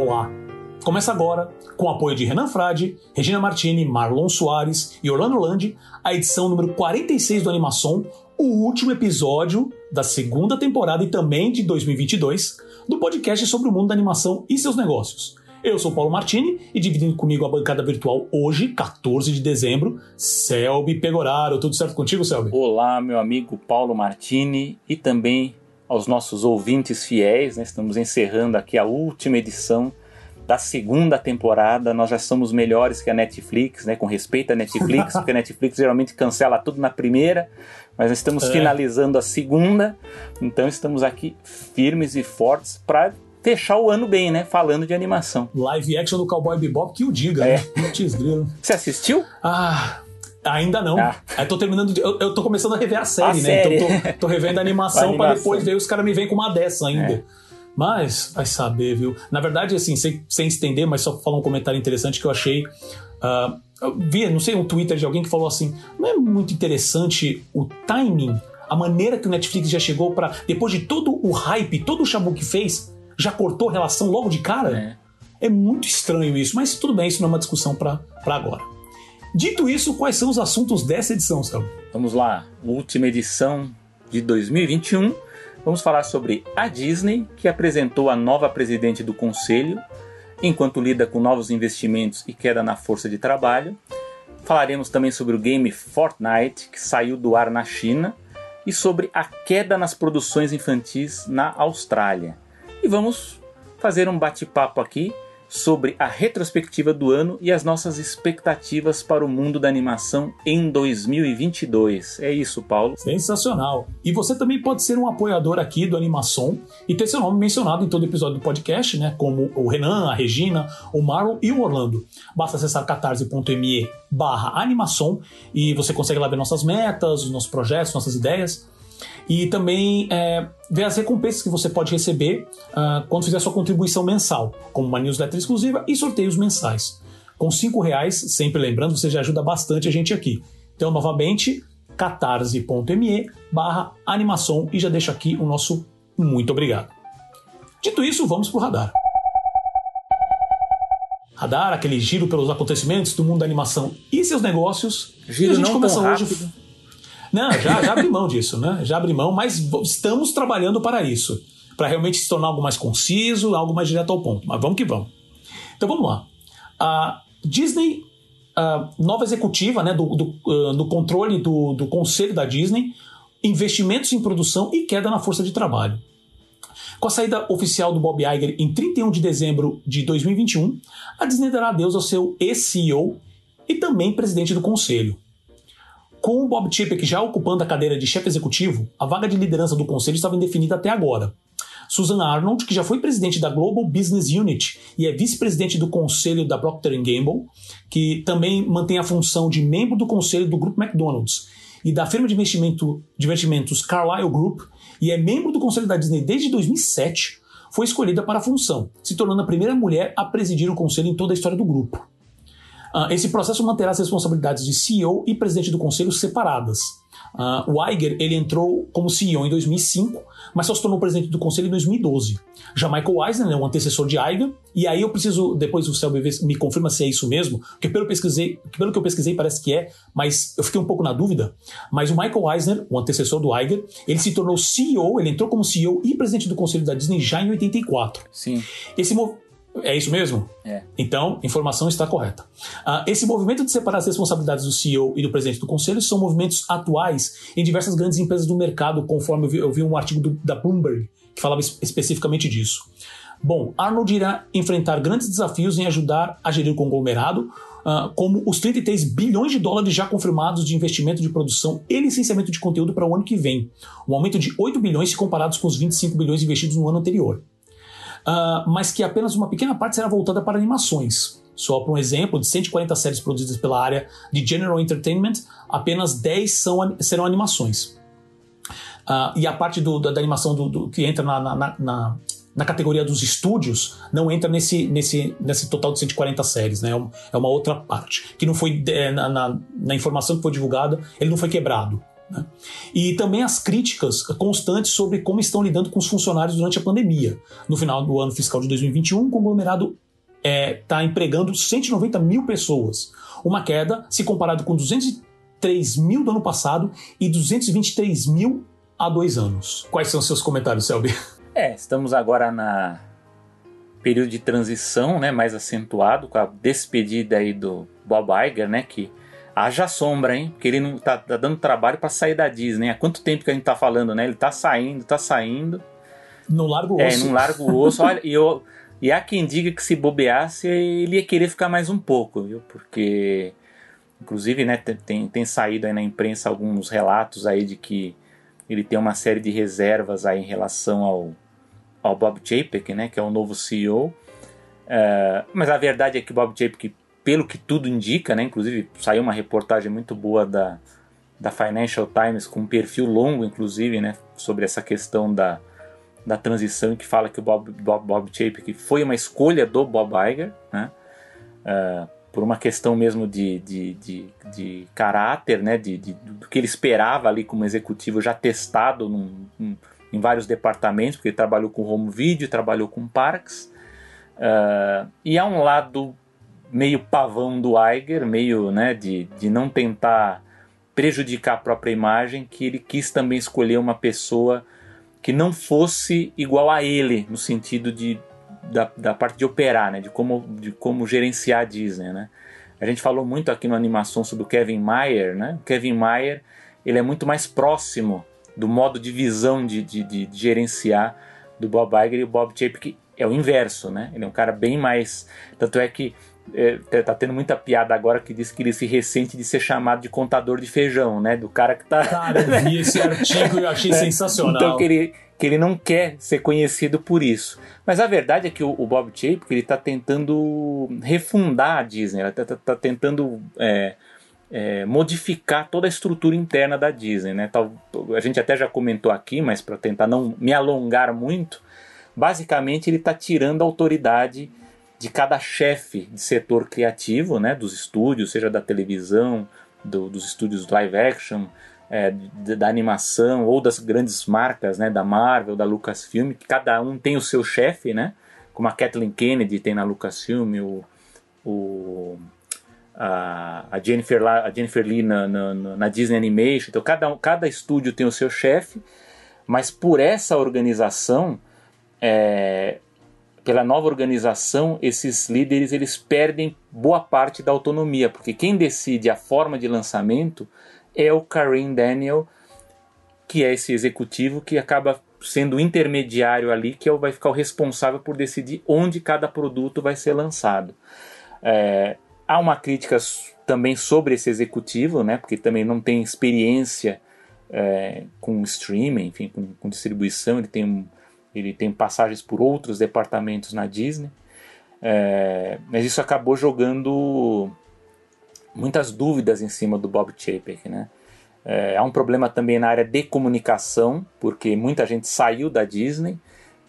Olá! Começa agora, com o apoio de Renan Frade, Regina Martini, Marlon Soares e Orlando Landi, a edição número 46 do Animação, o último episódio da segunda temporada e também de 2022 do podcast sobre o mundo da animação e seus negócios. Eu sou Paulo Martini e dividindo comigo a bancada virtual hoje, 14 de dezembro, Selby Pegoraro. Tudo certo contigo, Selby? Olá, meu amigo Paulo Martini e também aos nossos ouvintes fiéis. Né? Estamos encerrando aqui a última edição da segunda temporada. Nós já somos melhores que a Netflix, né? Com respeito à Netflix, porque a Netflix geralmente cancela tudo na primeira, mas nós estamos é. finalizando a segunda. Então estamos aqui firmes e fortes para fechar o ano bem, né? Falando de animação. Live action do Cowboy Bebop que o diga, é. né? Você assistiu? Ah, Ainda não. Ah. Eu tô terminando. De, eu, eu tô começando a rever a série, a né? Série. Então tô, tô revendo a animação, a pra depois ver os caras me vêm com uma dessa ainda. É. Mas, vai saber, viu? Na verdade, assim, sem, sem estender, mas só falar um comentário interessante que eu achei. Uh, eu vi, não sei, um Twitter de alguém que falou assim: não é muito interessante o timing, a maneira que o Netflix já chegou para Depois de todo o hype, todo o chabu que fez, já cortou relação logo de cara? É. é muito estranho isso, mas tudo bem, isso não é uma discussão para agora. Dito isso, quais são os assuntos dessa edição, Sam? Vamos lá, última edição de 2021. Vamos falar sobre a Disney, que apresentou a nova presidente do conselho, enquanto lida com novos investimentos e queda na força de trabalho. Falaremos também sobre o game Fortnite, que saiu do ar na China, e sobre a queda nas produções infantis na Austrália. E vamos fazer um bate-papo aqui sobre a retrospectiva do ano e as nossas expectativas para o mundo da animação em 2022. É isso, Paulo. Sensacional. E você também pode ser um apoiador aqui do Animação e ter seu nome mencionado em todo episódio do podcast, né? Como o Renan, a Regina, o Marlon e o Orlando. Basta acessar catarse.me barra animação e você consegue lá ver nossas metas, os nossos projetos, nossas ideias e também é, ver as recompensas que você pode receber uh, quando fizer sua contribuição mensal, como uma newsletter exclusiva e sorteios mensais. Com cinco reais, sempre lembrando, você já ajuda bastante a gente aqui. Então, novamente, catarse.me barra animação e já deixo aqui o nosso muito obrigado. Dito isso, vamos para o radar. Radar, aquele giro pelos acontecimentos do mundo da animação e seus negócios. Giro e a gente não começa hoje não, já, já abri mão disso, né? Já abri mão, mas estamos trabalhando para isso. Para realmente se tornar algo mais conciso, algo mais direto ao ponto. Mas vamos que vamos. Então vamos lá. A Disney, a nova executiva né, do, do, do controle do, do conselho da Disney, investimentos em produção e queda na força de trabalho. Com a saída oficial do Bob Iger em 31 de dezembro de 2021, a Disney dará adeus ao seu ex-CEO e também presidente do conselho. Com o Bob Chapek já ocupando a cadeira de chefe executivo, a vaga de liderança do conselho estava indefinida até agora. Susan Arnold, que já foi presidente da Global Business Unit e é vice-presidente do conselho da Procter Gamble, que também mantém a função de membro do conselho do grupo McDonald's e da firma de, investimento, de investimentos Carlyle Group e é membro do conselho da Disney desde 2007, foi escolhida para a função, se tornando a primeira mulher a presidir o conselho em toda a história do grupo. Uh, esse processo manterá as responsabilidades de CEO e presidente do conselho separadas. Uh, o Iger ele entrou como CEO em 2005, mas só se tornou presidente do conselho em 2012. Já Michael Eisner é né, o antecessor de Iger, e aí eu preciso, depois o Selby me confirma se é isso mesmo, porque pelo, pesquisei, pelo que eu pesquisei parece que é, mas eu fiquei um pouco na dúvida. Mas o Michael Eisner, o antecessor do Iger, ele se tornou CEO, ele entrou como CEO e presidente do conselho da Disney já em 84. Sim. Esse, é isso mesmo? É. Então, informação está correta. Uh, esse movimento de separar as responsabilidades do CEO e do presidente do conselho são movimentos atuais em diversas grandes empresas do mercado, conforme eu vi, eu vi um artigo do, da Bloomberg que falava especificamente disso. Bom, Arnold irá enfrentar grandes desafios em ajudar a gerir o conglomerado, uh, como os 33 bilhões de dólares já confirmados de investimento de produção e licenciamento de conteúdo para o ano que vem, um aumento de 8 bilhões se comparados com os 25 bilhões investidos no ano anterior uh, mas que apenas uma pequena parte será voltada para animações. Só para um exemplo, de 140 séries produzidas pela área de General Entertainment, apenas 10 são, serão animações. Uh, e a parte do, da, da, animação do, do, que entra na, na, na, na, categoria dos estúdios não entra nesse, nesse, nesse total de 140 séries, né? É, é uma outra parte. Que não foi, é, na, na, informação que foi divulgada, ele não foi quebrado. Né? E também as críticas constantes sobre como estão lidando com os funcionários durante a pandemia. No final do ano fiscal de 2021, o conglomerado está é, tá empregando 190 mil pessoas, uma queda se comparado com 203 mil do ano passado e 223 mil há dois anos. Quais são os seus comentários, Selby? É, estamos agora na período de transição, né, mais acentuado com a despedida aí do Bob Iger, né, que haja sombra, hein? Porque ele não tá, tá dando trabalho para sair da Disney. Há quanto tempo que a gente tá falando, né? Ele tá saindo, tá saindo. No largo osso. É, no largo osso. Olha, e eu e há quem diga que se bobeasse, ele ia querer ficar mais um pouco, viu? Porque, inclusive, né, tem, tem saído aí na imprensa alguns relatos aí de que ele tem uma série de reservas aí em relação ao, ao Bob Chapek, né, que é o novo CEO. Uh, é, mas a verdade é que o Bob Chapek, pelo que tudo indica, né, inclusive saiu uma reportagem muito boa da, da Financial Times com um perfil longo, inclusive, né, sobre essa questão da, da transição que fala que o Bob, Bob, Bob Chapek foi uma escolha do Bob Iger, né? Uh, por uma questão mesmo de, de, de, de caráter, né? De, de, do que ele esperava ali como executivo já testado num, num, em vários departamentos, porque ele trabalhou com home video, trabalhou com parques. Uh, e há um lado meio pavão do Iger, meio né, de, de não tentar prejudicar a própria imagem, que ele quis também escolher uma pessoa que não fosse igual a ele, no sentido de, da, da parte de operar, né? de, como, de como gerenciar a Disney. Né? A gente falou muito aqui no animação sobre o Kevin Mayer. Né? O Kevin Mayer ele é muito mais próximo do modo de visão de, de, de, gerenciar do Bob Iger e o Bob Chapek é o inverso, né? Ele é um cara bem mais. Tanto é que é, tá tendo muita piada agora que diz que ele se ressente de ser chamado de contador de feijão, né? Do cara que tá. Cara, eu vi esse artigo e eu achei é. sensacional. Então que ele, que ele não quer ser conhecido por isso. Mas a verdade é que o, o Bob Chapek ele tá tentando refundar a Disney, ele tá, tá, tá tentando é, é, modificar toda a estrutura interna da Disney, né? a gente até já comentou aqui, mas para tentar não me alongar muito, basicamente ele está tirando a autoridade de cada chefe de setor criativo, né, dos estúdios, seja da televisão, do, dos estúdios live action, é, da animação ou das grandes marcas, né, da Marvel, da Lucasfilm, que cada um tem o seu chefe, né, como a Kathleen Kennedy tem na Lucasfilm, o, o a, a, Jennifer, a Jennifer Lee na, na, na, Disney Animation, então cada, cada estúdio tem o seu chefe, mas por essa organização é, pela nova organização, esses líderes eles perdem boa parte da autonomia, porque quem decide a forma de lançamento é o Karim Daniel, que é esse executivo que acaba sendo o intermediário ali, que é vai ficar o responsável por decidir onde cada produto vai ser lançado. É, há uma crítica também sobre esse executivo, né, porque também não tem experiência é, com streaming, enfim, com, com distribuição, ele tem um ele tem passagens por outros departamentos na Disney, é, mas isso acabou jogando muitas dúvidas em cima do Bob Chapek, né? É, há um problema também na área de comunicação, porque muita gente saiu da Disney.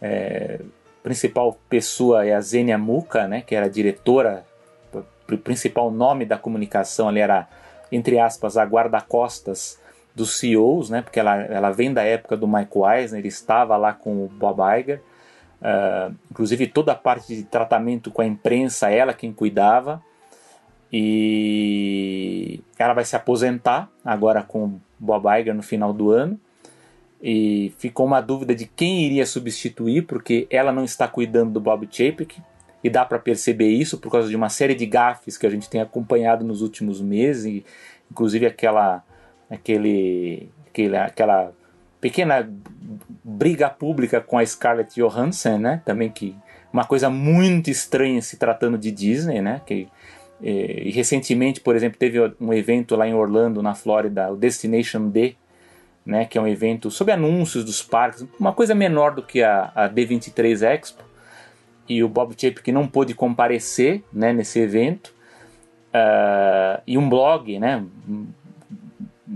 É, principal pessoa é a Zenia Muka, né, que era diretora, o principal nome da comunicação ali era, entre aspas, a guarda-costas dos CEOs, né? Porque ela, ela vem da época do Mike Eisner, ele estava lá com o Bob Iger. Uh, inclusive toda a parte de tratamento com a imprensa, ela quem cuidava. E ela vai se aposentar agora com o Bob Iger no final do ano. E ficou uma dúvida de quem iria substituir, porque ela não está cuidando do Bob Chapek. E dá para perceber isso por causa de uma série de gafes que a gente tem acompanhado nos últimos meses, inclusive aquela aquele, aquele, aquela pequena briga pública com a Scarlett Johansson, né? Também que uma coisa muito estranha se tratando de Disney, né? Que e, e recentemente, por exemplo, teve um evento lá em Orlando, na Flórida, o Destination D, né? Que é um evento sobre anúncios dos parques, uma coisa menor do que a, a D23 Expo. E o Bob Chapek não pôde comparecer, né? Nesse evento. Uh, e um blog, né?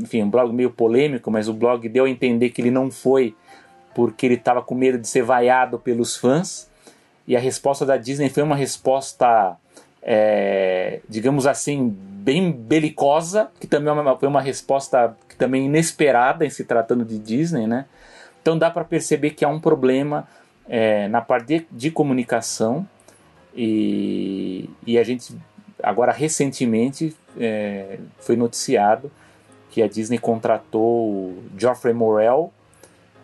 Enfim, um blog meio polêmico, mas o blog deu a entender que ele não foi porque ele estava com medo de ser vaiado pelos fãs. E a resposta da Disney foi uma resposta, é, digamos assim, bem belicosa, que também é foi uma resposta que também inesperada em se tratando de Disney, né? Então dá para perceber que há um problema é, na parte de, de comunicação e, e, a gente agora recentemente é, foi noticiado que a Disney contratou o Geoffrey Morel,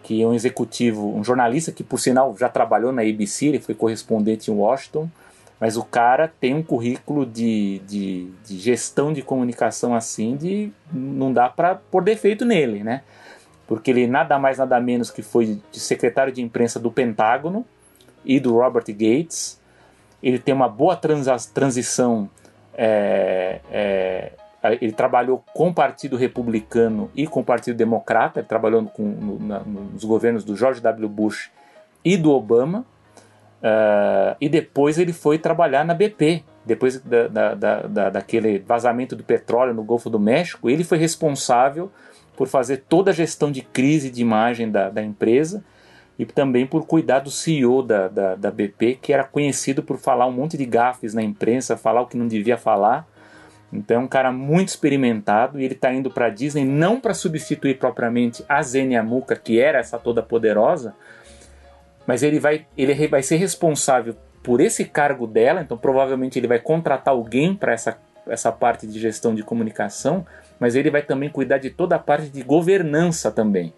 que é um executivo, um jornalista que por sinal já trabalhou na ABC, ele foi correspondente em Washington, mas o cara tem um currículo de, de, de gestão de comunicação assim, de não dá para pôr defeito nele, né? Porque ele nada mais nada menos que foi de secretário de imprensa do Pentágono e do Robert Gates. Ele tem uma boa transição. É, é, ele trabalhou com o Partido Republicano e com o Partido Democrata. Ele trabalhou com, no, na, nos governos do George W. Bush e do Obama. Uh, e depois ele foi trabalhar na BP. Depois da, da, da, daquele vazamento do petróleo no Golfo do México, ele foi responsável por fazer toda a gestão de crise de imagem da, da empresa e também por cuidar do CEO da, da, da, BP, que era conhecido por falar um monte de gafes na imprensa, falar o que não devia falar. Então é um cara muito experimentado e ele está indo para a Disney não para substituir propriamente a Zenia Amuka, que era essa toda poderosa, mas ele vai, ele vai ser responsável por esse cargo dela, então provavelmente ele vai contratar alguém para essa, essa parte de gestão de comunicação, mas ele vai também cuidar de toda a parte de governança também.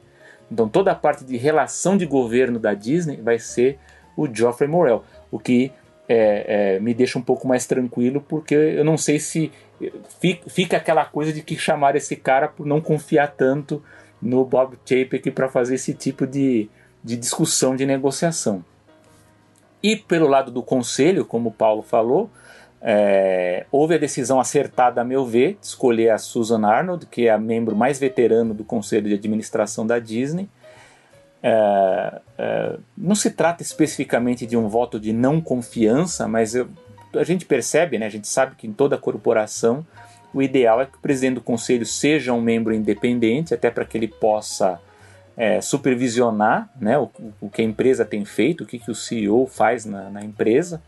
Então toda a parte de relação de governo da Disney vai ser o Geoffrey Morel, o que é, é, me deixa um pouco mais tranquilo, porque eu não sei se fica aquela coisa de que chamar esse cara por não confiar tanto no Bob Chapek para fazer esse tipo de, de discussão, de negociação. E pelo lado do conselho, como o Paulo falou, é, houve a decisão acertada, a meu ver, de escolher a Susan Arnold, que é a membro mais veterano do conselho de administração da Disney. É, é, não se trata especificamente de um voto de não confiança, mas eu, a gente percebe, né, a gente sabe que em toda corporação o ideal é que o presidente do conselho seja um membro independente, até para que ele possa é, supervisionar né, o, o, que a empresa tem feito, o que, que o CEO faz na, na empresa.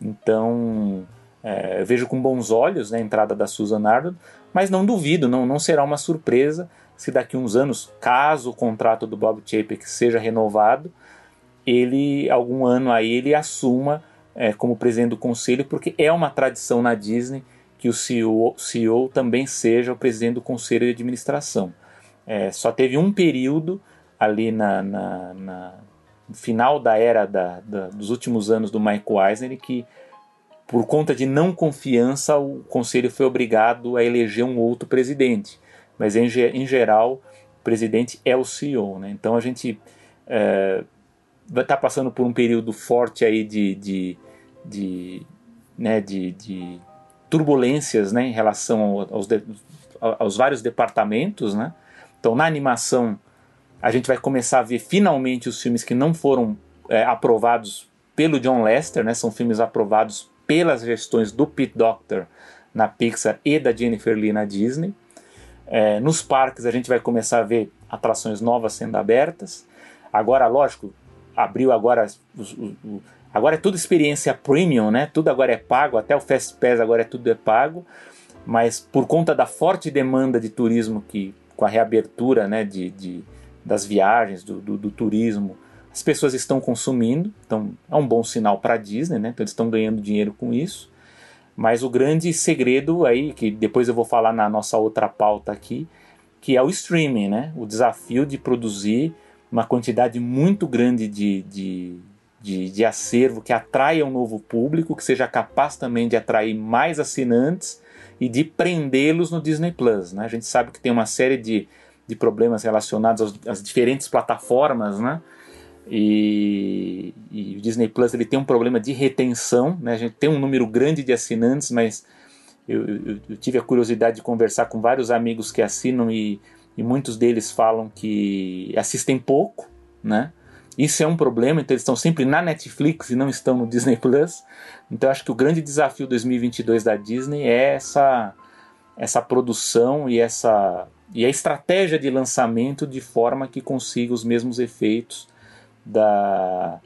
Então, é, vejo com bons olhos né, a entrada da Susan Arnold, mas não duvido, não, não será uma surpresa se daqui uns anos, caso o contrato do Bob Chapek seja renovado, ele, algum ano aí, ele assuma é, como presidente do conselho, porque é uma tradição na Disney que o CEO, CEO também seja o presidente do conselho de administração. É, só teve um período ali na, na, na no final da era da, da, dos últimos anos do Michael Eisner que por conta de não confiança o conselho foi obrigado a eleger um outro presidente mas em, em geral o presidente é o CEO né? então a gente é, vai estar tá passando por um período forte aí de, de, de, né, de, de turbulências né, em relação aos, aos vários departamentos né? Então, na animação, a gente vai começar a ver finalmente os filmes que não foram é, aprovados pelo John Lester, né? São filmes aprovados pelas gestões do Pete Doctor na Pixar e da Jennifer Lee na Disney. É, nos parques a gente vai começar a ver atrações novas sendo abertas. Agora, lógico, abriu agora agora é tudo experiência premium, né? Tudo agora é pago, até o Fast Pass agora é tudo é pago. Mas por conta da forte demanda de turismo que com a reabertura né, de, de das viagens, do, do, do, turismo, as pessoas estão consumindo, então é um bom sinal para a Disney, né? Então eles estão ganhando dinheiro com isso. Mas o grande segredo aí, que depois eu vou falar na nossa outra pauta aqui, que é o streaming, né? O desafio de produzir uma quantidade muito grande de, de, de, de acervo que atraia um novo público, que seja capaz também de atrair mais assinantes e de prendê-los no Disney Plus. Né? A gente sabe que tem uma série de, de problemas relacionados às diferentes plataformas, né? E, e, o Disney Plus ele tem um problema de retenção, né? A gente tem um número grande de assinantes, mas eu, eu, eu tive a curiosidade de conversar com vários amigos que assinam e, e muitos deles falam que assistem pouco, né? Isso é um problema, então eles estão sempre na Netflix e não estão no Disney Plus. Então acho que o grande desafio 2022 da Disney é essa essa produção e essa e a estratégia de lançamento de forma que consiga os mesmos efeitos da,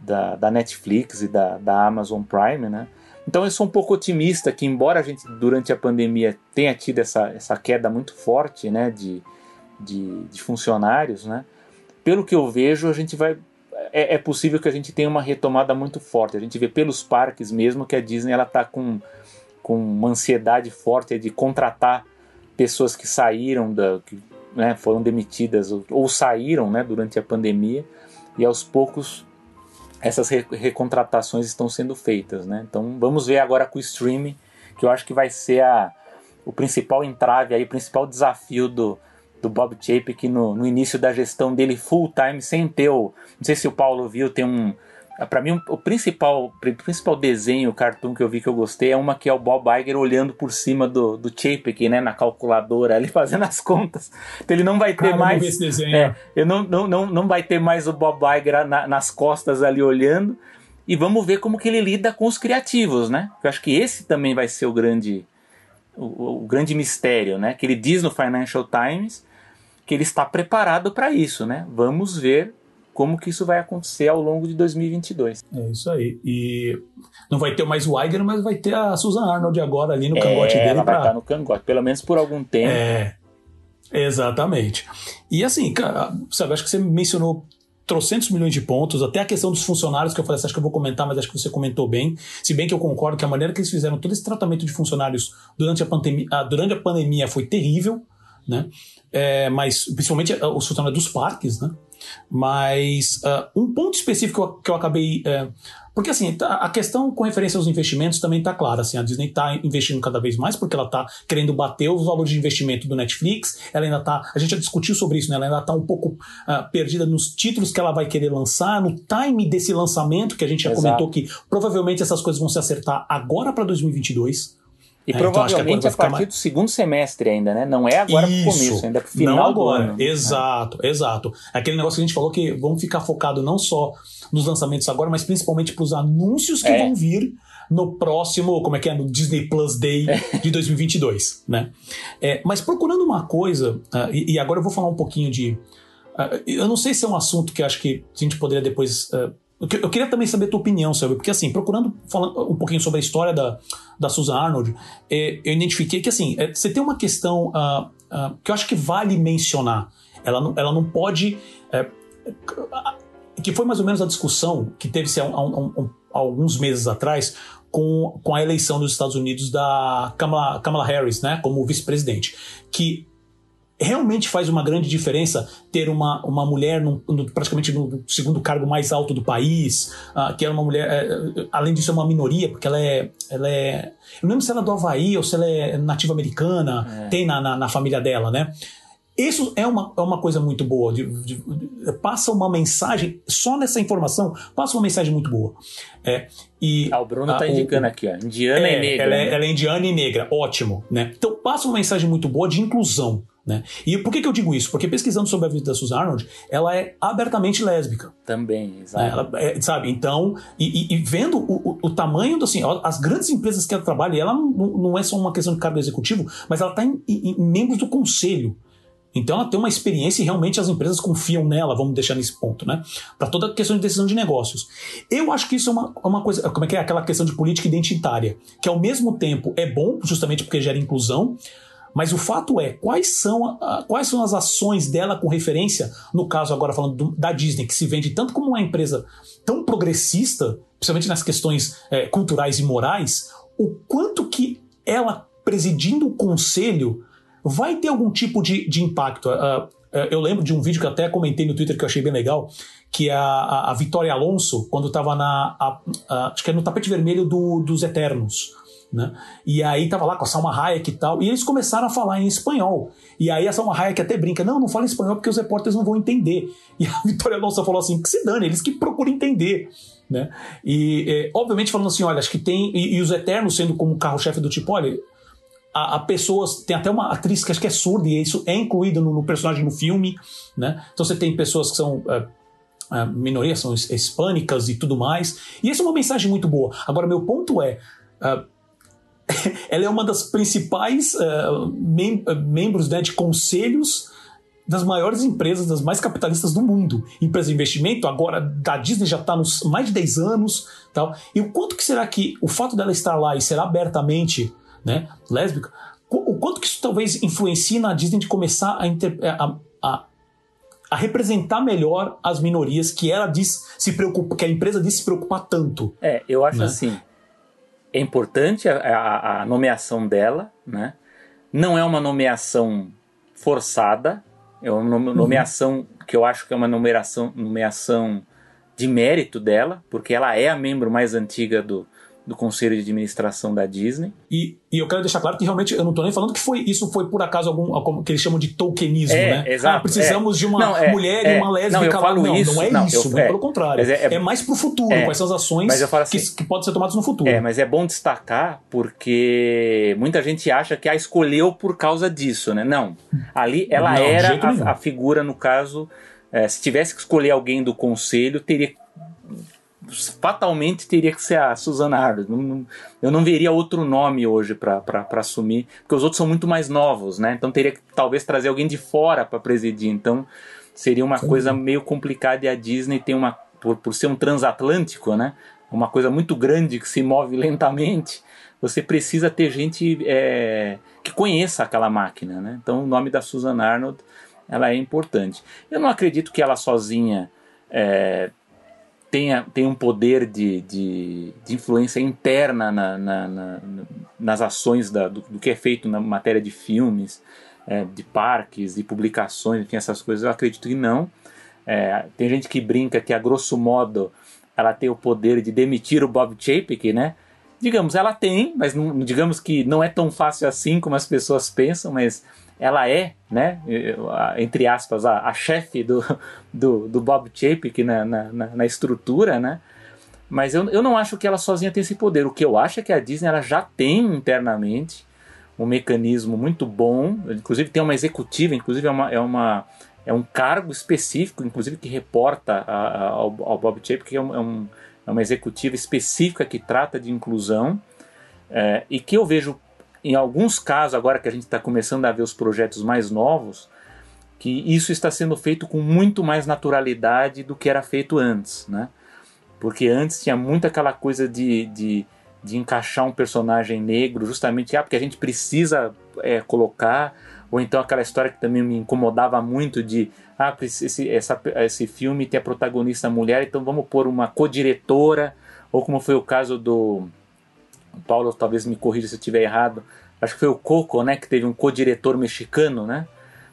da, da Netflix e da, da Amazon Prime, né? Então eu sou um pouco otimista que, embora a gente durante a pandemia tenha tido essa, essa queda muito forte né, de, de, de funcionários, né, pelo que eu vejo, a gente vai. É, é, possível que a gente tenha uma retomada muito forte. A gente vê pelos parques mesmo que a Disney ela está com, com uma ansiedade forte de contratar pessoas que saíram da. que né, foram demitidas ou, ou saíram né, durante a pandemia e aos poucos essas re recontratações estão sendo feitas, né? Então vamos ver agora com o streaming, que eu acho que vai ser a, o principal entrave aí, o principal desafio do, do Bob Chapek no, no início da gestão dele full time, sem ter o, não sei se o Paulo viu, tem um para mim o principal o principal desenho, o cartoon que eu vi que eu gostei é uma que é o Bob Iger olhando por cima do, do Chapek, né, na calculadora, ali fazendo as contas. Então ele não vai ter Cara, mais esse desenho. é, eu não, não, não, não vai ter mais o Bob Iger na, nas costas ali olhando. E vamos ver como que ele lida com os criativos, né? Eu acho que esse também vai ser o grande o, o grande mistério, né? Que ele diz no Financial Times que ele está preparado para isso, né? Vamos ver como que isso vai acontecer ao longo de 2022. É isso aí. E não vai ter mais o Iger, mas vai ter a Susan Arnold agora ali no cangote é, dele. Ela pra... vai estar no cangote, pelo menos por algum tempo. É, exatamente. E assim, cara, sabe, acho que você mencionou trocentos milhões de pontos, até a questão dos funcionários, que eu falei, acho que eu vou comentar, mas acho que você comentou bem. Se bem que eu concordo que a maneira que eles fizeram todo esse tratamento de funcionários durante a pandemia, durante a pandemia foi terrível, né? É, mas principalmente os funcionários dos parques, né? Mas uh, um ponto específico que eu, acabei. Uh, porque assim, tá, a questão com referência aos investimentos também está clara. Assim, a Disney está investindo cada vez mais porque ela está querendo bater os valores de investimento do Netflix. Ela ainda está. A gente já discutiu sobre isso, né? Ela ainda está um pouco uh, perdida nos títulos que ela vai querer lançar, no time desse lançamento, que a gente já Exato. comentou que provavelmente essas coisas vão se acertar agora para 2022. E é, provavelmente então a partir mais... do segundo semestre ainda, né? Não é agora Isso, pro começo, ainda pro final não agora. do ano. Exato, né? exato. Aquele negócio que a gente falou que vamos ficar focado não só nos lançamentos agora, mas principalmente para os anúncios que é. vão vir no próximo, como é que é, no Disney Plus Day é. de 2022, né? É, mas procurando uma coisa, uh, e, e, agora eu vou falar um pouquinho de... Uh, eu não sei se é um assunto que acho que a gente poderia depois uh, eu queria também saber a tua opinião, sabe? Porque, assim, procurando falando um pouquinho sobre a história da, da Susan Arnold, é, eu identifiquei que, assim, é, você tem uma questão uh, uh, que eu acho que vale mencionar. Ela não, ela não pode. É, que foi mais ou menos a discussão que teve-se há, há, há, alguns meses atrás com, com a eleição dos Estados Unidos da Kamala, Kamala Harris, né, como vice-presidente. Que realmente faz uma grande diferença ter uma, uma mulher no, no, praticamente no segundo cargo mais alto do país, uh, que é uma mulher, é, além disso é uma minoria, porque ela é, ela é. Eu não lembro se ela é do Havaí ou se ela é nativa americana, é. tem na, na, na, família dela, né? Isso é uma, é uma coisa muito boa. De, de, de, passa uma mensagem, só nessa informação, passa uma mensagem muito boa. É, e, ah, o Bruno está indicando o, aqui, ó. Indiana é, e negra. Ela é, né? ela é indiana e negra, ótimo. Né? Então passa uma mensagem muito boa de inclusão. Né? E por que, que eu digo isso? Porque pesquisando sobre a vida da Susan Arnold, ela é abertamente lésbica. Também, exato. Ela é, sabe, então, e, e, e vendo o, o, o, tamanho, do, assim, as grandes empresas que ela trabalha, ela não, não é só uma questão de cargo executivo, mas ela está em, em, em membros do conselho. Então ela tem uma experiência e realmente as empresas confiam nela, vamos deixar nesse ponto, né? Para toda a questão de decisão de negócios. Eu acho que isso é uma, uma coisa, como é que é aquela questão de política identitária, que ao mesmo tempo é bom, justamente porque gera inclusão, mas o fato é, quais são, quais são as ações dela com referência, no caso agora falando do, da Disney, que se vende tanto como uma empresa tão progressista, principalmente nas questões é, culturais e morais, o quanto que ela presidindo o conselho vai ter algum tipo de, de impacto. Uh, eu lembro de um vídeo que até comentei no Twitter que eu achei bem legal, que a, a, a Vitória Alonso, quando estava na. A, acho que é no tapete vermelho do, dos Eternos. Né? E aí tava lá com a Salma Hayek e tal, e eles começaram a falar em espanhol. E aí a Salma Hayek até brinca, não, não fala espanhol porque os repórteres não vão entender. E a Vitória Alonso falou assim, que se dane, eles que procuram entender. Né? E é, obviamente falando assim, olha, acho que tem, e, e os Eternos sendo como carro-chefe do tipo, olha, a, a, pessoas, tem até uma atriz que acho que é surda e isso é incluído no, no personagem no filme, né? Então você tem pessoas que são... Uh, uh, minorias são hispânicas e tudo mais. E essa é uma mensagem muito boa. Agora, meu ponto é. Uh, ela é uma das principais uh, mem membros né, de conselhos das maiores empresas, das mais capitalistas do mundo. Empresa de investimento, agora da Disney já está nos mais de 10 anos. Tal. E o quanto que será que o fato dela estar lá e ser abertamente né, lésbica, o quanto que isso talvez influencie na Disney de começar a, inter, a, a, a, representar melhor as minorias que ela diz se preocupa, que a empresa diz se preocupar tanto. É, eu acho né? assim. É importante a, a nomeação dela, né? Não é uma nomeação forçada, é uma uhum. nomeação uhum. que eu acho que é uma nomeação, nomeação de mérito dela, porque ela é a membro mais antiga do, do conselho de administração da Disney. E, e eu quero deixar claro que realmente eu não estou nem falando que foi isso foi por acaso algum que eles chamam de tokenismo, é, né? Exato, ah, precisamos é. de uma não, é, mulher e uma lésbica não, Não, isso, não é não, isso, eu, é, pelo contrário. É, é, mais para o futuro, quais são as ações assim, que, que podem ser tomadas no futuro. É, mas é bom destacar porque muita gente acha que a escolheu por causa disso, né? Não. Ali ela era a, a, figura, no caso, é, se tivesse que escolher alguém do conselho, teria fatalmente teria que ser a Susana não, eu não veria outro nome hoje para assumir, porque os outros são muito mais novos, né? Então teria que talvez trazer alguém de fora para presidir. Então seria uma Sim. coisa meio complicada e a Disney tem uma por, por ser um transatlântico, né? Uma coisa muito grande que se move lentamente. Você precisa ter gente é, que conheça aquela máquina, né? Então o nome da Susan Arnold ela é importante. Eu não acredito que ela sozinha é, tenha, tenha um poder de, de, de influência interna na, na, na, nas ações da, do, do, que é feito na matéria de filmes, é, de parques, de publicações, enfim, essas coisas, eu acredito que não. É, tem gente que brinca que, a grosso modo, ela tem o poder de demitir o Bob Chapek, né? Digamos, ela tem, mas não, digamos que não é tão fácil assim como as pessoas pensam, mas ela é, né, entre aspas, a, a chefe do, do, do Bob Chapek na, na, na, estrutura, né? Mas eu, eu não acho que ela sozinha tem esse poder. O que eu acho é que a Disney ela já tem internamente um mecanismo muito bom, inclusive tem uma executiva, inclusive é, uma, é, uma, é um cargo específico, inclusive que reporta a, a, ao, ao, Bob Chapek, que é, um, é, um, é uma executiva específica que trata de inclusão é, e que eu vejo em alguns casos, agora que a gente está começando a ver os projetos mais novos, que isso está sendo feito com muito mais naturalidade do que era feito antes, né? Porque antes tinha muito aquela coisa de, de, de encaixar um personagem negro, justamente ah, porque a gente precisa é, colocar, ou então aquela história que também me incomodava muito de ah, esse, essa, esse filme tem a protagonista mulher, então vamos pôr uma co-diretora, ou como foi o caso do Paulo talvez me corrija se eu estiver errado. Acho que foi o Coco, né, que teve um co-diretor mexicano, né?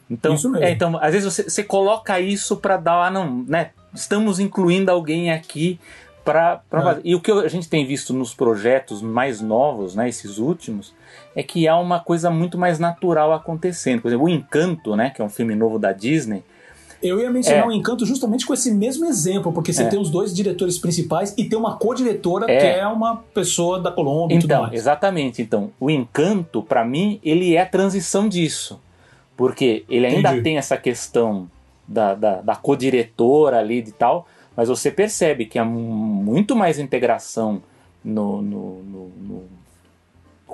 Então, isso mesmo. É, então às vezes você, você coloca isso para dar, ah, não, né? Estamos incluindo alguém aqui para é. E o que a gente tem visto nos projetos mais novos, né, esses últimos, é que há uma coisa muito mais natural acontecendo. Por exemplo, o Encanto, né, que é um filme novo da Disney, eu ia mencionar é. o Encanto justamente com esse mesmo exemplo, porque você é. tem os dois diretores principais e tem uma co-diretora é. que é uma pessoa da Colômbia então, e tudo então, mais. Exatamente. Então, o Encanto, para mim, ele é a transição disso. Porque ele ainda Entendi. tem essa questão da, da, da co-diretora ali e tal, mas você percebe que há muito mais integração no, no, no, no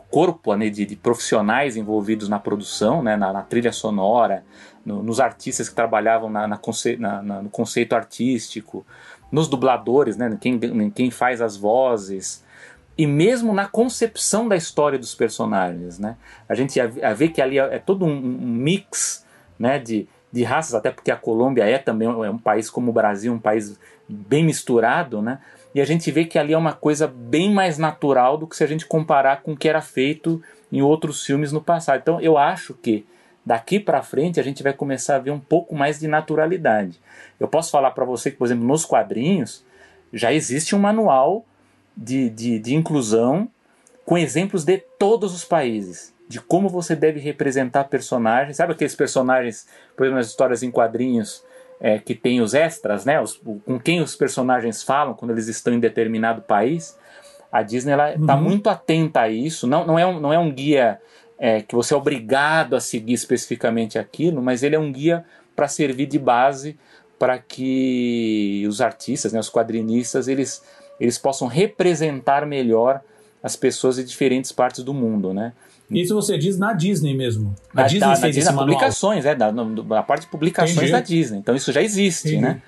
corpo né, de, de, profissionais envolvidos na produção, né, na, na trilha sonora, no, nos artistas que trabalhavam na, na, conce, no conceito artístico, nos dubladores, né, quem, quem faz as vozes, e mesmo na concepção da história dos personagens. Né? A gente vê que ali é, é todo um, um mix né, de, de raças, até porque a Colômbia é também é um país como o Brasil, um país bem misturado, né? E a gente vê que ali é uma coisa bem mais natural do que se a gente comparar com o que era feito em outros filmes no passado. Então eu acho que daqui para frente a gente vai começar a ver um pouco mais de naturalidade. Eu posso falar para você que, por exemplo, nos quadrinhos já existe um manual de, de, de inclusão com exemplos de todos os países, de como você deve representar personagens. Sabe aqueles personagens, por exemplo, nas histórias em quadrinhos, é, que tem os extras, né, os, com quem os personagens falam quando eles estão em determinado país? A Disney está uhum. muito atenta a isso. Não, não, é, um, não é um guia é, que você é obrigado a seguir especificamente aquilo, mas ele é um guia para servir de base para que os artistas, né, os quadrinistas, eles, eles possam representar melhor as pessoas de diferentes partes do mundo, né? Isso você diz na Disney mesmo. A na, Disney da, fez na Disney, publicações, é, da, na parte de publicações Entendi. da Disney. Então isso já existe, Entendi. né?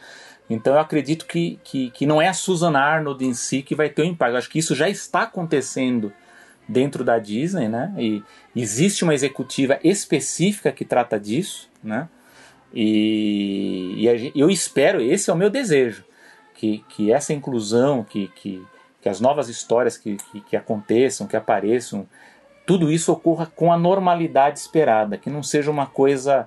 Então eu acredito que, que, que não é a Susan Arnold em si que vai ter o um impacto. Eu acho que isso já está acontecendo dentro da Disney, né? E existe uma executiva específica que trata disso, né? E, e eu espero, esse é o meu desejo, que, que essa inclusão, que, que, que as novas histórias que, que, que aconteçam, que apareçam, tudo isso ocorra com a normalidade esperada, que não seja uma coisa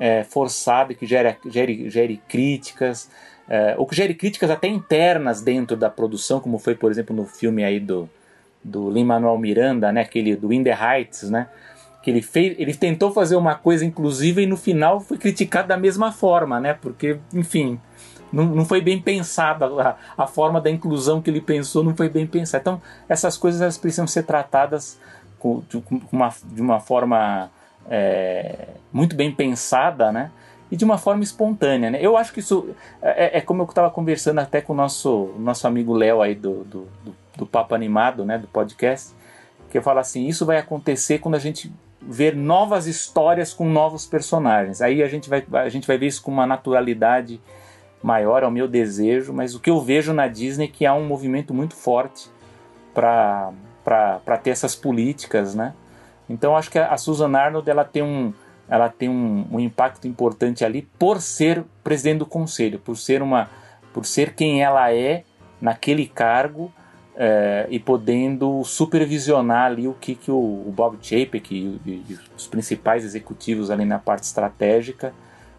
é, forçada, que gere, gere, gere críticas, é, ou que gere críticas até internas dentro da produção, como foi, por exemplo, no filme aí do, do Lin-Manuel Miranda, né, aquele do In the Heights, né, que ele fez, ele tentou fazer uma coisa inclusiva e no final foi criticado da mesma forma, né, porque, enfim, não, não foi bem pensada a, a forma da inclusão que ele pensou não foi bem pensada. Então, essas coisas elas precisam ser tratadas com, de, com uma, de uma forma é, muito bem pensada, né? E de uma forma espontânea, né? Eu acho que isso é, é como eu estava conversando até com o nosso, nosso amigo Léo aí do, do, do do Papo Animado, né, do podcast, que fala assim: isso vai acontecer quando a gente ver novas histórias com novos personagens. Aí a gente vai, a gente vai ver isso com uma naturalidade maior, é o meu desejo, mas o que eu vejo na Disney é que há um movimento muito forte para ter essas políticas, né? Então acho que a Susan Arnold ela tem um, ela tem um, um impacto importante ali por ser presidente do conselho, por ser uma, por ser quem ela é naquele cargo é, e podendo supervisionar ali o que, que o, o Bob Chapek e, e, os principais executivos ali na parte estratégica,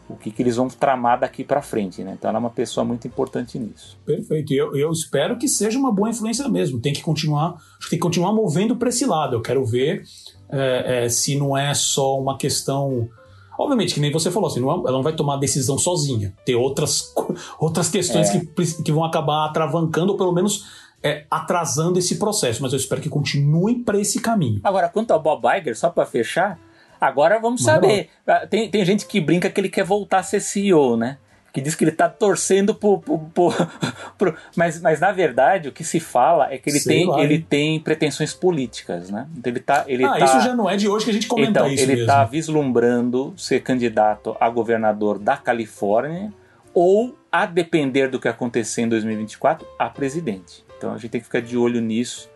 o que, que eles vão tramar daqui para frente. Né? Então ela é uma pessoa muito importante nisso. Perfeito. Eu, eu espero que seja uma boa influência mesmo. Tem que continuar, tem que continuar movendo para esse lado. Eu quero ver é, é, se não é só uma questão. Obviamente, que nem você falou, assim, não, é, ela não vai tomar decisão sozinha. Tem outras, outras questões é. que, que vão acabar atravancando, ou pelo menos é, atrasando esse processo, mas eu espero que continue para esse caminho. Agora, quanto ao Bob Iger, só para fechar, agora vamos saber. Ah, tem, tem gente que brinca que ele quer voltar a ser CEO, né? Que diz que ele está torcendo por, por, por, por, mas, mas na verdade o que se fala é que ele, tem, lá, ele tem pretensões políticas, né? Então ele tá, ele ah, tá, isso já não é de hoje que a gente comenta então, isso ele está vislumbrando ser candidato a governador da Califórnia ou, a depender do que acontecer em 2024, a presidente. Então a gente tem que ficar de olho nisso,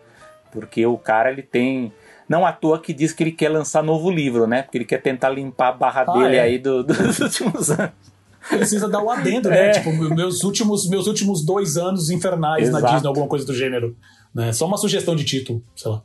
porque o cara ele tem. Não à toa que diz que ele quer lançar novo livro, né? Porque ele quer tentar limpar a barra ah, dele é. aí do, do, dos últimos anos. Precisa dar o um adendo, né? É. Tipo, meus últimos, meus últimos dois anos infernais Exato. na Disney, alguma coisa do gênero. Né? Só uma sugestão de título, sei lá.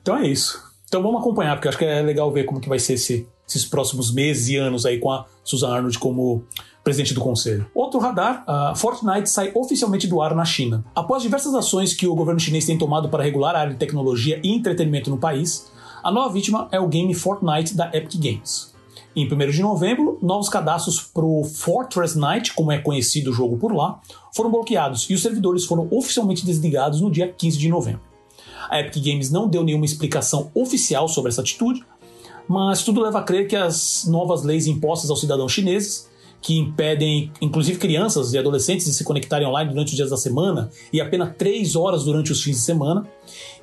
Então é isso. Então vamos acompanhar, porque acho que é legal ver como que vai ser esse, esses próximos meses e anos aí com a Susan Arnold como presidente do conselho. Outro radar, uh, Fortnite sai oficialmente do ar na China. Após diversas ações que o governo chinês tem tomado para regular a área de tecnologia e entretenimento no país, a nova vítima é o game Fortnite da Epic Games. Em 1 de novembro, novos cadastros para o Fortress Night, como é conhecido o jogo por lá, foram bloqueados e os servidores foram oficialmente desligados no dia 15 de novembro. A Epic Games não deu nenhuma explicação oficial sobre essa atitude, mas tudo leva a crer que as novas leis impostas aos cidadãos chineses que impedem, inclusive crianças e adolescentes, de se conectarem online durante os dias da semana e apenas três horas durante os fins de semana,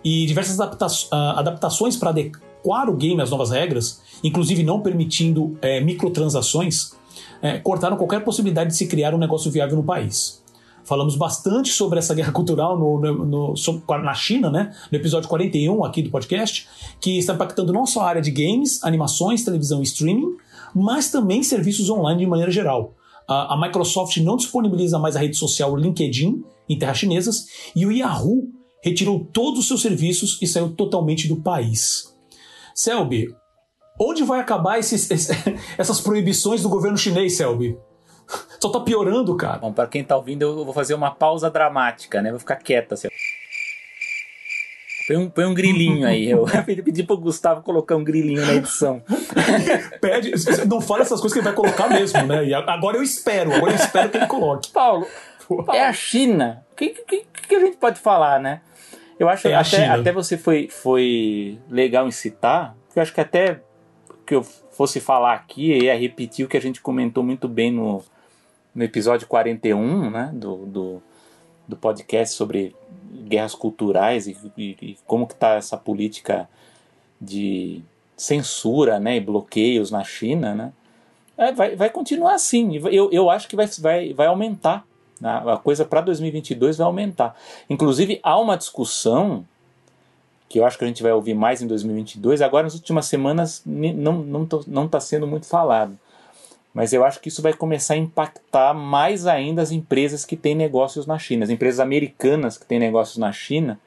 e diversas adapta ah, adaptações para adequar o game às novas regras, inclusive não permitindo é, microtransações, é, cortaram qualquer possibilidade de se criar um negócio viável no país. Falamos bastante sobre essa guerra cultural no, no, no, na China, né? No episódio 41 aqui do podcast, que está impactando não só a área de games, animações, televisão e streaming, mas também serviços online de maneira geral. A, Microsoft não disponibiliza mais a rede social LinkedIn em terras chinesas e o Yahoo retirou todos os seus serviços e saiu totalmente do país. Selby, onde vai acabar esses, essas proibições do governo chinês, Selby? Só tá piorando, cara. Bom, para quem tá ouvindo, eu vou fazer uma pausa dramática, né? Vou ficar quieta assim. Põe um, põe um grilinho aí. Eu pedi pro Gustavo colocar um grilinho na edição. Pede, não fala essas coisas que ele vai colocar mesmo, né? E agora eu espero, agora eu espero que ele coloque. Paulo, é a China. O que, que, que, a gente pode falar, né? Eu acho é até, até você foi, foi legal em citar, porque eu acho que até que eu fosse falar aqui e ia repetir o que a gente comentou muito bem no, no episódio 41, né? Do, do, do podcast sobre guerras culturais e, e, e como que está essa política de censura né, e bloqueios na China, né, é, vai, vai continuar assim. Eu, eu acho que vai, vai, vai aumentar. Né, a coisa para 2022 vai aumentar. Inclusive, há uma discussão que eu acho que a gente vai ouvir mais em 2022. Agora, nas últimas semanas, não está não, não tá sendo muito falado. Mas eu acho que isso vai começar a impactar mais ainda as empresas que têm negócios na China. As empresas americanas que têm negócios na China,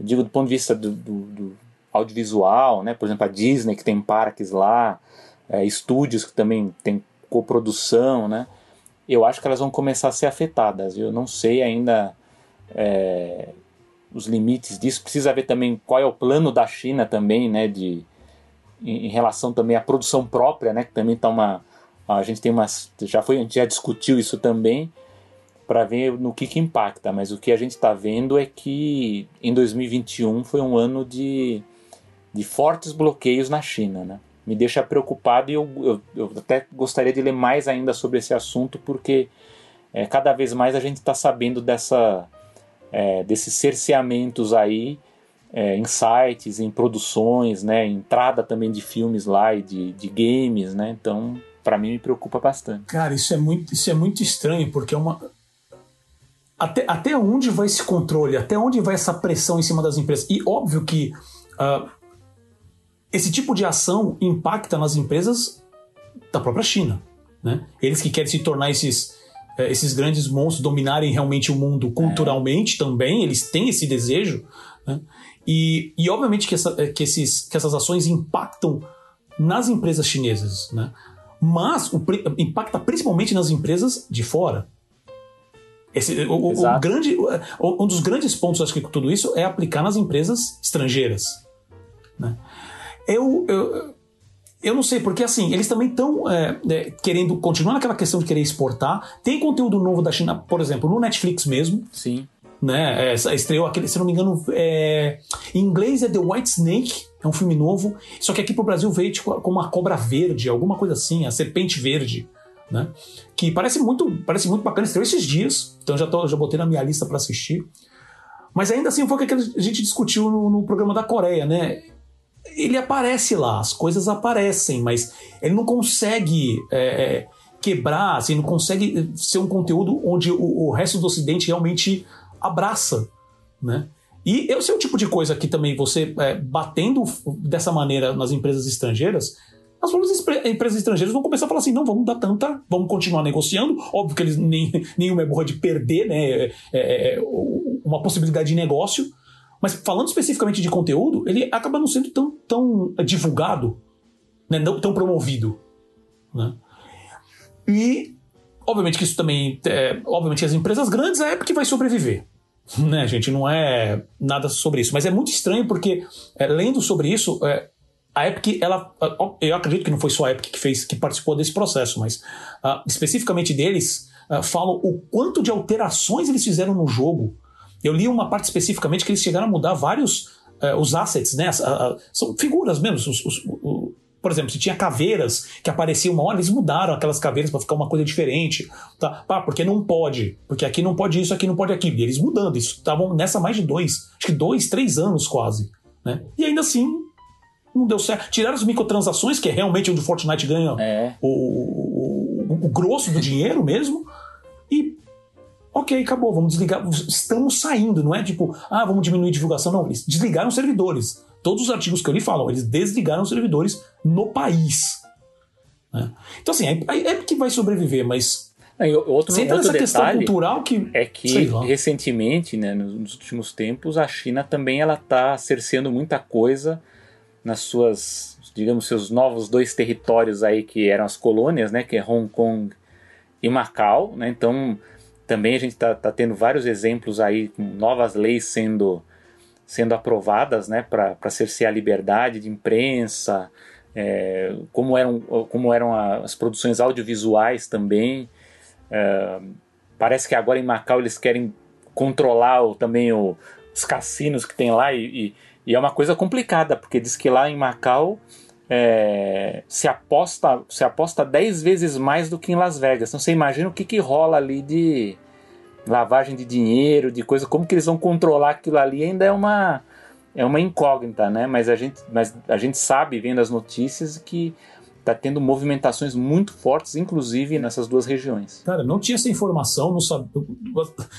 digo do ponto de vista do, do, do audiovisual, né? por exemplo, a Disney que tem parques lá, é, estúdios que também tem coprodução, né? eu acho que elas vão começar a ser afetadas. Eu não sei ainda é, os limites disso. Precisa ver também qual é o plano da China também, né, de, em, em relação também à produção própria, né, que também está uma... A gente tem umas... Já, foi, a gente já discutiu isso também, para ver no que, que impacta, mas o que a gente está vendo é que em 2021 foi um ano de, de fortes bloqueios na China, né? Me deixa preocupado e eu, eu, eu até gostaria de ler mais ainda sobre esse assunto, porque é, cada vez mais a gente está sabendo dessa, é, desses cerceamentos aí é, em sites, em produções, né, entrada também de filmes lá e de, de games, né? Então, para mim me preocupa bastante. Cara, isso é muito, isso é muito estranho porque é uma até, até onde vai esse controle? Até onde vai essa pressão em cima das empresas? E óbvio que uh, esse tipo de ação impacta nas empresas da própria China. Né? Eles que querem se tornar esses, uh, esses grandes monstros, dominarem realmente o mundo culturalmente é. também, eles têm esse desejo. Né? E, e obviamente que, essa, que, esses, que essas ações impactam nas empresas chinesas. Né? Mas o, impacta principalmente nas empresas de fora. Esse, o, o, grande, um dos grandes pontos, acho que com tudo isso, é aplicar nas empresas estrangeiras. Né? Eu, eu, eu não sei, porque assim, eles também estão é, é, querendo continuar naquela questão de querer exportar. Tem conteúdo novo da China, por exemplo, no Netflix mesmo. Sim. Né, é, estreou aquele, se não me engano, é, em inglês é The White Snake, é um filme novo. Só que aqui pro Brasil veio tipo, como a cobra verde, alguma coisa assim, a serpente verde né? Que parece muito, parece muito bacana, estreou esses dias, então já, tô, já botei na minha lista para assistir. Mas ainda assim foi o que a gente discutiu no, no, programa da Coreia, né? Ele aparece lá, as coisas aparecem, mas ele não consegue é, é quebrar, assim, não consegue ser um conteúdo onde o, o resto do Ocidente realmente abraça, né? E esse é o tipo de coisa que também você, é, batendo dessa maneira nas empresas estrangeiras, as próprias empresas estrangeiras vão começar a falar assim: não, vamos dar tanta, vamos continuar negociando. Óbvio que eles nem, nenhuma é burra de perder né, é, é, é uma possibilidade de negócio. Mas falando especificamente de conteúdo, ele acaba não sendo tão, tão divulgado, né, não tão promovido. Né? E, obviamente, que isso também. É, obviamente, as empresas grandes é porque vai sobreviver. Né, gente? Não é nada sobre isso. Mas é muito estranho porque, é, lendo sobre isso, é, a Epic, ela, eu acredito que não foi só a Epic que fez, que participou desse processo, mas uh, especificamente deles, uh, falam o quanto de alterações eles fizeram no jogo. Eu li uma parte especificamente que eles chegaram a mudar vários uh, os assets, né? são figuras mesmo. Os, os, por exemplo, se tinha caveiras que apareciam uma hora, eles mudaram aquelas caveiras para ficar uma coisa diferente. Tá? Ah, porque não pode. Porque aqui não pode isso, aqui não pode aquilo. E eles mudando. Isso estavam nessa mais de dois, acho que dois, três anos quase. Né? E ainda assim não deu certo. Tiraram as microtransações, que é realmente onde o Fortnite ganha é. o, o, o, grosso do dinheiro mesmo. E ok, acabou, vamos desligar. Estamos saindo, não é tipo, ah, vamos diminuir a divulgação. Não, eles desligaram os servidores. Todos os artigos que eu li falam, eles desligaram os servidores no país. Né? Então, assim, é, é que vai sobreviver, mas e outro, Sem outro cultural que é que recentemente, né, nos últimos tempos, a China também ela está cerceando muita coisa nas suas, digamos, seus novos dois territórios aí que eram as colônias, né, que é Hong Kong e Macau, né? Então também a gente está tá tendo vários exemplos aí com novas leis sendo sendo aprovadas, né, para cercear a liberdade de imprensa, é, como eram como eram as produções audiovisuais também. É, parece que agora em Macau eles querem controlar o, também o, os cassinos que tem lá e, e e é uma coisa complicada, porque diz que lá em Macau é, se aposta se aposta 10 vezes mais do que em Las Vegas. Então você imagina o que, que rola ali de lavagem de dinheiro, de coisa, como que eles vão controlar aquilo ali, ainda é uma é uma incógnita, né? Mas a gente, mas a gente sabe, vendo as notícias, que está tendo movimentações muito fortes, inclusive nessas duas regiões. Cara, não tinha essa informação, não sabe.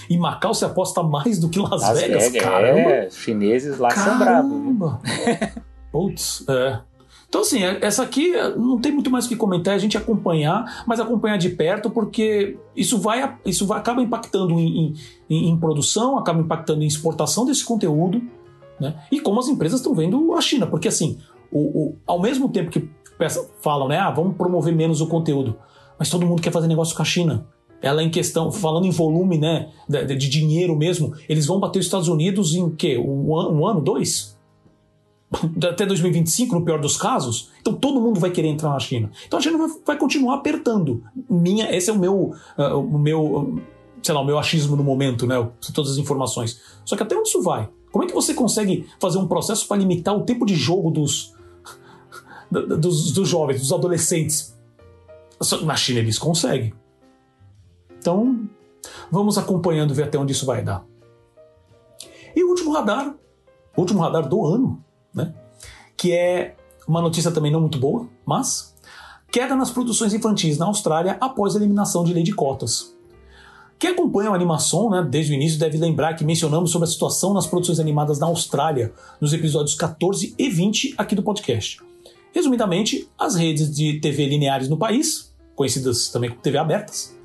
Em Macau se aposta mais do que Las, Las Vegas, Vegas, caramba. É, chineses lá são bravos. Putz, é. Então, assim, é, essa aqui é, não tem muito mais o que comentar, a gente acompanhar, mas acompanhar de perto, porque isso vai, isso vai acaba impactando em, em, em produção, acaba impactando em exportação desse conteúdo, né? E como as empresas estão vendo a China, porque assim, o, o, ao mesmo tempo que falam, né, ah, vamos promover menos o conteúdo, mas todo mundo quer fazer negócio com a China. Ela em questão, falando em volume, né, de, de dinheiro mesmo, eles vão bater os Estados Unidos em quê? Um, um ano, dois? Até 2025, no pior dos casos. Então todo mundo vai querer entrar na China. Então a China vai, vai continuar apertando. Minha, esse é o meu, uh, o meu, sei lá, o meu achismo no momento, né? Todas as informações. Só que até onde isso vai? Como é que você consegue fazer um processo para limitar o tempo de jogo dos, dos, dos jovens, dos adolescentes? Na China eles conseguem. Então, vamos acompanhando ver até onde isso vai dar. E o último radar, o último radar do ano? Que é uma notícia também não muito boa, mas queda nas produções infantis na Austrália após a eliminação de lei de cotas. Quem acompanha o Animação né, desde o início deve lembrar que mencionamos sobre a situação nas produções animadas na Austrália nos episódios 14 e 20 aqui do podcast. Resumidamente, as redes de TV lineares no país, conhecidas também como TV abertas,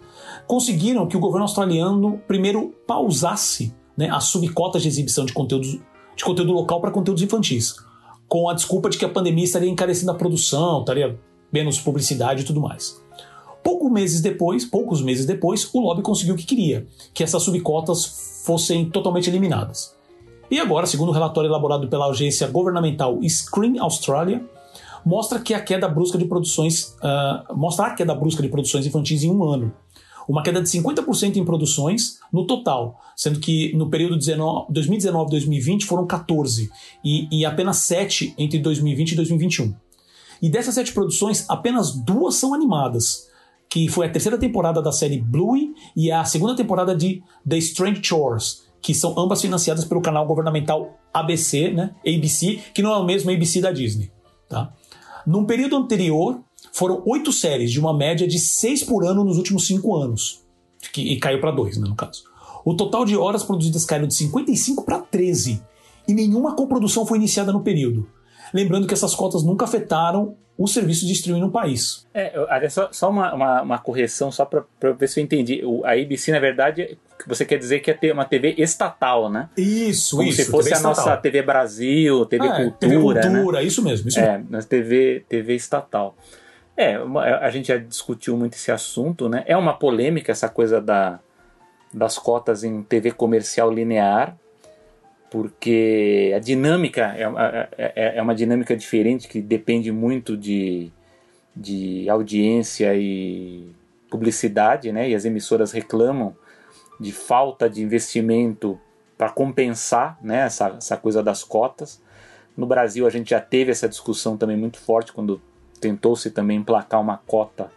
conseguiram que o governo australiano primeiro pausasse né, as subcotas de exibição de conteúdo, de conteúdo local para conteúdos infantis, com a desculpa de que a pandemia estaria encarecendo a produção, estaria menos publicidade e tudo mais. Poucos meses depois, poucos meses depois, o lobby conseguiu o que queria, que essas subcotas fossem totalmente eliminadas. E agora, segundo o um relatório elaborado pela agência governamental Screen Australia, mostra que a queda brusca de produções uh, mostra a queda brusca de produções infantis em um ano. Uma queda de 50% em produções no total, sendo que no período 2019-2020 foram 14 e, e apenas 7 entre 2020 e 2021. E dessas sete produções, apenas duas são animadas, que foi a terceira temporada da série Bluey e a segunda temporada de The Strange Chores, que são ambas financiadas pelo canal governamental ABC, né? ABC, que não é o mesmo ABC da Disney. Tá? Num período anterior, foram oito séries, de uma média de seis por ano nos últimos cinco anos. Que, e caiu para dois, né, no caso. O total de horas produzidas caiu de 55 para 13. E nenhuma coprodução foi iniciada no período. Lembrando que essas cotas nunca afetaram o serviço de streaming no país. É, só, só uma, uma, uma, correção, só para ver se eu entendi. O, a ABC, na verdade, você quer dizer que é uma TV estatal, né? Isso, Como isso. se fosse a nossa TV Brasil, TV é, Cultura. TV Cultura, né? isso mesmo. Isso é, na TV, TV estatal. É, a gente já discutiu muito esse assunto, né? É uma polêmica essa coisa da, das cotas em TV comercial linear porque a dinâmica é uma, é, é, é uma dinâmica diferente que depende muito de, de audiência e publicidade, né? E as emissoras reclamam de falta de investimento para compensar né, essa, essa coisa das cotas. No Brasil a gente já teve essa discussão também muito forte quando tentou-se também emplacar uma cota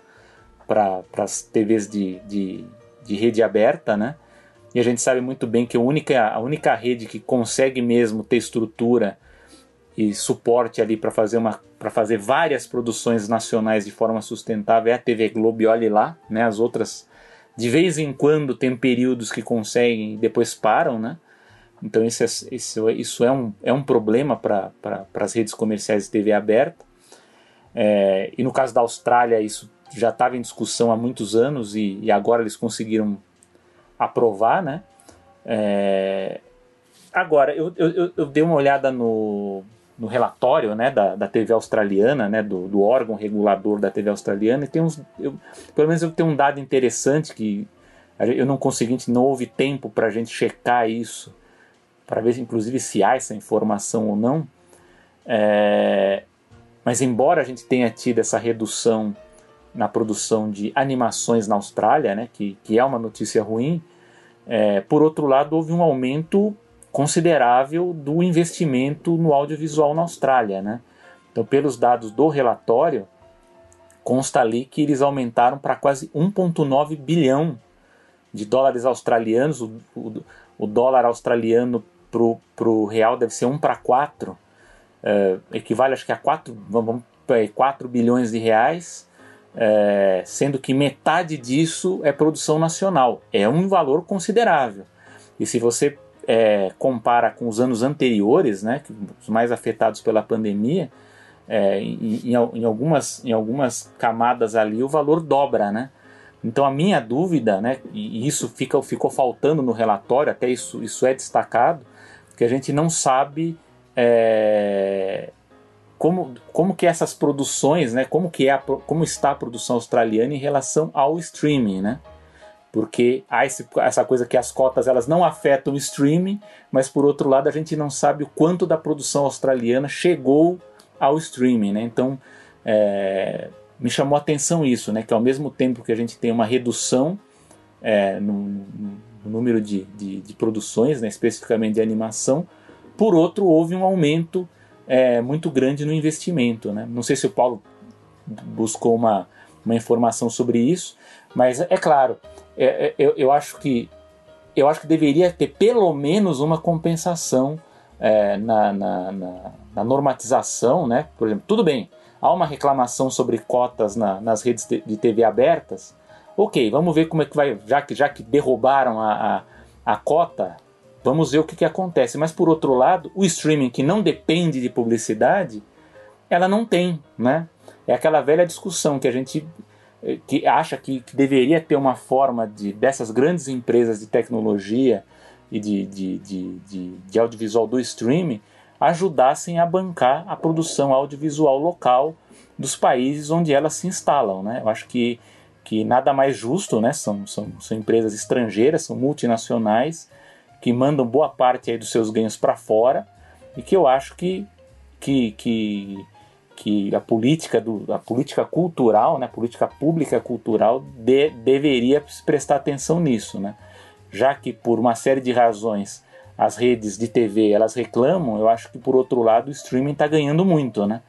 para as TVs de, de, de rede aberta, né? E a gente sabe muito bem que a única, a única rede que consegue mesmo ter estrutura e suporte ali para fazer uma para fazer várias produções nacionais de forma sustentável é a TV Globo e olhe lá, né? As outras de vez em quando tem períodos que conseguem e depois param, né? Então isso é, isso, isso é, um, é um problema para pra, as redes comerciais de TV aberta. É, e no caso da Austrália isso já estava em discussão há muitos anos e, e agora eles conseguiram aprovar, né? É... Agora, eu, eu, eu, dei uma olhada no, no relatório né, da, da TV australiana, né, do, do órgão regulador da TV australiana, e tem uns. Eu, pelo menos eu tenho um dado interessante que eu não consegui, não houve tempo para a gente checar isso, para ver inclusive se há essa informação ou não. É, mas embora a gente tenha tido essa redução na produção de animações na Austrália, né, que, que é uma notícia ruim, é, por outro lado, houve um aumento considerável do investimento no audiovisual na Austrália. Né? Então, pelos dados do relatório, consta ali que eles aumentaram para quase 1,9 bilhão de dólares australianos. O, o, o, dólar australiano pro, pro real deve ser 1 para 4, é, equivale acho que a 4, vamos, 4 bilhões de reais, é, sendo que metade disso é produção nacional. É um valor considerável. E se você é, compara com os anos anteriores, né, os mais afetados pela pandemia, é, em, em, algumas, em algumas camadas ali o valor dobra, né? Então a minha dúvida, né, e isso fica, ficou faltando no relatório, até isso, isso é destacado, que a gente não sabe é, como, como que essas produções, né, como que é a, como está a produção australiana em relação ao streaming, né? Porque há esse, essa coisa que as cotas elas não afetam o streaming, mas por outro lado a gente não sabe o quanto da produção australiana chegou ao streaming, né? Então é, me chamou a atenção isso, né? Que ao mesmo tempo que a gente tem uma redução é, no, no, número de, de, de produções, né? especificamente de animação, por outro houve um aumento é, muito grande no investimento, né? Não sei se o Paulo buscou uma, uma informação sobre isso, mas é claro, é, é eu, eu acho que eu acho que deveria ter pelo menos uma compensação é, na, na, na, na, normatização, né? Por exemplo, tudo bem, há uma reclamação sobre cotas na, nas redes de TV abertas. Ok, vamos ver como é que vai, já que, já que derrubaram a, a, a cota, vamos ver o que, que acontece. Mas por outro lado, o streaming que não depende de publicidade, ela não tem, né? É aquela velha discussão que a gente eh, que acha que, que deveria ter uma forma de dessas grandes empresas de tecnologia e de, de, de, de, de audiovisual do streaming ajudassem a bancar a produção audiovisual local dos países onde elas se instalam. Né? Eu acho que, que nada mais justo, né? são, são, são empresas estrangeiras, são multinacionais, que mandam boa parte aí dos seus ganhos para fora e que eu acho que, que, que, que a política do, a política cultural, né, a política pública cultural de, deveria prestar atenção nisso, né? já que por uma série de razões as redes de TV elas reclamam, eu acho que por outro lado o streaming está ganhando muito, né?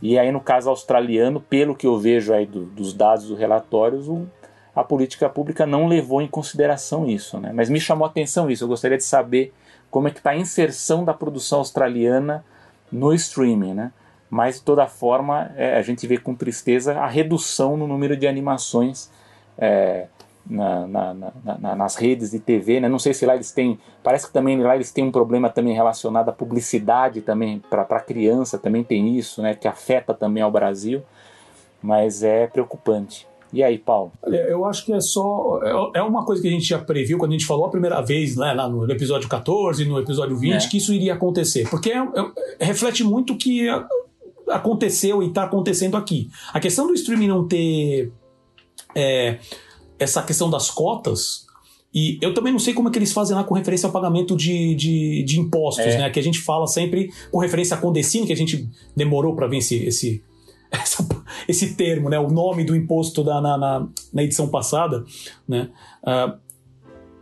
E aí no caso australiano, pelo que eu vejo aí do, dos dados dos relatórios, o, a política pública não levou em consideração isso, né? Mas me chamou a atenção isso. Eu gostaria de saber como é que está a inserção da produção australiana no streaming, né? Mas de toda forma é, a gente vê com tristeza a redução no número de animações é, na, na, na, nas redes de TV, né? Não sei se lá eles têm, parece que também lá eles têm um problema também relacionado à publicidade também para criança, também tem isso, né? Que afeta também ao Brasil, mas é preocupante. E aí, Paulo? Olha, eu acho que é só. É, é uma coisa que a gente já previu quando a gente falou a primeira vez, né, lá no episódio 14, no episódio 20, é. que isso iria acontecer. Porque é, é, reflete muito o que aconteceu e está acontecendo aqui. A questão do streaming não ter é, essa questão das cotas, e eu também não sei como é que eles fazem lá com referência ao pagamento de, de, de impostos, é. né? Que a gente fala sempre com referência à Condecine, que a gente demorou para ver esse, esse, essa, esse termo, né? O nome do imposto da, na, na, na edição passada, né? Uh,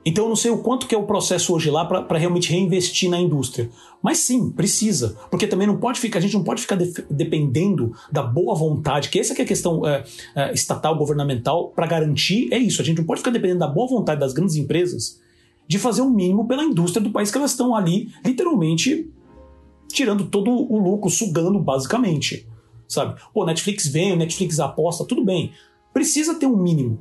então eu não sei o quanto que é o processo hoje lá para realmente reinvestir na indústria. Mas sim, precisa. Porque também não pode ficar, a gente não pode ficar de, dependendo da boa vontade, que essa que é a questão é, é, estatal, governamental, para garantir, é isso. A gente não pode ficar dependendo da boa vontade das grandes empresas de fazer o mínimo pela indústria do país que elas estão ali, literalmente tirando todo o lucro, sugando basicamente. Sabe? Pô, Netflix vem, Netflix aposta, tudo bem. Precisa ter um mínimo.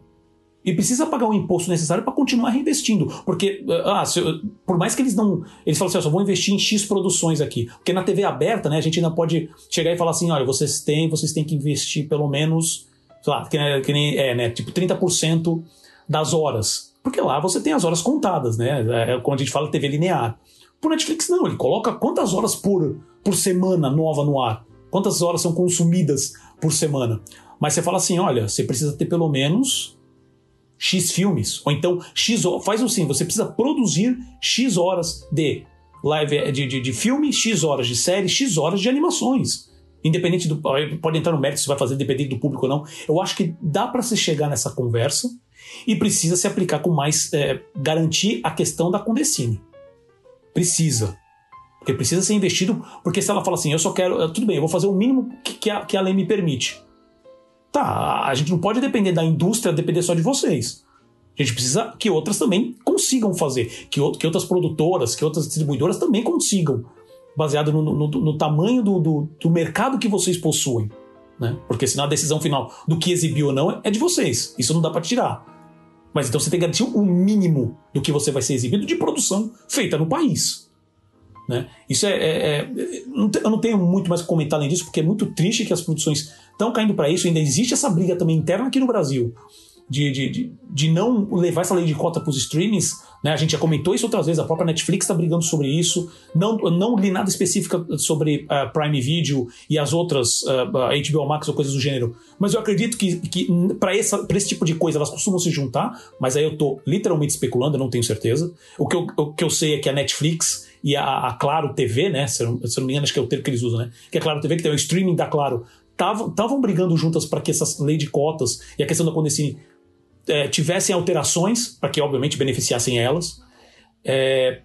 E precisa pagar o imposto necessário para continuar reinvestindo. Porque, ah, se, por mais que eles não. Eles falam assim, eu só vou investir em X produções aqui. Porque na TV aberta, né, a gente ainda pode chegar e falar assim: olha, vocês têm, vocês têm que investir pelo menos, sei lá, que, que nem é, né? Tipo, 30% das horas. Porque lá você tem as horas contadas, né? É, quando a gente fala TV linear. Por Netflix, não, ele coloca quantas horas por, por semana nova no ar. Quantas horas são consumidas por semana. Mas você fala assim: olha, você precisa ter pelo menos X filmes. Ou então, X faz assim, você precisa produzir X horas de live de, de, de filme, X horas de série, X horas de animações. Independente do. Pode entrar no mérito se vai fazer independente do público ou não. Eu acho que dá para se chegar nessa conversa e precisa se aplicar com mais. É, garantir a questão da Condecine. Precisa. Porque precisa ser investido. Porque se ela fala assim, eu só quero. Tudo bem, eu vou fazer o mínimo que, que, a, que a lei me permite. Tá, a gente não pode depender da indústria, depender só de vocês. A gente precisa que outras também consigam fazer, que, que outras produtoras, que outras distribuidoras também consigam, baseado no, no, no tamanho do, do, do, mercado que vocês possuem. Né? Porque senão a decisão final do que exibir ou não é de vocês. Isso não dá para tirar. Mas então você tem que garantir o mínimo do que você vai ser exibido de produção feita no país. Né? Isso é, é, é, Eu não tenho muito mais que comentar além disso, porque é muito triste que as produções estão caindo para isso. Ainda existe essa briga também interna aqui no Brasil de, de, de, de não levar essa lei de cota para os streamings. Né? A gente já comentou isso outras vezes, a própria Netflix está brigando sobre isso. Não, não li nada específico sobre uh, Prime Video e as outras, uh, HBO Max ou coisas do gênero, mas eu acredito que, que para esse tipo de coisa elas costumam se juntar, mas aí eu estou literalmente especulando, eu não tenho certeza. O que eu, o que eu sei é que a Netflix e a, a Claro TV, né? Se eu, se eu não me engano, acho que é o termo que eles usam, né? Que é a Claro TV, que tem o streaming da Claro, estavam brigando juntas para que essa lei de cotas e a questão da Condecine é, tivessem alterações, para que obviamente beneficiassem elas. É,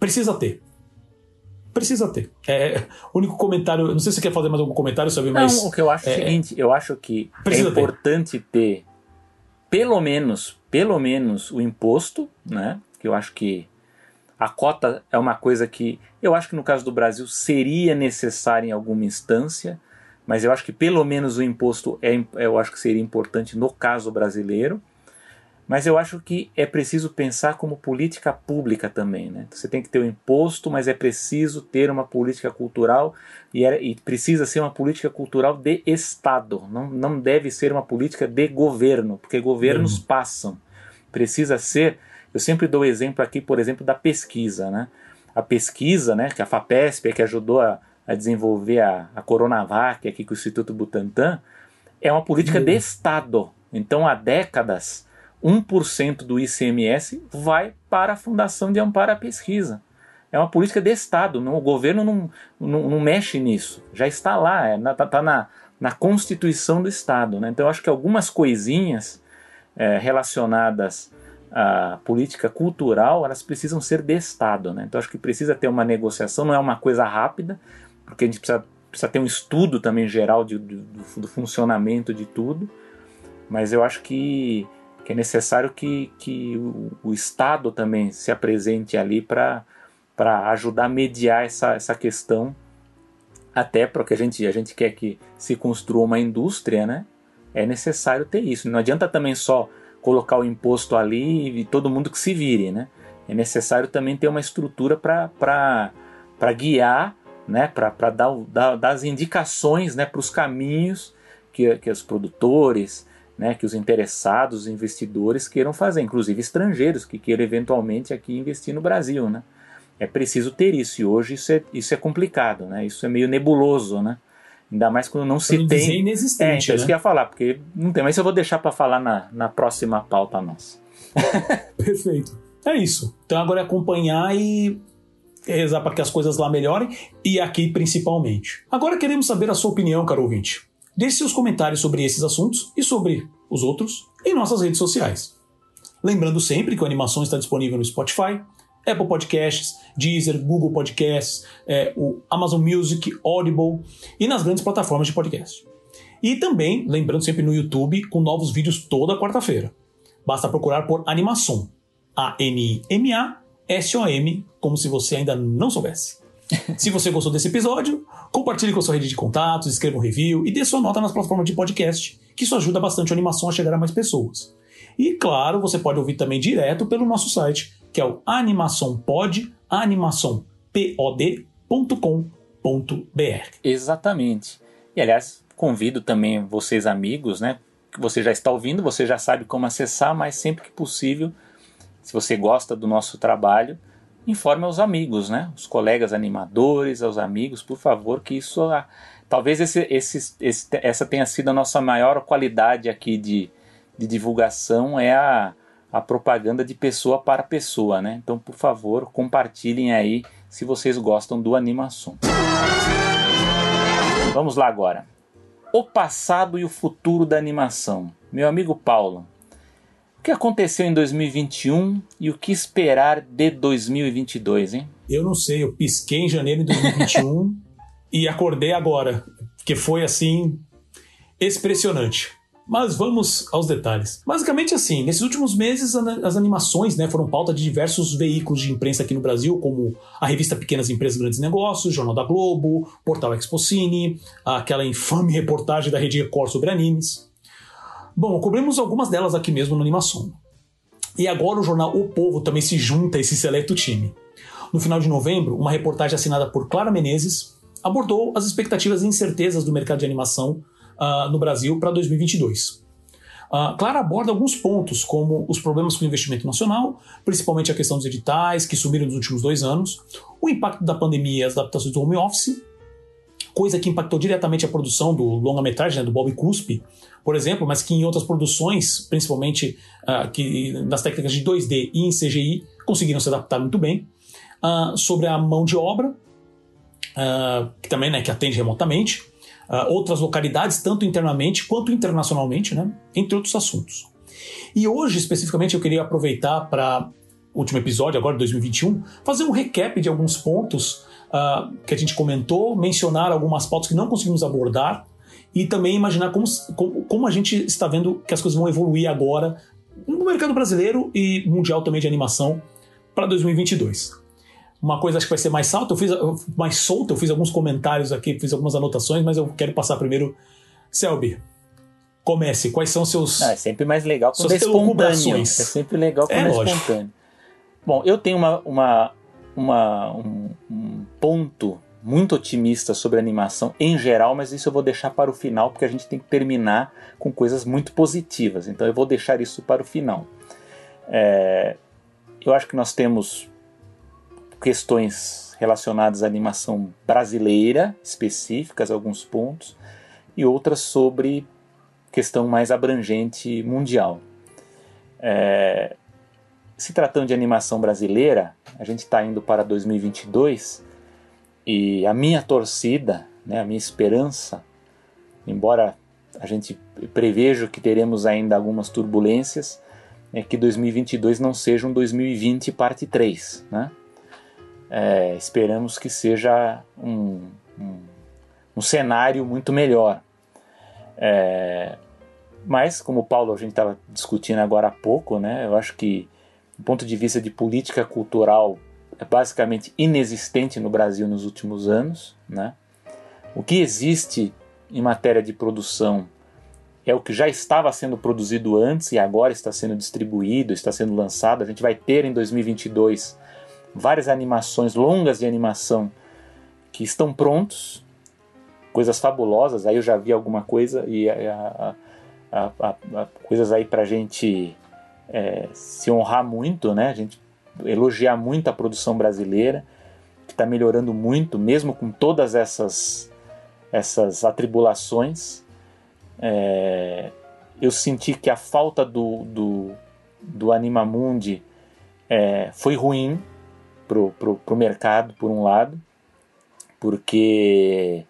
precisa ter. Precisa ter. É, único comentário. Não sei se você quer fazer mais algum comentário sobre mas. Não, o que eu acho é, o seguinte: eu acho que é importante ter. ter pelo menos, pelo menos o imposto, né? Que eu acho que a cota é uma coisa que eu acho que no caso do Brasil seria necessária em alguma instância mas eu acho que pelo menos o imposto é, eu acho que seria importante no caso brasileiro. Mas eu acho que é preciso pensar como política pública também. Né? Você tem que ter o imposto, mas é preciso ter uma política cultural e, é, e precisa ser uma política cultural de Estado. Não, não deve ser uma política de governo, porque governos uhum. passam. Precisa ser. Eu sempre dou o exemplo aqui, por exemplo, da pesquisa. Né? A pesquisa, né, que a FAPESP é que ajudou a, a desenvolver a, a Coronavac aqui com o Instituto Butantan, é uma política uhum. de Estado. Então, há décadas, 1% do ICMS vai para a Fundação de Amparo à Pesquisa. É uma política de Estado, não, o governo não, não, não, mexe nisso. Já está lá, está é, tá, tá na, na Constituição do Estado. Né? Então, eu acho que algumas coisinhas é, relacionadas à política cultural, elas precisam ser de Estado. Né? Então, acho que precisa ter uma negociação, não é uma coisa rápida, porque a gente precisa, precisa ter um estudo também geral de, do, do, funcionamento de tudo, mas eu acho que, que é necessário que, que o, o Estado também se apresente ali para ajudar a mediar essa, essa questão, até porque a gente, a gente quer que se construa uma indústria, né? É necessário ter isso. Não adianta também só colocar o imposto ali e todo mundo que se vire, né? É necessário também ter uma estrutura para guiar né, para dar, dar, dar, as indicações né, para os caminhos que, que os produtores, né, que os interessados, os investidores queiram fazer, inclusive estrangeiros que queiram eventualmente aqui investir no Brasil. Né? É preciso ter isso, e hoje isso é, isso é complicado, né? isso é meio nebuloso. Né? Ainda mais quando não se tem. Inexistente, é, então, né? isso que eu ia falar, porque não tem, mas eu vou deixar para falar na, na próxima pauta nossa. Perfeito. É isso. Então agora é acompanhar e rezar para que as coisas lá melhorem e aqui principalmente. Agora queremos saber a sua opinião, caro ouvinte. Deixe seus comentários sobre esses assuntos e sobre os outros em nossas redes sociais. Lembrando sempre que a animação está disponível no Spotify, Apple Podcasts, Deezer, Google Podcasts, é, o Amazon Music, Audible e nas grandes plataformas de podcast. E também, lembrando sempre no YouTube, com novos vídeos toda quarta-feira. Basta procurar por Animação. A-N-I-M-A S-O-M, como se você ainda não soubesse. Se você gostou desse episódio, compartilhe com a sua rede de contatos, escreva um review e dê sua nota nas plataformas de podcast, que isso ajuda bastante a animação a chegar a mais pessoas. E claro, você pode ouvir também direto pelo nosso site, que é o animaçãopod, animaçãopod.com.br. Exatamente. E aliás, convido também vocês amigos, né? Que você já está ouvindo, você já sabe como acessar, mas sempre que possível se você gosta do nosso trabalho, informe aos amigos, né? Os colegas animadores, aos amigos, por favor, que isso ah, talvez esse, esse, esse, essa tenha sido a nossa maior qualidade aqui de, de divulgação é a, a propaganda de pessoa para pessoa, né? Então, por favor, compartilhem aí se vocês gostam do animação. Vamos lá agora. O passado e o futuro da animação. Meu amigo Paulo, o que aconteceu em 2021 e o que esperar de 2022, hein? Eu não sei, eu pisquei em janeiro de 2021 e acordei agora, que foi assim impressionante. Mas vamos aos detalhes. Basicamente assim, nesses últimos meses as animações né, foram pauta de diversos veículos de imprensa aqui no Brasil, como a revista Pequenas Empresas Grandes Negócios, Jornal da Globo, Portal Expocine, aquela infame reportagem da Rede Record sobre animes. Bom, cobrimos algumas delas aqui mesmo no Animação. E agora o jornal O Povo também se junta a esse seleto time. No final de novembro, uma reportagem assinada por Clara Menezes abordou as expectativas e incertezas do mercado de animação uh, no Brasil para 2022. Uh, Clara aborda alguns pontos, como os problemas com o investimento nacional, principalmente a questão dos editais, que subiram nos últimos dois anos, o impacto da pandemia e as adaptações do home office, coisa que impactou diretamente a produção do longa-metragem, né, do Bob Cuspe, por exemplo, mas que em outras produções, principalmente uh, que nas técnicas de 2D e em CGI, conseguiram se adaptar muito bem. Uh, sobre a mão de obra, uh, que também né, que atende remotamente, outras localidades, tanto internamente quanto internacionalmente, né, entre outros assuntos. E hoje, especificamente, eu queria aproveitar para último episódio, agora de 2021, fazer um recap de alguns pontos uh, que a gente comentou, mencionar algumas pautas que não conseguimos abordar e também imaginar como, como, a gente está vendo que as coisas vão evoluir agora no mercado brasileiro e mundial também de animação para 2022. Uma coisa acho que vai ser mais salta, eu fiz mais solta, eu fiz alguns comentários aqui, fiz algumas anotações, mas eu quero passar primeiro. Selby, comece. Quais são seus. Ah, é sempre mais legal quando é espontâneo. É sempre legal quando é, é espontâneo. Bom, eu tenho uma, uma, uma um, um ponto muito otimista sobre animação em geral, mas isso eu vou deixar para o final porque a gente tem que terminar com coisas muito positivas. Então eu vou deixar isso para o final. É, eu acho que nós temos questões relacionadas à animação brasileira, específicas, alguns pontos, e outras sobre questão mais abrangente mundial. É, se tratando de animação brasileira, a gente está indo para 2022 e a minha torcida, né, a minha esperança, embora a gente preveja que teremos ainda algumas turbulências, é que 2022 não seja um 2020 parte 3. Né? É, esperamos que seja um, um, um cenário muito melhor. É, mas, como o Paulo a gente estava discutindo agora há pouco, né, eu acho que do ponto de vista de política cultural é basicamente inexistente no Brasil nos últimos anos. Né? O que existe em matéria de produção é o que já estava sendo produzido antes e agora está sendo distribuído, está sendo lançado. A gente vai ter em 2022 várias animações longas de animação que estão prontos, coisas fabulosas. Aí eu já vi alguma coisa e a, a, a, coisas aí para a gente é, se honrar muito, né? A gente elogiar muito a produção brasileira, que está melhorando muito, mesmo com todas essas, essas atribulações. É, eu senti que a falta do, do, do Animamundi é, foi ruim pro, pro mercado, por um lado, porque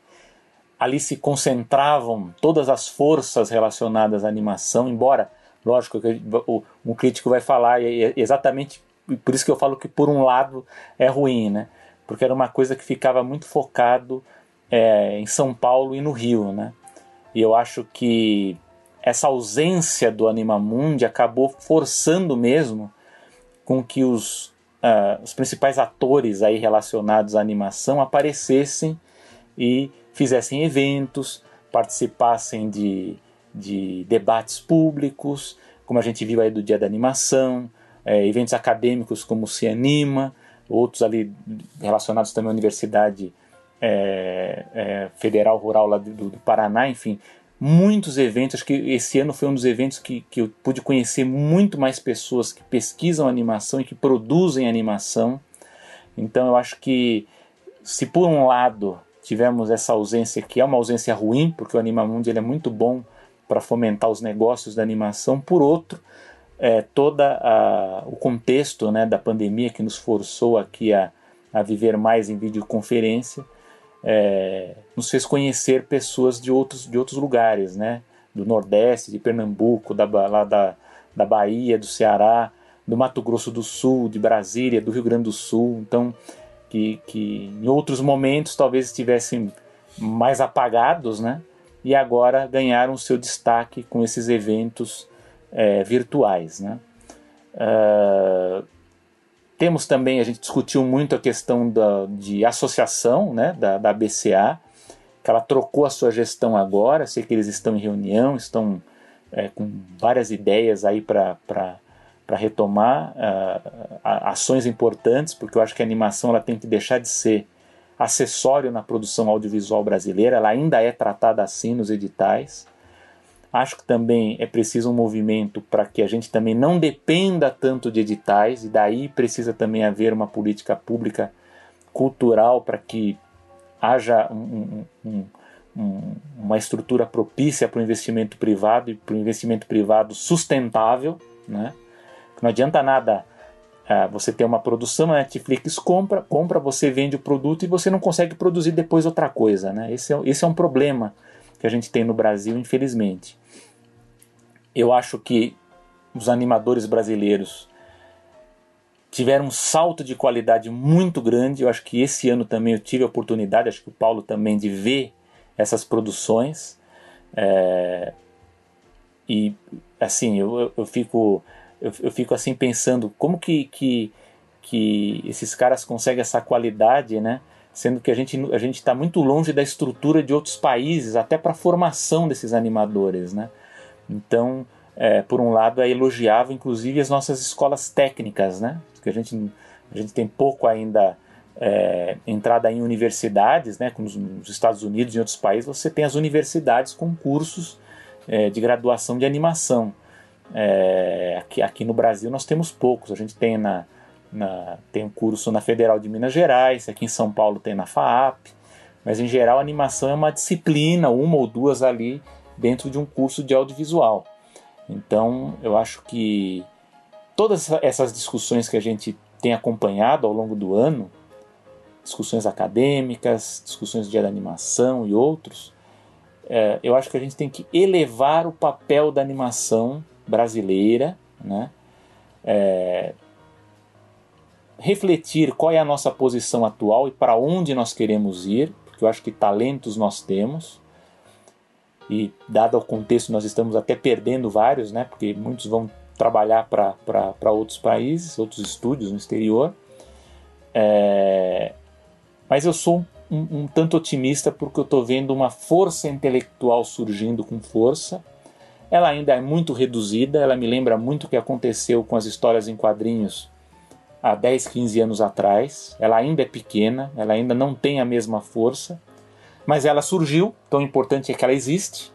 ali se concentravam todas as forças relacionadas à animação, embora, lógico, um crítico vai falar exatamente por isso que eu falo que por um lado é ruim, né? Porque era uma coisa que ficava muito focado é, em São Paulo e no Rio, né? E eu acho que essa ausência do Animamundi acabou forçando mesmo com que os, uh, os principais atores aí relacionados à animação aparecessem e fizessem eventos, participassem de, de debates públicos, como a gente viu aí do Dia da Animação, é, eventos acadêmicos como o Cianima, outros ali relacionados também à Universidade é, é, Federal Rural lá do, do, Paraná, enfim, muitos eventos. Acho que esse ano foi um dos eventos que, que eu pude conhecer muito mais pessoas que pesquisam animação e que produzem animação. Então eu acho que se por um lado tivemos essa ausência que é uma ausência ruim, porque o Animamundi ele é muito bom para fomentar os negócios da animação, por outro, é, todo o contexto né, da pandemia que nos forçou aqui a, a viver mais em videoconferência, é, nos fez conhecer pessoas de outros, de outros lugares, né? do Nordeste, de Pernambuco, da, lá da, da Bahia, do Ceará, do Mato Grosso do Sul, de Brasília, do Rio Grande do Sul. Então, que, que em outros momentos talvez estivessem mais apagados, né? e agora ganharam seu destaque com esses eventos é, virtuais. Né? Uh, temos também, a gente discutiu muito a questão da, de associação né, da, da BCA, que ela trocou a sua gestão agora, sei que eles estão em reunião, estão é, com várias ideias aí para retomar uh, ações importantes, porque eu acho que a animação ela tem que deixar de ser acessório na produção audiovisual brasileira, ela ainda é tratada assim nos editais. Acho que também é preciso um movimento para que a gente também não dependa tanto de editais, e daí precisa também haver uma política pública cultural para que haja um, um, um, uma estrutura propícia para o investimento privado e para o investimento privado sustentável. Né? Não adianta nada ah, você ter uma produção, a Netflix compra, compra, você vende o produto e você não consegue produzir depois outra coisa. Né? Esse, é, esse é um problema que a gente tem no Brasil, infelizmente. Eu acho que os animadores brasileiros tiveram um salto de qualidade muito grande. Eu acho que esse ano também eu tive a oportunidade, acho que o Paulo também, de ver essas produções. É, e assim, eu, eu fico eu, eu fico assim pensando como que, que, que esses caras conseguem essa qualidade, né? Sendo que a gente a gente está muito longe da estrutura de outros países, até para a formação desses animadores, né? Então, é, por um lado, é elogiável, inclusive, as nossas escolas técnicas, né? Porque a gente, a gente tem pouco ainda é, entrada em universidades, né? Como nos Estados Unidos e em outros países, você tem as universidades com cursos é, de graduação de animação. É, aqui, aqui no Brasil nós temos poucos. A gente tem na, na, tem um curso na Federal de Minas Gerais, aqui em São Paulo tem na FAAP, mas em geral a animação é uma disciplina, uma ou duas ali dentro de um curso de audiovisual. Então eu acho que todas essas discussões que a gente tem acompanhado ao longo do ano, discussões acadêmicas, discussões de animação e outros, é, eu acho que a gente tem que elevar o papel da animação brasileira, né? É, refletir qual é a nossa posição atual e para onde nós queremos ir, porque eu acho que talentos nós temos e dado o contexto nós estamos até perdendo vários, né? Porque muitos vão trabalhar para outros países, outros estúdios no exterior. É, mas eu sou um, um tanto otimista porque eu estou vendo uma força intelectual surgindo com força ela ainda é muito reduzida, ela me lembra muito o que aconteceu com as histórias em quadrinhos há 10, 15 anos atrás. Ela ainda é pequena, ela ainda não tem a mesma força, mas ela surgiu, tão importante é que ela existe.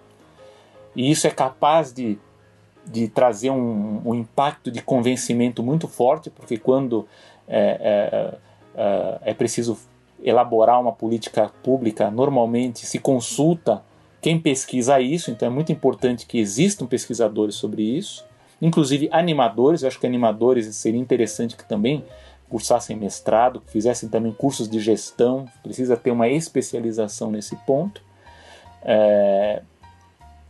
E isso é capaz de, de trazer um, um impacto de convencimento muito forte, porque quando é, é, é, é preciso elaborar uma política pública, normalmente se consulta quem pesquisa isso, então é muito importante que existam pesquisadores sobre isso, inclusive animadores, eu acho que animadores seria interessante que também cursassem mestrado, que fizessem também cursos de gestão, precisa ter uma especialização nesse ponto. É,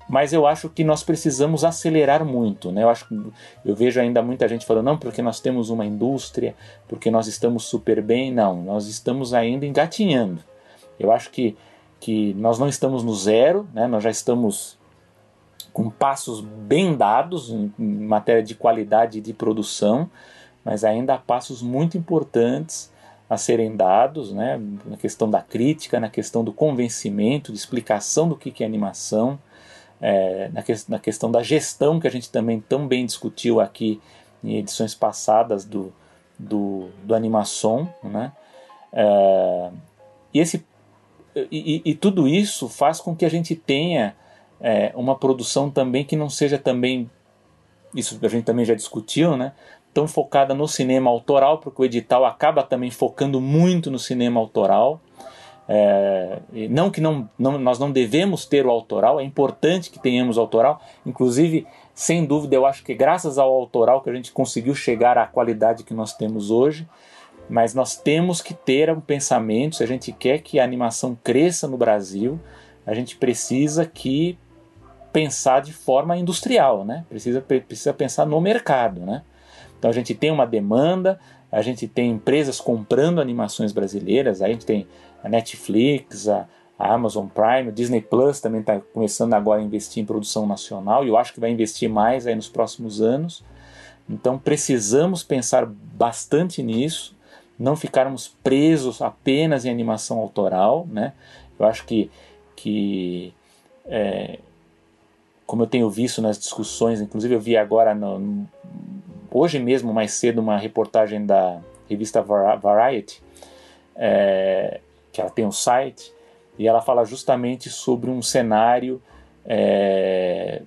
mas eu acho que nós precisamos acelerar muito, né? Eu acho eu vejo ainda muita gente falando não porque nós temos uma indústria, porque nós estamos super bem, não, nós estamos ainda engatinhando. Eu acho que que nós não estamos no zero, né? nós já estamos com passos bem dados em, matéria de qualidade de produção, mas ainda há passos muito importantes a serem dados, né? na questão da crítica, na questão do convencimento, de explicação do que, que é animação, é, na, que, na questão da gestão, que a gente também tão bem discutiu aqui em edições passadas do, do, do Animação. Né? É, e esse e, e, tudo isso faz com que a gente tenha é, uma produção também que não seja também isso a gente também já discutiu, né? Tão focada no cinema autoral, porque o edital acaba também focando muito no cinema autoral. É, não que não, não, nós não devemos ter o autoral, é importante que tenhamos autoral. Inclusive, sem dúvida, eu acho que graças ao autoral que a gente conseguiu chegar à qualidade que nós temos hoje. Mas nós temos que ter um pensamento, se a gente quer que a animação cresça no Brasil, a gente precisa que pensar de forma industrial, né? Precisa, precisa pensar no mercado, né? Então a gente tem uma demanda, a gente tem empresas comprando animações brasileiras, a gente tem a Netflix, a, a Amazon Prime, o Disney Plus também está começando agora a investir em produção nacional e eu acho que vai investir mais aí nos próximos anos. Então precisamos pensar bastante nisso, não ficarmos presos apenas em animação autoral, né? Eu acho que, que é, como eu tenho visto nas discussões, inclusive eu vi agora no, hoje mesmo mais cedo uma reportagem da revista Variety, é, que ela tem um site e ela fala justamente sobre um cenário é,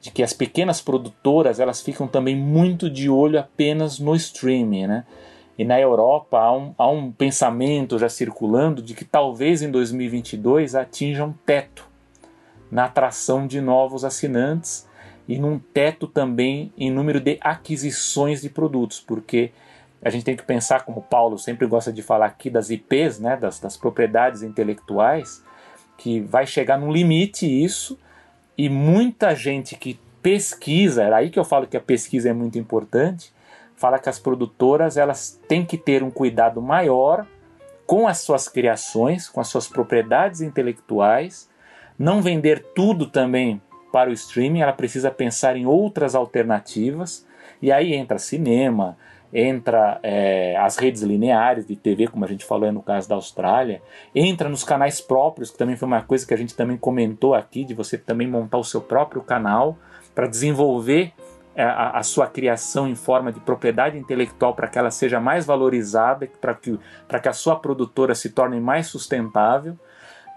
de que as pequenas produtoras elas ficam também muito de olho apenas no streaming, né? E na Europa há um, há um pensamento já circulando de que talvez em 2022 atinja um teto na atração de novos assinantes e num teto também em número de aquisições de produtos, porque a gente tem que pensar, como o Paulo sempre gosta de falar aqui, das IPs, né, das, das propriedades intelectuais, que vai chegar num limite isso, e muita gente que pesquisa, é aí que eu falo que a pesquisa é muito importante, fala que as produtoras elas têm que ter um cuidado maior com as suas criações, com as suas propriedades intelectuais, não vender tudo também para o streaming, ela precisa pensar em outras alternativas, e aí entra cinema, entra é, as redes lineares de TV, como a gente falou no caso da Austrália, entra nos canais próprios, que também foi uma coisa que a gente também comentou aqui, de você também montar o seu próprio canal para desenvolver é, a, a, sua criação em forma de propriedade intelectual para que ela seja mais valorizada, para que, que a sua produtora se torne mais sustentável.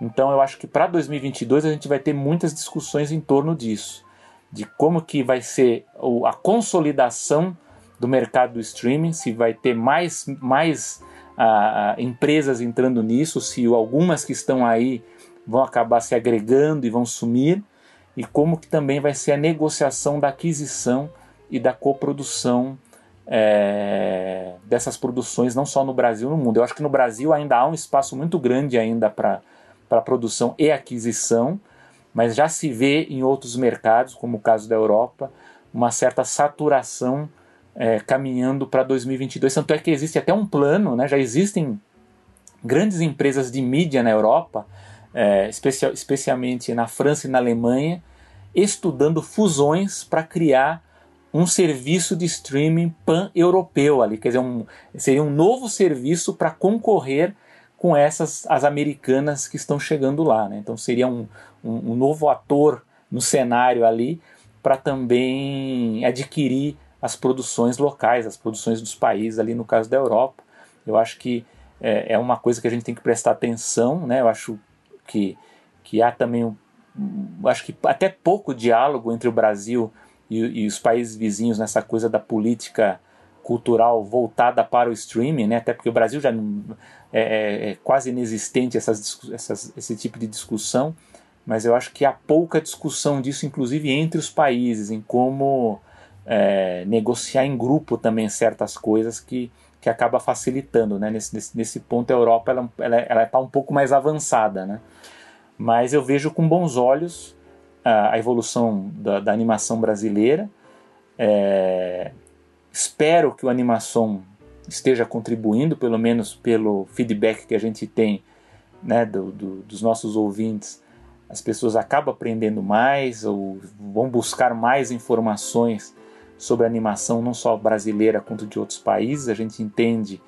Então eu acho que para 2022 a gente vai ter muitas discussões em torno disso, de como que vai ser a consolidação do mercado do streaming, se vai ter mais, mais ah, ah, empresas entrando nisso, se algumas que estão aí vão acabar se agregando e vão sumir, e como que também vai ser a negociação da aquisição e da coprodução é, dessas produções, não só no Brasil, no mundo. Eu acho que no Brasil ainda há um espaço muito grande ainda para produção e aquisição, mas já se vê em outros mercados, como o caso da Europa, uma certa saturação é, caminhando para 2022. Tanto é que existe até um plano, né? já existem grandes empresas de mídia na Europa, é, especial, especialmente na França e na Alemanha, estudando fusões para criar um serviço de streaming pan-europeu ali, quer dizer, um, seria um novo serviço para concorrer com essas as americanas que estão chegando lá, né? Então seria um, um, um novo ator no cenário ali para também adquirir as produções locais, as produções dos países, ali no caso da Europa. Eu acho que é, é uma coisa que a gente tem que prestar atenção, né? Eu acho que, que há também, acho que até pouco diálogo entre o Brasil e, e, os países vizinhos nessa coisa da política cultural voltada para o streaming, né? Até porque o Brasil já não, é, é, é quase inexistente essas, essas, esse tipo de discussão, mas eu acho que há pouca discussão disso, inclusive entre os países, em como é, negociar em grupo também certas coisas que, que acaba facilitando. Né? Nesse, nesse, nesse ponto, a Europa está ela, ela tá um pouco mais avançada. Né? Mas eu vejo com bons olhos a, a evolução da, da, animação brasileira. É, espero que o animação esteja contribuindo, pelo menos pelo feedback que a gente tem né, do, do, dos nossos ouvintes. As pessoas acabam aprendendo mais ou vão buscar mais informações sobre animação não só brasileira quanto de outros países. A gente entende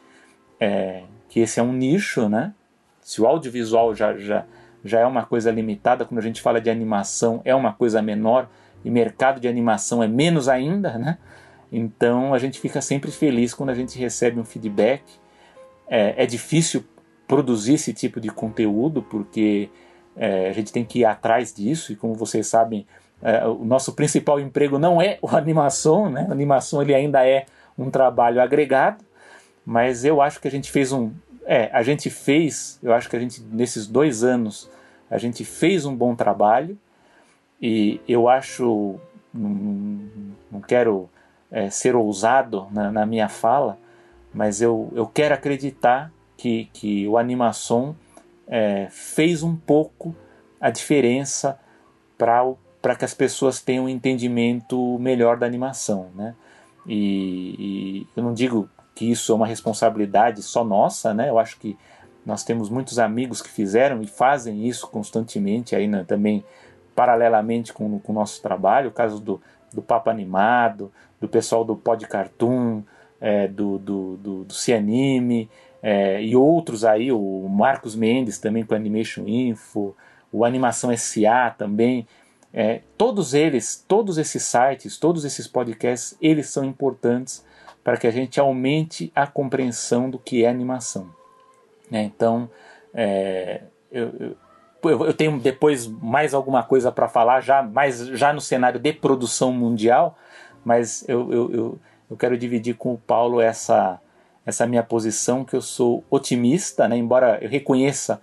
é, que esse é um nicho, né? Se o audiovisual já, já, já é uma coisa limitada, quando a gente fala de animação é uma coisa menor e mercado de animação é menos ainda, né? Então a gente fica sempre feliz quando a gente recebe um feedback. É, é difícil produzir esse tipo de conteúdo porque é, a gente tem que ir atrás disso e como vocês sabem é, o nosso principal emprego não é o animação, né? A animação ele ainda é um trabalho agregado, mas eu acho que a gente fez um, é, a gente fez, eu acho que a gente nesses dois anos a gente fez um bom trabalho e eu acho, não, não quero é, ser ousado na, na, minha fala, mas eu, eu quero acreditar que, que o animação é, fez um pouco a diferença para que as pessoas tenham um entendimento melhor da animação, né? E, e, eu não digo que isso é uma responsabilidade só nossa, né? Eu acho que Nós temos muitos amigos que fizeram e fazem isso constantemente, aí né, também paralelamente com o nosso trabalho, o caso do, do Papa Animado, do pessoal do Pod Cartoon, é, do, do, do, do Cianime, é, e outros aí, o Marcos Mendes também com Animation Info, o Animação SA também. É, todos eles, todos esses sites, todos esses podcasts, eles são importantes para que a gente aumente a compreensão do que é animação. Né? Então, é, eu, eu, tenho depois mais alguma coisa para falar, já, mais, já no cenário de produção mundial, mas eu, eu, eu, eu quero dividir com o Paulo essa, essa minha posição, que eu sou otimista, né? embora eu reconheça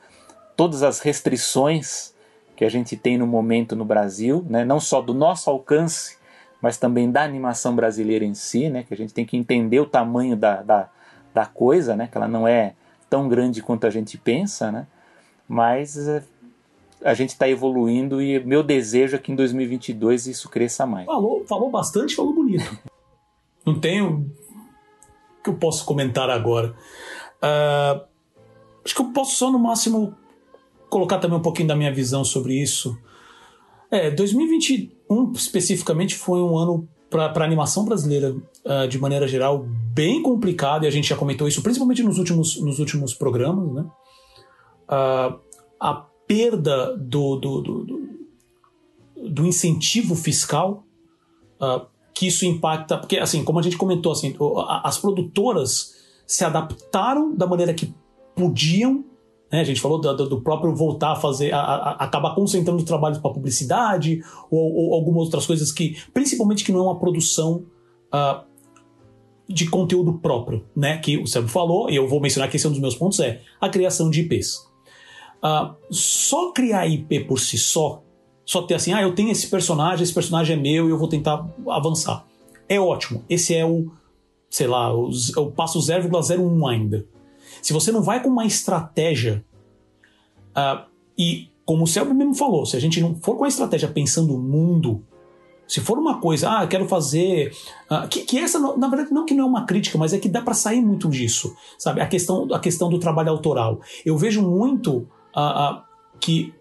todas as restrições que a gente tem no momento no Brasil, né? não só do nosso alcance, mas também da animação brasileira em si, né? que a gente tem que entender o tamanho da, da, da coisa, né? que ela não é tão grande quanto a gente pensa, né? mas é, a gente está evoluindo e meu desejo é que em 2022 isso cresça mais. Falou, falou bastante, falou bonito. Não tenho que eu posso comentar agora? Uh, acho que eu posso só no máximo colocar também um pouquinho da minha visão sobre isso. É, 2021 especificamente foi um ano para animação brasileira, uh, de maneira geral, bem complicado, e a gente já comentou isso principalmente nos últimos, nos últimos programas. Né? Uh, a perda do, do, do, do, incentivo fiscal uh, que isso impacta, porque assim, como a gente comentou, assim, as produtoras se adaptaram da maneira que podiam, né? A gente falou do, do próprio voltar a fazer, a, a, acabar concentrando trabalhos para publicidade ou, ou, algumas outras coisas que, principalmente que não é uma produção uh, de conteúdo próprio, né? Que o Sérgio falou, e eu vou mencionar que esse é um dos meus pontos, é a criação de IPs. Ah, só criar IP por si só só ter assim, ah, eu tenho esse personagem, esse personagem é meu e eu vou tentar avançar. É ótimo. Esse é o, sei lá, o, o passo 0,01 ainda. Se você não vai com uma estratégia, uh, e como o Selby mesmo falou, se a gente não for com a estratégia pensando no mundo, se for uma coisa, ah, quero fazer. Uh, que, que essa, na verdade, não que não é uma crítica, mas é que dá para sair muito disso, sabe? A questão, a questão do trabalho autoral. Eu vejo muito uh, que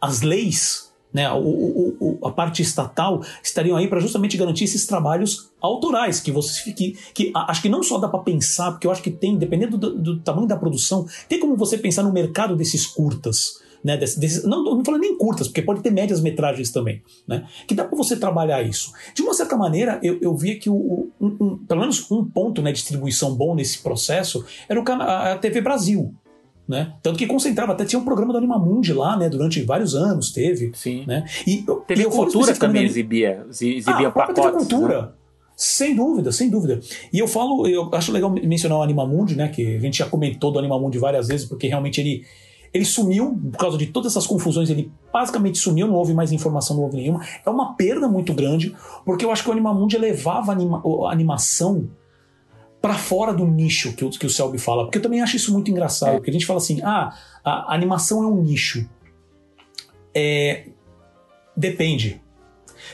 as leis, né, o, o, o, a parte estatal, estariam aí para justamente garantir esses trabalhos autorais, que você que, que acho que não só dá para pensar, porque eu acho que tem, dependendo do, do, tamanho da produção, tem como você pensar no mercado desses curtas. Né, desse, desse, não, não falando nem curtas, porque pode ter médias metragens também, né, que dá para você trabalhar isso. De uma certa maneira, eu, eu via que o, um, um, pelo menos um ponto né, de distribuição bom nesse processo era o, a TV Brasil. Né? Tanto que concentrava, até tinha um programa do Animamundi lá, né? Durante vários anos teve. Sim. Né? E, TV e Cultura também exibia, exibia ah, pacotes. TV Cultura. Né? Sem dúvida, sem dúvida. E eu falo, eu acho legal mencionar o Animamundi, né? Que a gente já comentou do Animamundi várias vezes, porque realmente ele, ele sumiu por causa de todas essas confusões. Ele basicamente sumiu, não houve mais informação, não houve nenhuma. É uma perda muito grande, porque eu acho que o Animamundi elevava a, anima, a animação para fora do nicho que o, que o Selby fala, porque eu também acho isso muito engraçado, é. porque a gente fala assim, ah, a animação é um nicho. É, depende.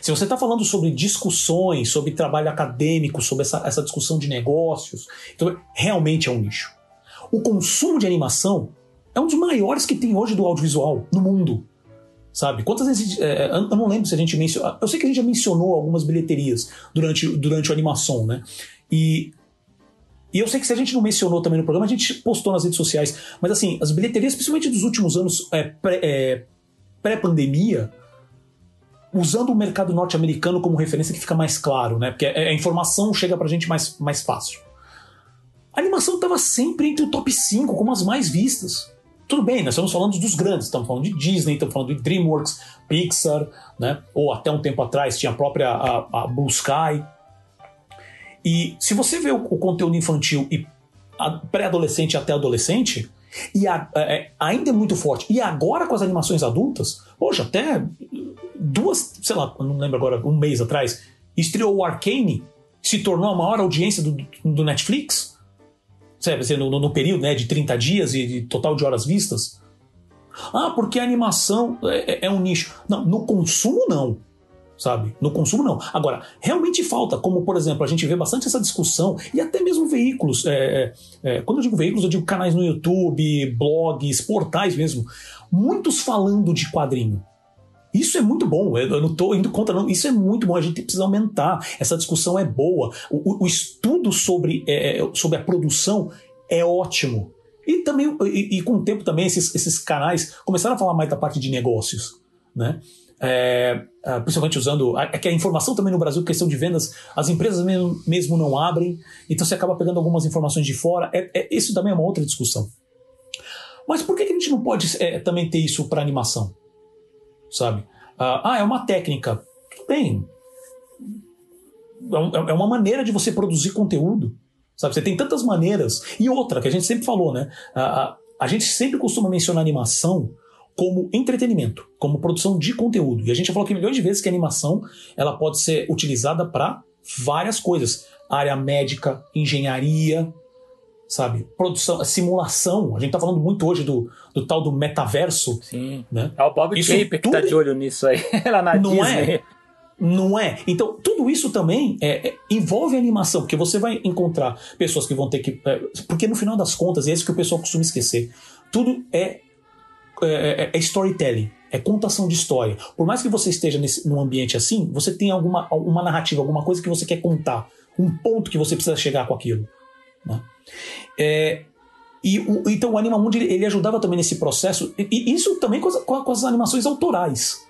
Se você está falando sobre discussões, sobre trabalho acadêmico, sobre essa, essa discussão de negócios, então realmente é um nicho. O consumo de animação é um dos maiores que tem hoje do audiovisual no mundo. Sabe? Quantas vezes. É, eu não lembro se a gente mencionou. Eu sei que a gente já mencionou algumas bilheterias durante, durante a animação, né? E e eu sei que se a gente não mencionou também no programa, a gente postou nas redes sociais. Mas assim, as bilheterias, principalmente dos últimos anos é, é pré-pandemia, é, usando o mercado norte-americano como referência que fica mais claro, né? Porque a informação chega pra gente mais, mais fácil. A animação estava sempre entre o top 5 como as mais vistas. Tudo bem, nós estamos falando dos grandes, estamos falando de Disney, estamos falando de DreamWorks, Pixar, né? Ou até um tempo atrás tinha a própria a, a Blue Sky. E se você vê o, o conteúdo infantil e pré-adolescente até adolescente, e a, é, é, ainda é muito forte. E agora com as animações adultas, poxa, até duas, sei lá, não lembro agora, um mês atrás, estreou o Arcane, se tornou a maior audiência do, do Netflix, sabe, assim, no, no, período né, de 30 dias e de total de horas vistas. Ah, porque a animação é, é, é um nicho. Não, no consumo não. Sabe? No consumo, não. Agora, realmente falta, como por exemplo, a gente vê bastante essa discussão, e até mesmo veículos. É, é, é, quando eu digo veículos, eu digo canais no YouTube, blogs, portais mesmo. Muitos falando de quadrinho. Isso é muito bom, eu não estou indo contra, não. Isso é muito bom, a gente precisa aumentar. Essa discussão é boa. O, o estudo sobre, é, é, sobre a produção é ótimo. E também, e, e, com o tempo também, esses, esses canais começaram a falar mais da parte de negócios. Né? É, é, principalmente usando. É que a informação também no Brasil, questão de vendas, as empresas mesmo, mesmo não abrem, então você acaba pegando algumas informações de fora. É, é, isso também é uma outra discussão. Mas por que, a gente não pode é, também ter isso para animação? Sabe? Ah, ah, é uma técnica. Tudo bem. É, é uma maneira de você produzir conteúdo. Sabe? Você tem tantas maneiras. E outra, que a gente sempre falou, né? A, a, a gente sempre costuma mencionar animação como entretenimento, como produção de conteúdo. E a já falou aqui milhões de vezes que a animação ela pode ser utilizada para várias coisas. Área médica, engenharia, sabe? Produção, simulação. A gente tá falando muito hoje do, do tal do metaverso. Sim. Né? É o Bob isso Paper que tá de olho nisso aí, lá na Não Disney. É? Não é? Então, tudo isso também é, é, envolve animação, porque você vai encontrar pessoas que vão ter que. É, porque no final das contas, é isso que o pessoal costuma esquecer. Tudo é é, é, é, storytelling, é contação de história. Por mais que você esteja nesse, num ambiente assim, você tem alguma uma narrativa, alguma coisa que você quer contar, um ponto que você precisa chegar com aquilo. Né? É, e o, então o Animamundi ele, ele ajudava também nesse processo, e, e isso também com as, com as, animações autorais.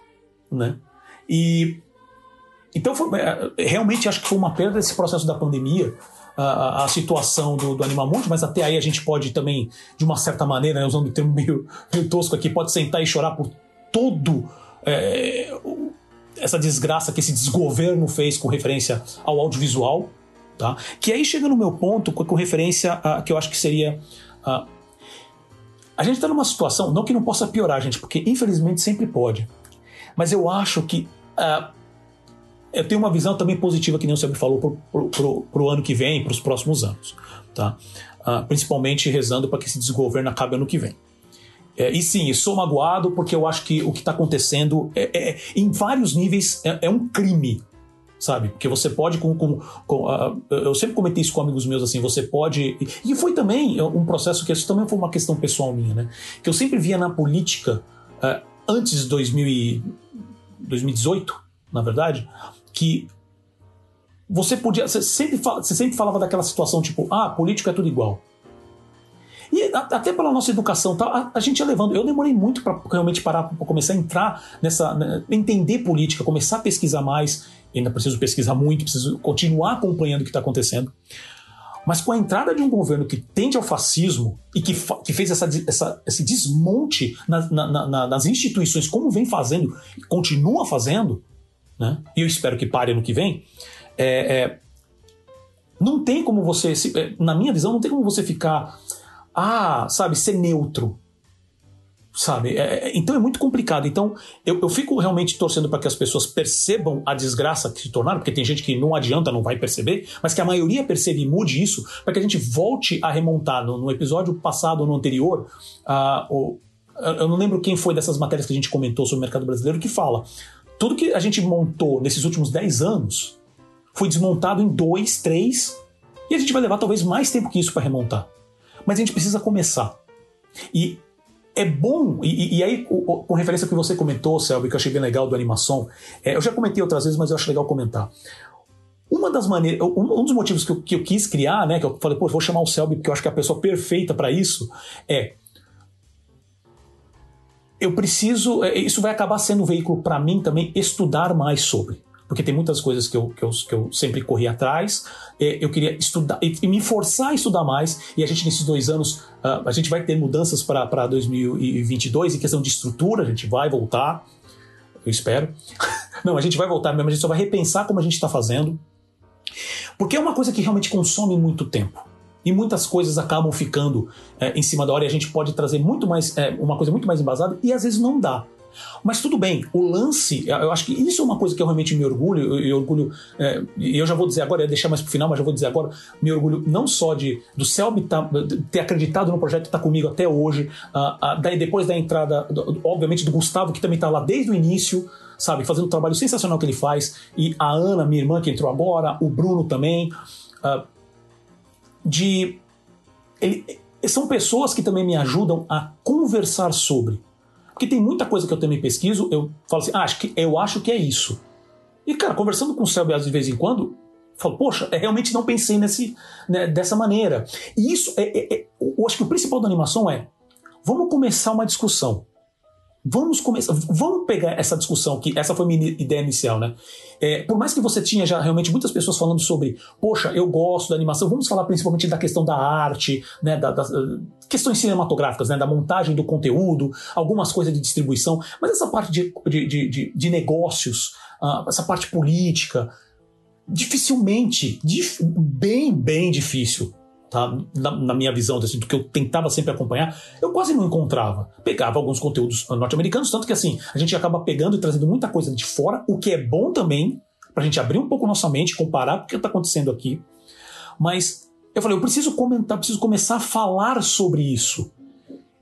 Né? E então foi, é, realmente acho que foi uma perda desse processo da pandemia a, a situação do, do Animamundi, mas até aí a gente pode também, de uma certa maneira, né, usando o termo meio, meio tosco aqui, pode sentar e chorar por todo é, essa desgraça que esse desgoverno fez com referência ao audiovisual, tá? Que aí chega no meu ponto com, com referência a que eu acho que seria a, a gente está numa situação, não que não possa piorar, gente, porque infelizmente sempre pode. Mas eu acho que uh, eu tenho uma visão também positiva, que nem você me falou, para o ano que vem, para os próximos anos. Tá? Uh, principalmente rezando para que esse desgoverno acabe ano que vem. É, e sim, sou magoado porque eu acho que o que está acontecendo é, é, em vários níveis é, é, um crime, sabe? Porque você pode, com, com, com uh, eu sempre comentei isso com amigos meus assim, você pode e foi também um processo que isso também foi uma questão pessoal minha, né? Que eu sempre via na política uh, antes de 2000 2018, na verdade, que você podia. Você sempre, você sempre falava daquela situação tipo, ah, político é tudo igual. E até pela nossa educação, tá, a, a gente ia levando. Eu demorei muito para realmente parar, para começar a entrar nessa. Né, entender política, começar a pesquisar mais. Ainda preciso pesquisar muito, preciso continuar acompanhando o que está acontecendo. Mas com a entrada de um governo que tende ao fascismo e que, que fez essa, essa, esse desmonte na, na, na, nas instituições, como vem fazendo e continua fazendo, né? e eu espero que pare no que vem, é, é, não tem como você, é, na minha visão, não tem como você ficar, ah, sabe, ser neutro. Sabe? É, é, então é muito complicado. Então eu, eu fico realmente torcendo para que as pessoas percebam a desgraça que se tornaram, porque tem gente que não adianta, não vai perceber, mas que a maioria perceba e mude isso, para que a gente volte a remontar. No, no episódio passado, no anterior, uh, o, eu não lembro quem foi dessas matérias que a gente comentou sobre o mercado brasileiro que fala tudo que a gente montou nesses últimos 10 anos foi desmontado em dois, três, e a gente vai levar talvez mais tempo que isso para remontar. Mas a gente precisa começar. E é bom, e, e aí, com referência ao que você comentou, Selby, que eu achei bem legal do animação, é, eu já comentei outras vezes, mas eu acho legal comentar. Uma das maneiras, um, dos motivos que eu, que eu, quis criar, né, que eu falei, pô, vou chamar o Selby porque eu acho que é a pessoa perfeita para isso, é eu preciso. É, isso vai acabar sendo um veículo para mim também estudar mais sobre. Porque tem muitas coisas que eu, que eu, que eu sempre corri atrás. É, eu queria estudar e me forçar a estudar mais. E a gente, nesses dois anos, ah, a gente vai ter mudanças para 2022 em questão de estrutura. A gente vai voltar. Eu espero. Não, a gente vai voltar mesmo. A gente só vai repensar como a gente está fazendo. Porque é uma coisa que realmente consome muito tempo e muitas coisas acabam ficando é, em cima da hora e a gente pode trazer muito mais, é, uma coisa muito mais embasada e às vezes não dá. Mas tudo bem, o lance, eu acho que isso é uma coisa que eu realmente me orgulho, e orgulho, é, eu já vou dizer agora, ia deixar mais pro final, mas já vou dizer agora, me orgulho não só de do Selby tá, ter acreditado no projeto e estar tá comigo até hoje, daí depois da entrada, obviamente, do Gustavo, que também está lá desde o início, sabe, fazendo um trabalho sensacional que ele faz, e a Ana, minha irmã, que entrou agora, o Bruno também, de. Ele, são pessoas que também me ajudam a conversar sobre. Porque tem muita coisa que eu também pesquiso, eu falo assim, ah, acho que, eu acho que é isso. E, cara, conversando com o Selby de vez em quando, falo, poxa, eu realmente não pensei nesse, né, dessa maneira. E isso, é, é, é, eu acho que o principal da animação é, vamos começar uma discussão. Vamos começar, vamos pegar essa discussão que essa foi a minha ideia inicial, né? É, por mais que você tinha já realmente muitas pessoas falando sobre, poxa, eu gosto da animação, vamos falar principalmente da questão da arte, né, da, das questões cinematográficas, né, da montagem do conteúdo, algumas coisas de distribuição, mas essa parte de, de, de, de negócios, uh, essa parte política, dificilmente, dif, bem, bem difícil, tá? Na, na, minha visão, assim, do que eu tentava sempre acompanhar, eu quase não encontrava. Pegava alguns conteúdos norte-americanos, tanto que assim, a gente acaba pegando e trazendo muita coisa de fora, o que é bom também, pra gente abrir um pouco nossa mente, comparar o que está acontecendo aqui. Mas eu falei, eu preciso comentar, preciso começar a falar sobre isso.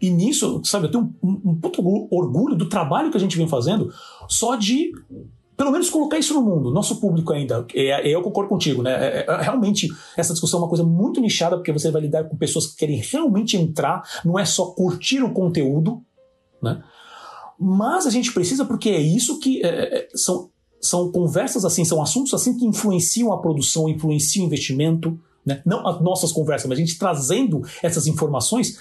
E nisso, sabe, eu tenho um, um, um puto orgulho do trabalho que a gente vem fazendo só de pelo menos colocar isso no mundo. Nosso público ainda, é, é, eu concordo contigo, né? É, realmente, essa discussão é uma coisa muito nichada, porque você vai lidar com pessoas que querem realmente entrar, não é só curtir o conteúdo, né? Mas a gente precisa, porque é isso que é, são, são conversas assim, são assuntos assim que influenciam a produção, influenciam o investimento, né? Não as nossas conversas, mas a gente trazendo essas informações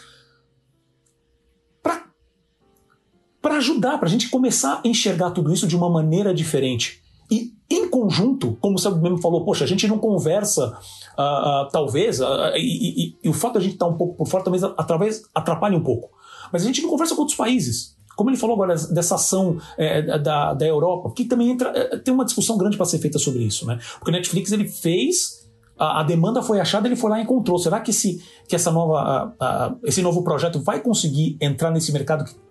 para ajudar, para a gente começar a enxergar tudo isso de uma maneira diferente. E em conjunto, como você mesmo falou, poxa, a gente não conversa, uh, uh, talvez, uh, e, e, e, o fato de a gente estar tá um pouco por fora talvez através, atrapalhe um pouco. Mas a gente não conversa com outros países. Como ele falou agora dessa ação é, da, da Europa, que também entra, é, tem uma discussão grande para ser feita sobre isso, né? Porque o Netflix ele fez a, a, demanda foi achada, ele foi lá e encontrou. Será que esse, que essa nova, esse novo projeto vai conseguir entrar nesse mercado que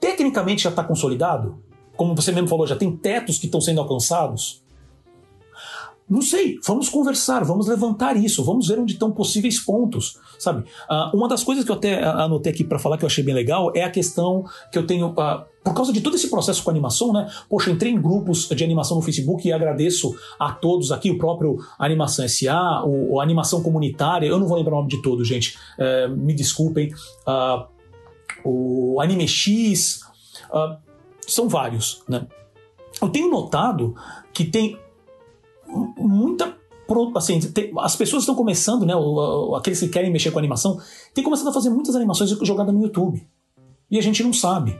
tecnicamente já está consolidado? Como você mesmo falou, já tem tetos que estão sendo alcançados? Não sei, vamos conversar, vamos levantar isso, vamos ver onde estão possíveis pontos, sabe? Uh, uma das coisas que eu até anotei aqui para falar que eu achei bem legal é a questão que eu tenho, uh, por causa de todo esse processo com animação, né? Poxa, entrei em grupos de animação no Facebook e agradeço a todos aqui, o próprio Animação SA, o, o Animação Comunitária, eu não vou lembrar o nome de todos, gente, uh, me desculpem. Uh, o Anime X, uh, são vários, né? Eu tenho notado que tem muita assim, tem, as pessoas estão começando, né, aqueles que querem mexer com animação, tem começado a fazer muitas animações jogadas no YouTube. E a gente não sabe.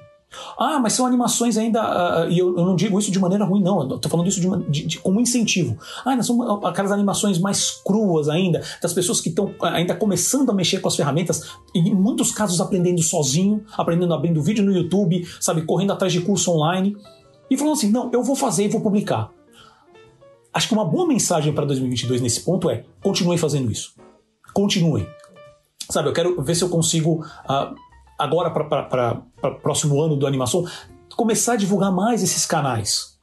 Ah, mas são animações ainda. Uh, e eu, eu, não digo isso de maneira ruim, não. Eu tô falando isso de, de, de como incentivo. Ah, são aquelas animações mais cruas ainda, das pessoas que estão ainda começando a mexer com as ferramentas, em muitos casos aprendendo sozinho, aprendendo abrindo vídeo no YouTube, sabe, correndo atrás de curso online. E falando assim: não, eu vou fazer e vou publicar. Acho que uma boa mensagem para 2022 nesse ponto é: continuem fazendo isso. Continuem. Sabe, eu quero ver se eu consigo. Uh, agora para o próximo ano do animação, começar a divulgar mais esses canais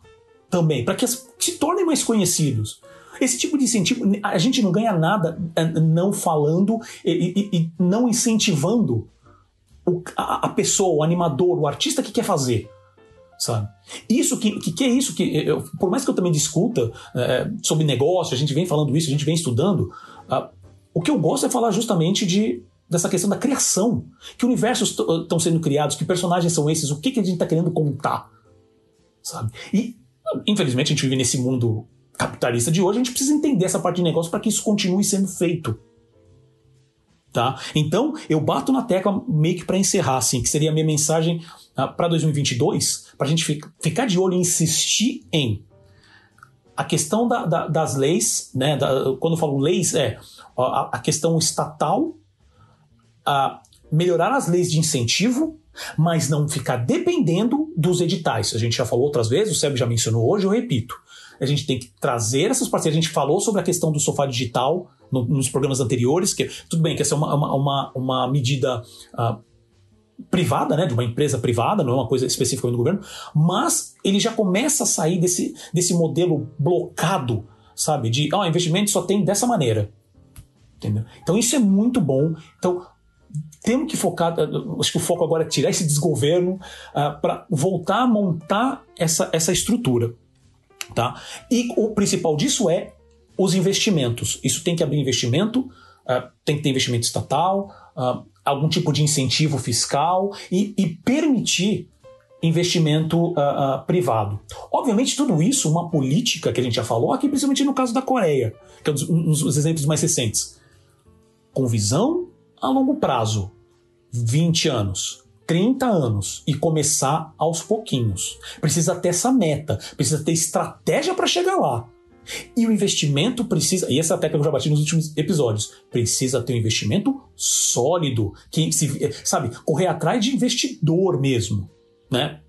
também, para que, se tornem mais conhecidos. Esse tipo de incentivo, a gente não ganha nada é, não falando e, e, e não incentivando o, a, a, pessoa, o animador, o artista que quer fazer. Sabe? Isso que, que, que é isso que, eu, por mais que eu também discuta é, sobre negócio, a gente vem falando isso, a gente vem estudando, uh, o que eu gosto é falar justamente de dessa questão da criação. Que universos estão sendo criados, que personagens são esses, o que, que a gente está querendo contar. Sabe? E, infelizmente, a gente vive nesse mundo capitalista de hoje, a gente precisa entender essa parte de negócio para que isso continue sendo feito. Tá? Então, eu bato na tecla meio que para encerrar, assim, que seria a minha mensagem uh, para 2022, para a gente ficar, ficar de olho e insistir em a questão da, da, das leis, né? Da, quando eu falo leis, é a, a questão estatal a melhorar as leis de incentivo, mas não ficar dependendo dos editais. A gente já falou outras vezes, o Seb já mencionou hoje, eu repito. A gente tem que trazer essas parcerias. A gente falou sobre a questão do sofá digital no, nos programas anteriores, que tudo bem que essa é uma, uma, uma, medida uh, privada, né, de uma empresa privada, não é uma coisa específica do governo, mas ele já começa a sair desse, desse modelo blocado, sabe, de oh, investimento só tem dessa maneira. Entendeu? Então isso é muito bom. Então temos que focar, eh, acho que o foco agora é tirar esse desgoverno uh, ah, para voltar a montar essa, essa estrutura. Tá? E o principal disso é os investimentos. Isso tem que abrir investimento, uh, tem que ter investimento estatal, uh, algum tipo de incentivo fiscal e, e permitir investimento uh, privado. Obviamente, tudo isso, uma política que a gente já falou aqui, principalmente no caso da Coreia, que é um dos, um dos exemplos mais recentes. Com visão a longo prazo, 20 anos, 30 anos e começar aos pouquinhos. Precisa ter essa meta, precisa ter estratégia para chegar lá. E o investimento precisa, e essa tecla eu já bati nos últimos episódios, precisa ter um investimento sólido, que se, sabe, correr atrás de investidor mesmo, né?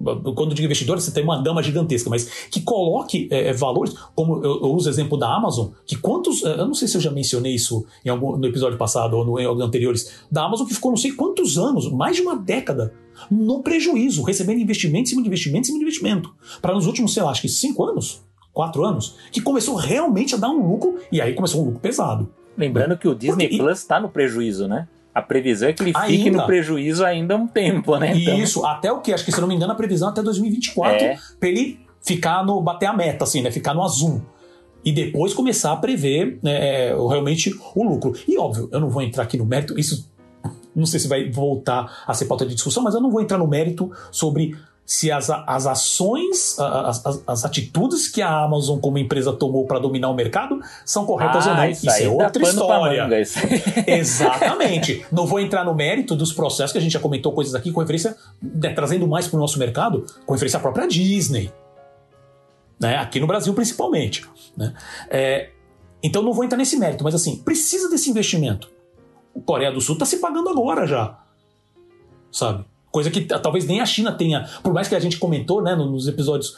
Quando eu digo investidor, você tem uma gama gigantesca, mas que coloque é, é valores, como eu, eu, uso o exemplo da Amazon, que quantos, é, eu não sei se eu já mencionei isso em algum, no episódio passado ou no, em alguns anteriores, da Amazon que ficou não sei quantos anos, mais de uma década, no prejuízo, recebendo investimento em cima de investimento em cima de investimento. Para nos últimos, sei lá, acho que cinco anos, quatro anos, que começou realmente a dar um lucro, e aí começou um lucro pesado. Lembrando que o Disney Porque, Plus está no prejuízo, né? A previsão é que ele fique ainda. no prejuízo ainda um tempo, né? Então... Isso, até o que? Acho que, se não me engano, a previsão é até 2024 é. para ele ficar no. bater a meta, assim, né? Ficar no azul. E depois começar a prever né, é, realmente o lucro. E óbvio, eu não vou entrar aqui no mérito, isso não sei se vai voltar a ser pauta de discussão, mas eu não vou entrar no mérito sobre se as, as ações, as, as, as, atitudes que a Amazon como empresa tomou para dominar o mercado são corretas ah, ou não. Isso, isso é outra história. Manga, isso. Exatamente. Não vou entrar no mérito dos processos que a gente já comentou coisas aqui com referência, né, trazendo mais para o nosso mercado, com referência à própria Disney. Né, aqui no Brasil principalmente. Né? É, então não vou entrar nesse mérito, mas assim, precisa desse investimento. O Coreia do Sul está se pagando agora já. Sabe? Coisa que talvez nem a China tenha. Por mais que a gente comentou né, nos episódios.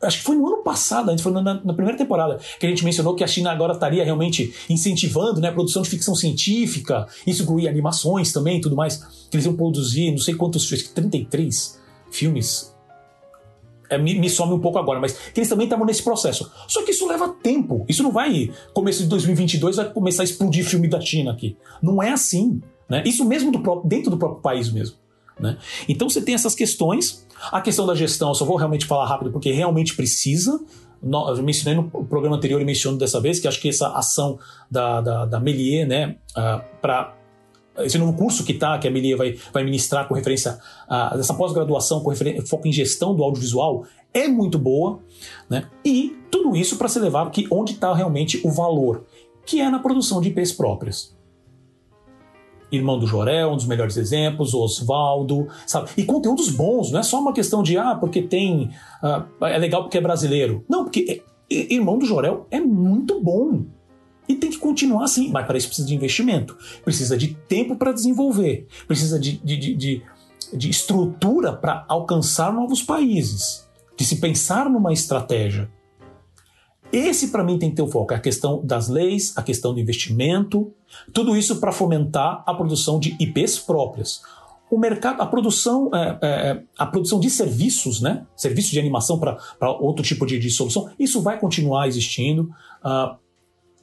Acho que foi no ano passado, a gente foi na, na, primeira temporada, que a gente mencionou que a China agora estaria realmente incentivando né, a produção de ficção científica, isso incluía animações também e tudo mais, que eles iam produzir não sei quantos, que 33 filmes. É, me, me some um pouco agora, mas que eles também estavam nesse processo. Só que isso leva tempo. Isso não vai, começo de 2022, vai começar a explodir filme da China aqui. Não é assim. Né? Isso mesmo do dentro do próprio país mesmo. Né? Então você tem essas questões. A questão da gestão, eu só vou realmente falar rápido porque realmente precisa. Eu mencionei no programa anterior e menciono dessa vez que acho que essa ação da, da, da Melier, né, uh, para esse novo curso que tá, que a Melier vai, vai ministrar com referência a essa pós-graduação com foco em gestão do audiovisual, é muito boa, né? E tudo isso para se levar que onde está realmente o valor, que é na produção de IPs próprias. Irmão do Jorel, um dos melhores exemplos, Oswaldo, sabe? E conteúdos bons, não é só uma questão de, ah, porque tem. Ah, é legal porque é brasileiro. Não, porque é, é, Irmão do Jorel é muito bom. E tem que continuar assim. Mas para isso precisa de investimento, precisa de tempo para desenvolver, precisa de, de, de, de, de estrutura para alcançar novos países, de se pensar numa estratégia. Esse, para mim, tem que ter o foco. É a questão das leis, a questão do investimento, tudo isso para fomentar a produção de IPs próprias. O mercado, a produção, é, é, a produção de serviços, né? Serviços de animação para outro tipo de, de, solução, isso vai continuar existindo, uh,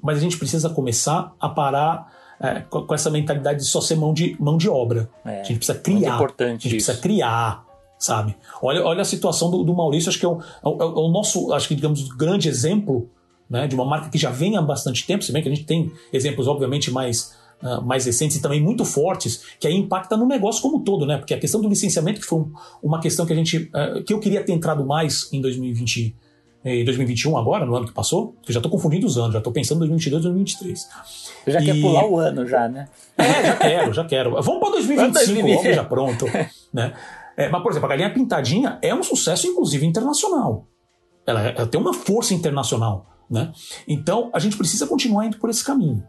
mas a gente precisa começar a parar é, com, com, essa mentalidade de só ser mão de, mão de obra. É, a gente precisa criar. Muito importante a gente isso. precisa criar, sabe? Olha, olha a situação do, do Maurício, acho que é o, é, o, é o, nosso, acho que digamos, grande exemplo né, de uma marca que já vem há bastante tempo, se bem que a gente tem exemplos, obviamente, mais, uh, mais recentes e também muito fortes, que aí impacta no negócio como um todo, né? Porque a questão do licenciamento, que foi um, uma questão que a gente. Uh, que eu queria ter entrado mais em 2020 em 2021 agora, no ano que passou, eu já estou confundindo os anos, já estou pensando em 2022, 2023. Você já e... quer pular o ano já, né? É, já quero, já quero. Vamos para 2025 logo já pronto, né? É, mas, por exemplo, a Galinha Pintadinha é um sucesso, inclusive, internacional. Ela, ela tem uma força internacional. Né? Então, a gente precisa continuar indo por esse caminho.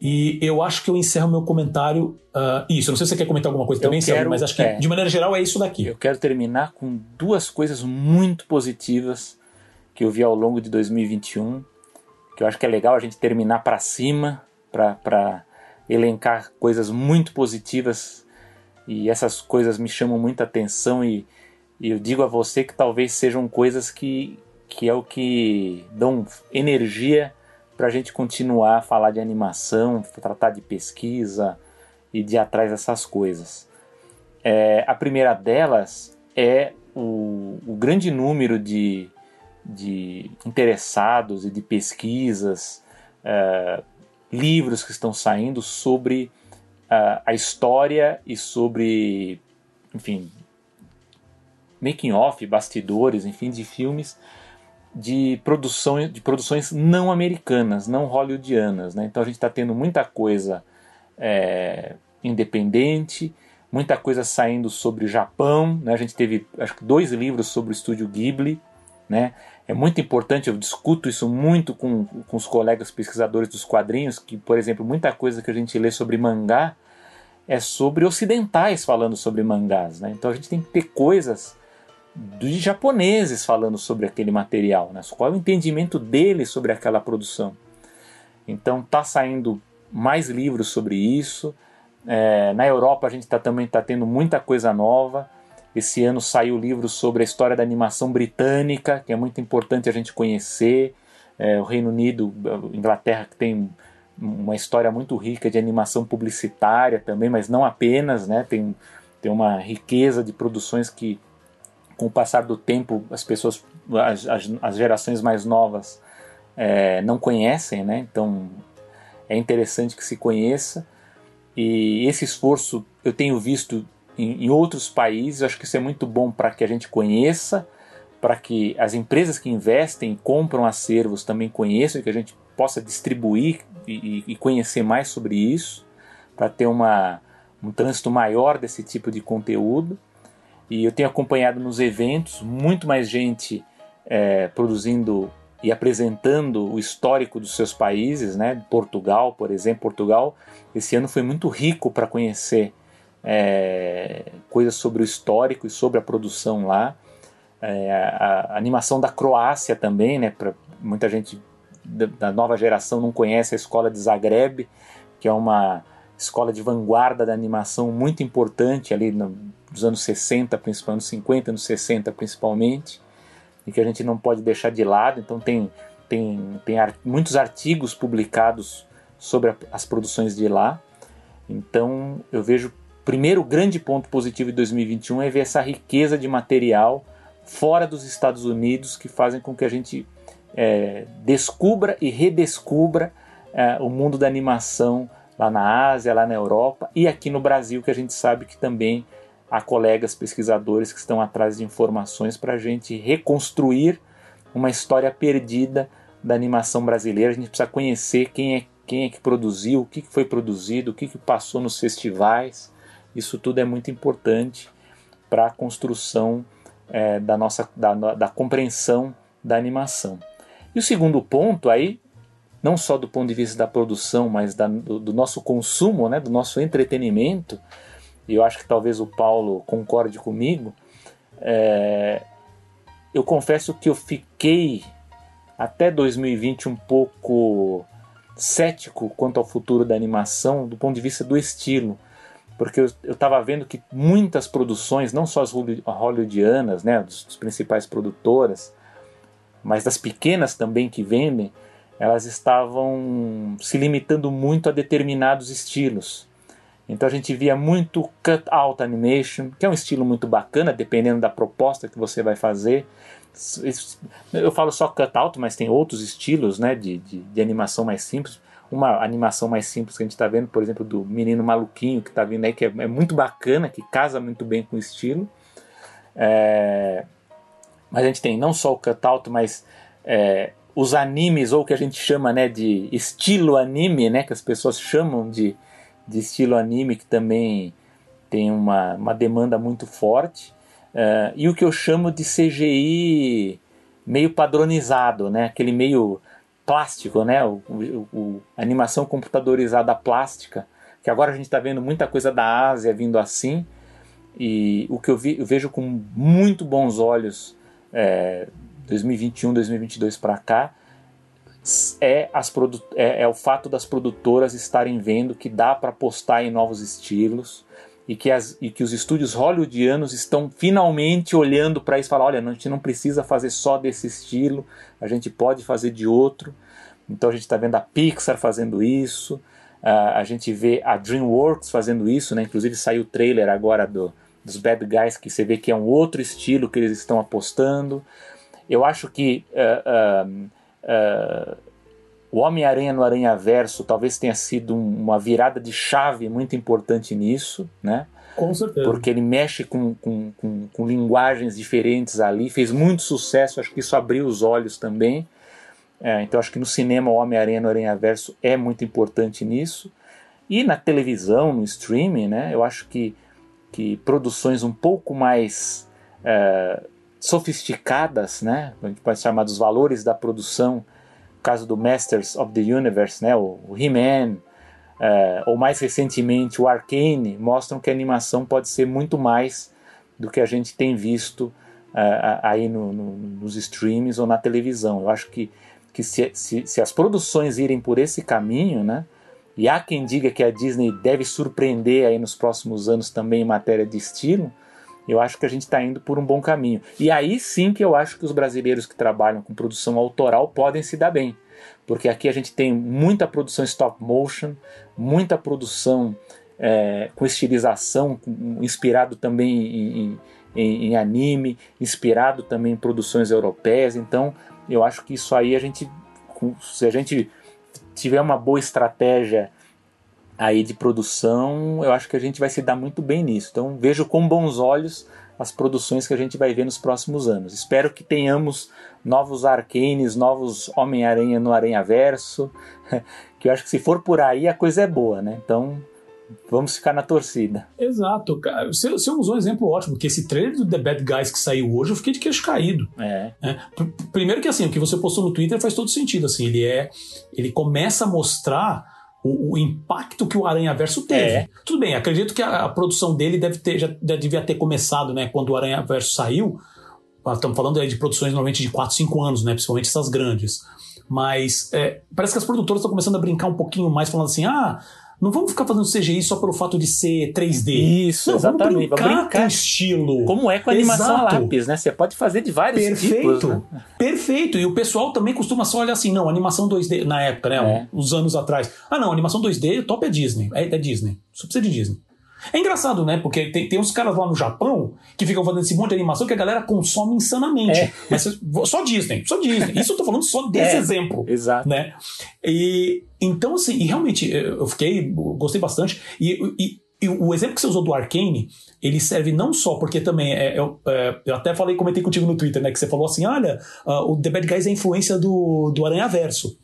E eu acho que eu encerro meu comentário. Uh, isso, não sei se você quer comentar alguma coisa eu também, quero, mas acho que, é, de maneira geral, é isso daqui. Eu quero terminar com duas coisas muito positivas que eu vi ao longo de 2021, que eu acho que é legal a gente terminar para cima, para elencar coisas muito positivas e essas coisas me chamam muita atenção e, e eu digo a você que talvez sejam coisas que, que é o que dão energia para a gente continuar a falar de animação, tratar de pesquisa e de atrás dessas coisas. É, a primeira delas é o, o grande número de, de interessados e de pesquisas, é, livros que estão saindo sobre uh, a história e sobre, enfim, making off, bastidores, enfim, de filmes de produção de produções não americanas, não hollywoodianas, né? Então a gente está tendo muita coisa é, independente, muita coisa saindo sobre o Japão, né? A gente teve acho que dois livros sobre o estúdio Ghibli, né? É muito importante, eu discuto isso muito com, com os colegas pesquisadores dos quadrinhos, que, por exemplo, muita coisa que a gente lê sobre mangá é sobre ocidentais falando sobre mangás. Né? Então a gente tem que ter coisas de japoneses falando sobre aquele material, né? qual é o entendimento deles sobre aquela produção. Então tá saindo mais livros sobre isso. É, na Europa a gente tá, também está tendo muita coisa nova. Esse ano saiu o livro sobre a história da animação britânica, que é muito importante a gente conhecer. É, o Reino Unido, Inglaterra, que tem uma história muito rica de animação publicitária também, mas não apenas, né? Tem, tem uma riqueza de produções que, com o passar do tempo, as pessoas, as, as, as gerações mais novas é, não conhecem, né? Então é interessante que se conheça. E esse esforço eu tenho visto em, em outros países. Acho que isso é muito bom para que a gente conheça, para que as empresas que investem e compram acervos também conheçam e que a gente possa distribuir e, e conhecer mais sobre isso, para ter uma, um trânsito maior desse tipo de conteúdo. E eu tenho acompanhado nos eventos muito mais gente é, produzindo e apresentando o histórico dos seus países, né? Portugal, por exemplo, Portugal esse ano foi muito rico para conhecer é, coisas sobre o histórico e sobre a produção lá. É, a, a, animação da Croácia também, né? Pra, muita gente da, nova geração não conhece a escola de Zagreb, que é uma escola de vanguarda da animação muito importante ali no, nos anos 60, principalmente, nos 50, nos 60 principalmente, e que a gente não pode deixar de lado. Então tem, tem, tem muitos artigos publicados sobre a, as produções de lá. Então eu vejo primeiro grande ponto positivo de 2021 é ver essa riqueza de material fora dos Estados Unidos que fazem com que a gente é, descubra e redescubra é, o mundo da animação lá na Ásia, lá na Europa e aqui no Brasil, que a gente sabe que também há colegas pesquisadores que estão atrás de informações para a gente reconstruir uma história perdida da animação brasileira. A gente precisa conhecer quem é, quem é que produziu, o que foi produzido, o que passou nos festivais isso tudo é muito importante para a construção é, da nossa da, da compreensão da animação. E o segundo ponto aí, não só do ponto de vista da produção, mas da, do, do, nosso consumo, né, do nosso entretenimento, e eu acho que talvez o Paulo concorde comigo, é, eu confesso que eu fiquei até 2020 um pouco cético quanto ao futuro da animação do ponto de vista do estilo porque eu estava vendo que muitas produções, não só as hollywoodianas, né, dos, dos principais produtoras, mas das pequenas também que vendem, elas estavam se limitando muito a determinados estilos. Então a gente via muito cut-out animation, que é um estilo muito bacana, dependendo da proposta que você vai fazer. Eu falo só cut-out, mas tem outros estilos né, de, de, de animação mais simples uma animação mais simples que a gente está vendo, por exemplo, do Menino Maluquinho, que está vindo aí, que é, é, muito bacana, que casa muito bem com o estilo. É, mas a gente tem não só o cutout, mas é, os animes, ou o que a gente chama né, de estilo anime, né, que as pessoas chamam de, de estilo anime, que também tem uma, uma demanda muito forte. É, e o que eu chamo de CGI meio padronizado, né, aquele meio plástico, né? O, o, o, animação computadorizada plástica, que agora a gente está vendo muita coisa da Ásia vindo assim, e o que eu, vi, eu vejo com muito bons olhos é, 2021, 2022 para cá é, as é, é, o fato das produtoras estarem vendo que dá para apostar em novos estilos e que, as, e que os estúdios hollywoodianos estão finalmente olhando para isso e falar, olha, a gente não precisa fazer só desse estilo, a gente pode fazer de outro. Então a gente está vendo a Pixar fazendo isso, uh, a gente vê a DreamWorks fazendo isso, né? inclusive saiu o trailer agora do, dos Bad Guys que você vê que é um outro estilo que eles estão apostando. Eu acho que uh, uh, o Homem-Aranha no Aranha Verso talvez tenha sido uma virada de chave muito importante nisso, né? Com certeza. Porque ele mexe com, com, com, com linguagens diferentes ali, fez muito sucesso, acho que isso abriu os olhos também. É, então acho que no cinema o Homem-Aranha no Aranha Verso é muito importante nisso. E na televisão, no streaming, né? Eu acho que, que produções um pouco mais é, sofisticadas, né? A gente pode chamar dos valores da produção caso do Masters of the Universe, né, o, He-Man, uh, ou mais recentemente o Arcane, mostram que a animação pode ser muito mais do que a gente tem visto uh, aí no, no, nos streams ou na televisão. Eu acho que, que se, se, se, as produções irem por esse caminho, né, e há quem diga que a Disney deve surpreender aí nos próximos anos também em matéria de estilo, eu acho que a gente está indo por um bom caminho. E aí sim que eu acho que os brasileiros que trabalham com produção autoral podem se dar bem. Porque aqui a gente tem muita produção stop motion, muita produção é, com estilização, inspirado também em, em, em, anime, inspirado também em produções europeias. Então eu acho que isso aí a gente, se a gente tiver uma boa estratégia aí de produção, eu acho que a gente vai se dar muito bem nisso. Então vejo com bons olhos as produções que a gente vai ver nos próximos anos. Espero que tenhamos novos Arcanes, novos Homem-Aranha no Aranha Verso, que eu acho que se for por aí a coisa é boa, né? Então vamos ficar na torcida. Exato. Você, você usou um exemplo ótimo, que esse trailer do The Bad Guys que saiu hoje, eu fiquei de queixo caído. É. é. Primeiro que assim, o que você postou no Twitter faz todo sentido, assim, ele é, ele começa a mostrar o, o, impacto que o Aranha Verso teve. É. Tudo bem, acredito que a, a, produção dele deve ter, já, já devia ter começado, né? Quando o Aranha Verso saiu. Estamos falando aí de produções normalmente de 4, 5 anos, né? Principalmente essas grandes. Mas é, parece que as produtoras estão começando a brincar um pouquinho mais, falando assim: ah, não vamos ficar fazendo CGI só pelo fato de ser 3D. Isso, não, exatamente. Vamos brincar, brincar com estilo. Como é com a animação Exato. a lápis, né? Você pode fazer de vários Perfeito. tipos. Né? Perfeito. E o pessoal também costuma só olhar assim, não, animação 2D, na época, né? É. Uns anos atrás. Ah, não, animação 2D, top é Disney. É, é Disnei. Só precisa de Disney. É engraçado, né? Porque tem, tem uns caras lá no Japão que ficam fazendo esse monte de animação que a galera consome insanamente. É. Mas só Disney, só Disney. Isso eu tô falando só desse é, exemplo. Exato. Né? E, então, assim, e realmente eu fiquei, gostei bastante. E, e, e, o exemplo que você usou do Arcane, ele serve não só porque também é, é, é, eu até falei, comentei contigo no Twitter, né? Que você falou assim: olha, uh, o The Bad Guys é a influência do, do Aranha Verso.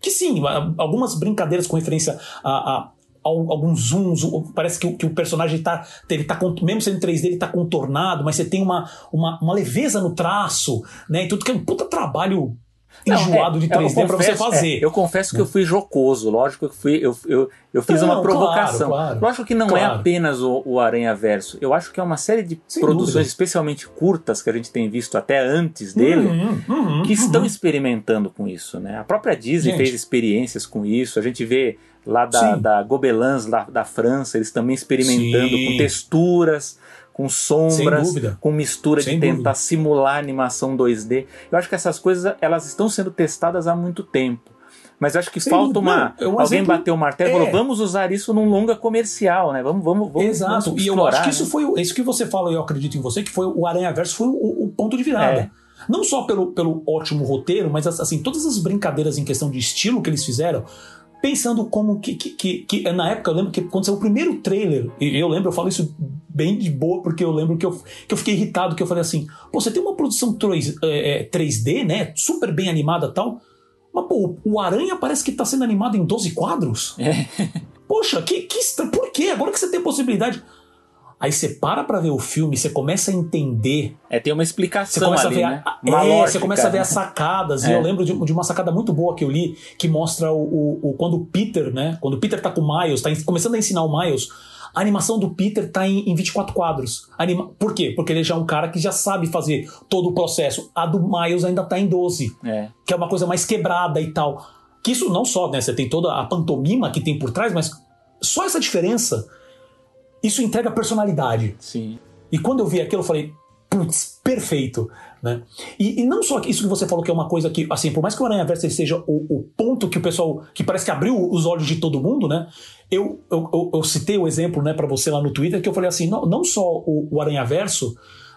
Que sim, algumas brincadeiras com referência a, a alguns zooms, parece que, que o personagem tá, ele tá, mesmo sendo 3D, ele tá contornado, mas você tem uma, uma, uma leveza no traço, né? E tudo que é um puta trabalho enjoado de 3D para você fazer. É, eu confesso que eu fui jocoso, lógico que eu fui, eu, eu, eu fiz não, uma provocação. Claro, claro, lógico que não é claro. é apenas o, o Aranha Verso. Eu acho que é uma série de Sem produções, dúvida. especialmente curtas, que a gente tem visto até antes dele, uhum, uhum, que estão uhum. experimentando com isso. Né? A própria Disney gente. fez experiências com isso. A gente vê lá da, da Gobelins, da, da França, eles também experimentando Sim. com texturas com sombras, com mistura Sem de tentar dúvida. simular animação 2D. Eu acho que essas coisas elas estão sendo testadas há muito tempo. Mas acho que Sem falta uma. Não, alguém exemplo, bateu o martelo e é. falou: vamos usar isso num longa comercial, né? Vamos, vamos, vamos. Exato. Vamos e eu acho que isso né? foi. Isso que você fala, eu acredito em você, que foi o Aranha Verso foi o, o ponto de virada. É. Não só pelo, pelo ótimo roteiro, mas assim, todas as brincadeiras em questão de estilo que eles fizeram pensando como que, que, que, na época eu lembro que quando saiu o primeiro trailer, e eu lembro, eu falo isso bem de boa, porque eu lembro que eu, que eu fiquei irritado, que eu falei assim, pô, você tem uma produção 3, é, 3D, é, né, super bem animada tal, mas pô, o Aranha parece que tá sendo animado em 12 quadros. É. Poxa, que, que, por quê? Agora que você tem a possibilidade... Aí você para pra ver o filme, você começa a entender. É, tem uma explicação. Você começa ali, a ver, né? a, é, lógica, você começa a ver as sacadas. É. E eu lembro de, de, uma sacada muito boa que eu li, que mostra o, o, o, quando o Peter, né? Quando o Peter tá com o Miles, tá começando a ensinar o Miles. A animação do Peter tá em, em 24 quadros. Anima... Por quê? Porque ele já é um cara que já sabe fazer todo o processo. A do Miles ainda tá em 12. É. Que é uma coisa mais quebrada e tal. Que isso não só, né? Você tem toda a pantomima que tem por trás, mas só essa diferença isso entrega personalidade. Sim. E quando eu vi aquilo, eu falei, putz, perfeito. Né? E, e, não só isso que você falou que é uma coisa que, assim, por mais que o Aranha Verso seja o, o, ponto que o pessoal, que parece que abriu os olhos de todo mundo, né? Eu, eu, eu, eu citei o exemplo, né, para você lá no Twitter, que eu falei assim, não, não só o, o Aranha Verso,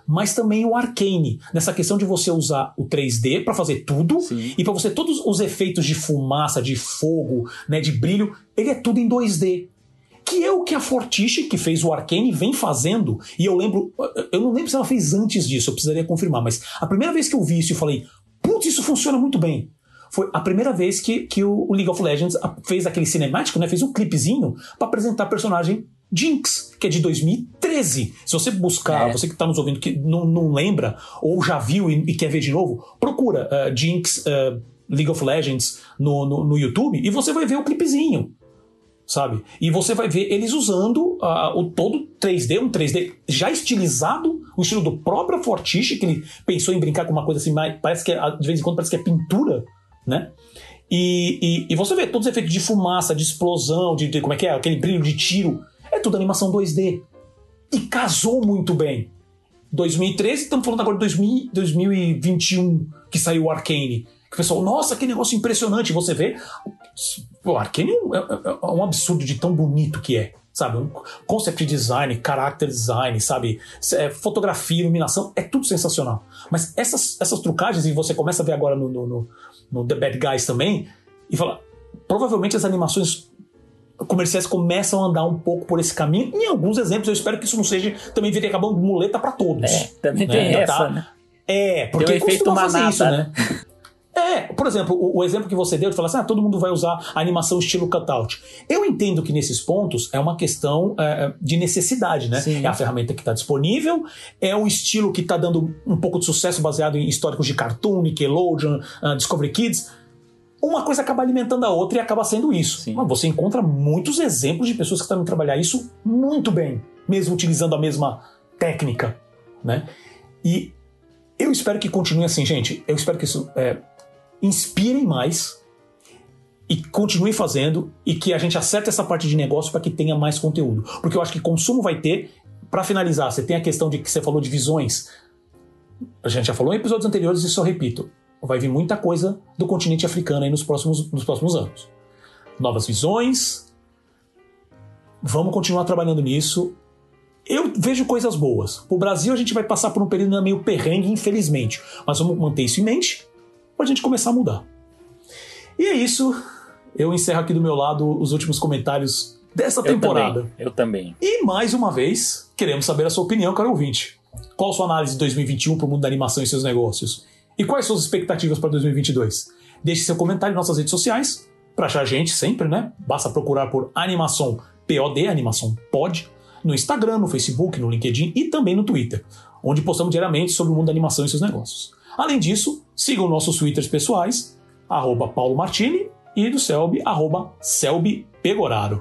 mas também o Arcane, nessa questão de você usar o 3D para fazer tudo Sim. e para você todos os efeitos de fumaça, de fogo, né, de brilho, ele é tudo em 2D que é o que a Fortiche, que fez o Arcane, vem fazendo. E eu lembro, eu não lembro se ela fez antes disso, eu precisaria confirmar, mas a primeira vez que eu vi isso, eu falei, putz, isso funciona muito bem. Foi a primeira vez que, que o League of Legends fez aquele cinemático, né? Fez um clipezinho para apresentar a personagem Jinx, que é de 2013. Se você buscar, é. você que está nos ouvindo que não, não lembra, ou já viu e, e quer ver de novo, procura uh, Jinx uh, League of Legends no, no, no YouTube e você vai ver o clipezinho sabe? E você vai ver eles usando uh, o todo 3D, um 3D já estilizado, o estilo do próprio Fortiche, que ele pensou em brincar com uma coisa assim, mas parece que é, de vez em quando parece que é pintura, né? E, e, e você vê todos os efeitos de fumaça, de explosão, de, de, como é que é, aquele brilho de tiro, é tudo animação 2D. E casou muito bem. 2013, estamos falando agora de 2000, 2021, que saiu o Arcane. Que o pessoal, nossa, que negócio impressionante. Você vê Pô, Arkane é, é, é, um absurdo de tão bonito que é. Sabe? Um concept design, character design, sabe? É, fotografia, iluminação, é tudo sensacional. Mas essas, essas trucagens, e você começa a ver agora no, no, no The Bad Guys também, e fala. Provavelmente as animações comerciais começam a andar um pouco por esse caminho. Em alguns exemplos, eu espero que isso não seja também vire acabando muleta para todos. É, também né? tem essa, tá? né? É, porque tem um efeito fazer isso, né? né? É, por exemplo, o, o, exemplo que você deu de falar assim, ah, todo mundo vai usar a animação estilo cutout. Eu entendo que nesses pontos é uma questão é, de necessidade, né? Sim. É a ferramenta que está disponível, é o estilo que está dando um pouco de sucesso baseado em históricos de Cartoon, Nickelodeon, uh, Discovery Kids. Uma coisa acaba alimentando a outra e acaba sendo isso. Sim. Mas você encontra muitos exemplos de pessoas que estão trabalhar isso muito bem, mesmo utilizando a mesma técnica, né? E eu espero que continue assim, gente. Eu espero que isso é, inspirem mais e continuem fazendo e que a gente acerte essa parte de negócio para que tenha mais conteúdo. Porque eu acho que consumo vai ter. Para finalizar, você tem a questão de que você falou de visões. A gente já falou em episódios anteriores e só repito. Vai vir muita coisa do continente africano aí nos próximos, nos próximos anos. Novas visões. Vamos continuar trabalhando nisso. Eu vejo coisas boas. O Brasil a gente vai passar por um período meio perrengue, infelizmente. Mas vamos manter isso em mente para a gente começar a mudar. E é isso. Eu encerro aqui do meu lado os últimos comentários dessa temporada. Eu também. Eu também. E mais uma vez, queremos saber a sua opinião, caro ouvinte. Qual a sua análise de 2021 para o mundo da animação e seus negócios? E quais suas expectativas para 2022? Deixe seu comentário em nossas redes sociais. Para achar a gente sempre, né? Basta procurar por Animação POD, Animação Pod, no Instagram, no Facebook, no LinkedIn e também no Twitter, onde postamos diariamente sobre o mundo da animação e seus negócios. Além disso, sigam nossos twitters pessoais, arroba Paulo Martini e do Selby, arroba Selby Pegoraro.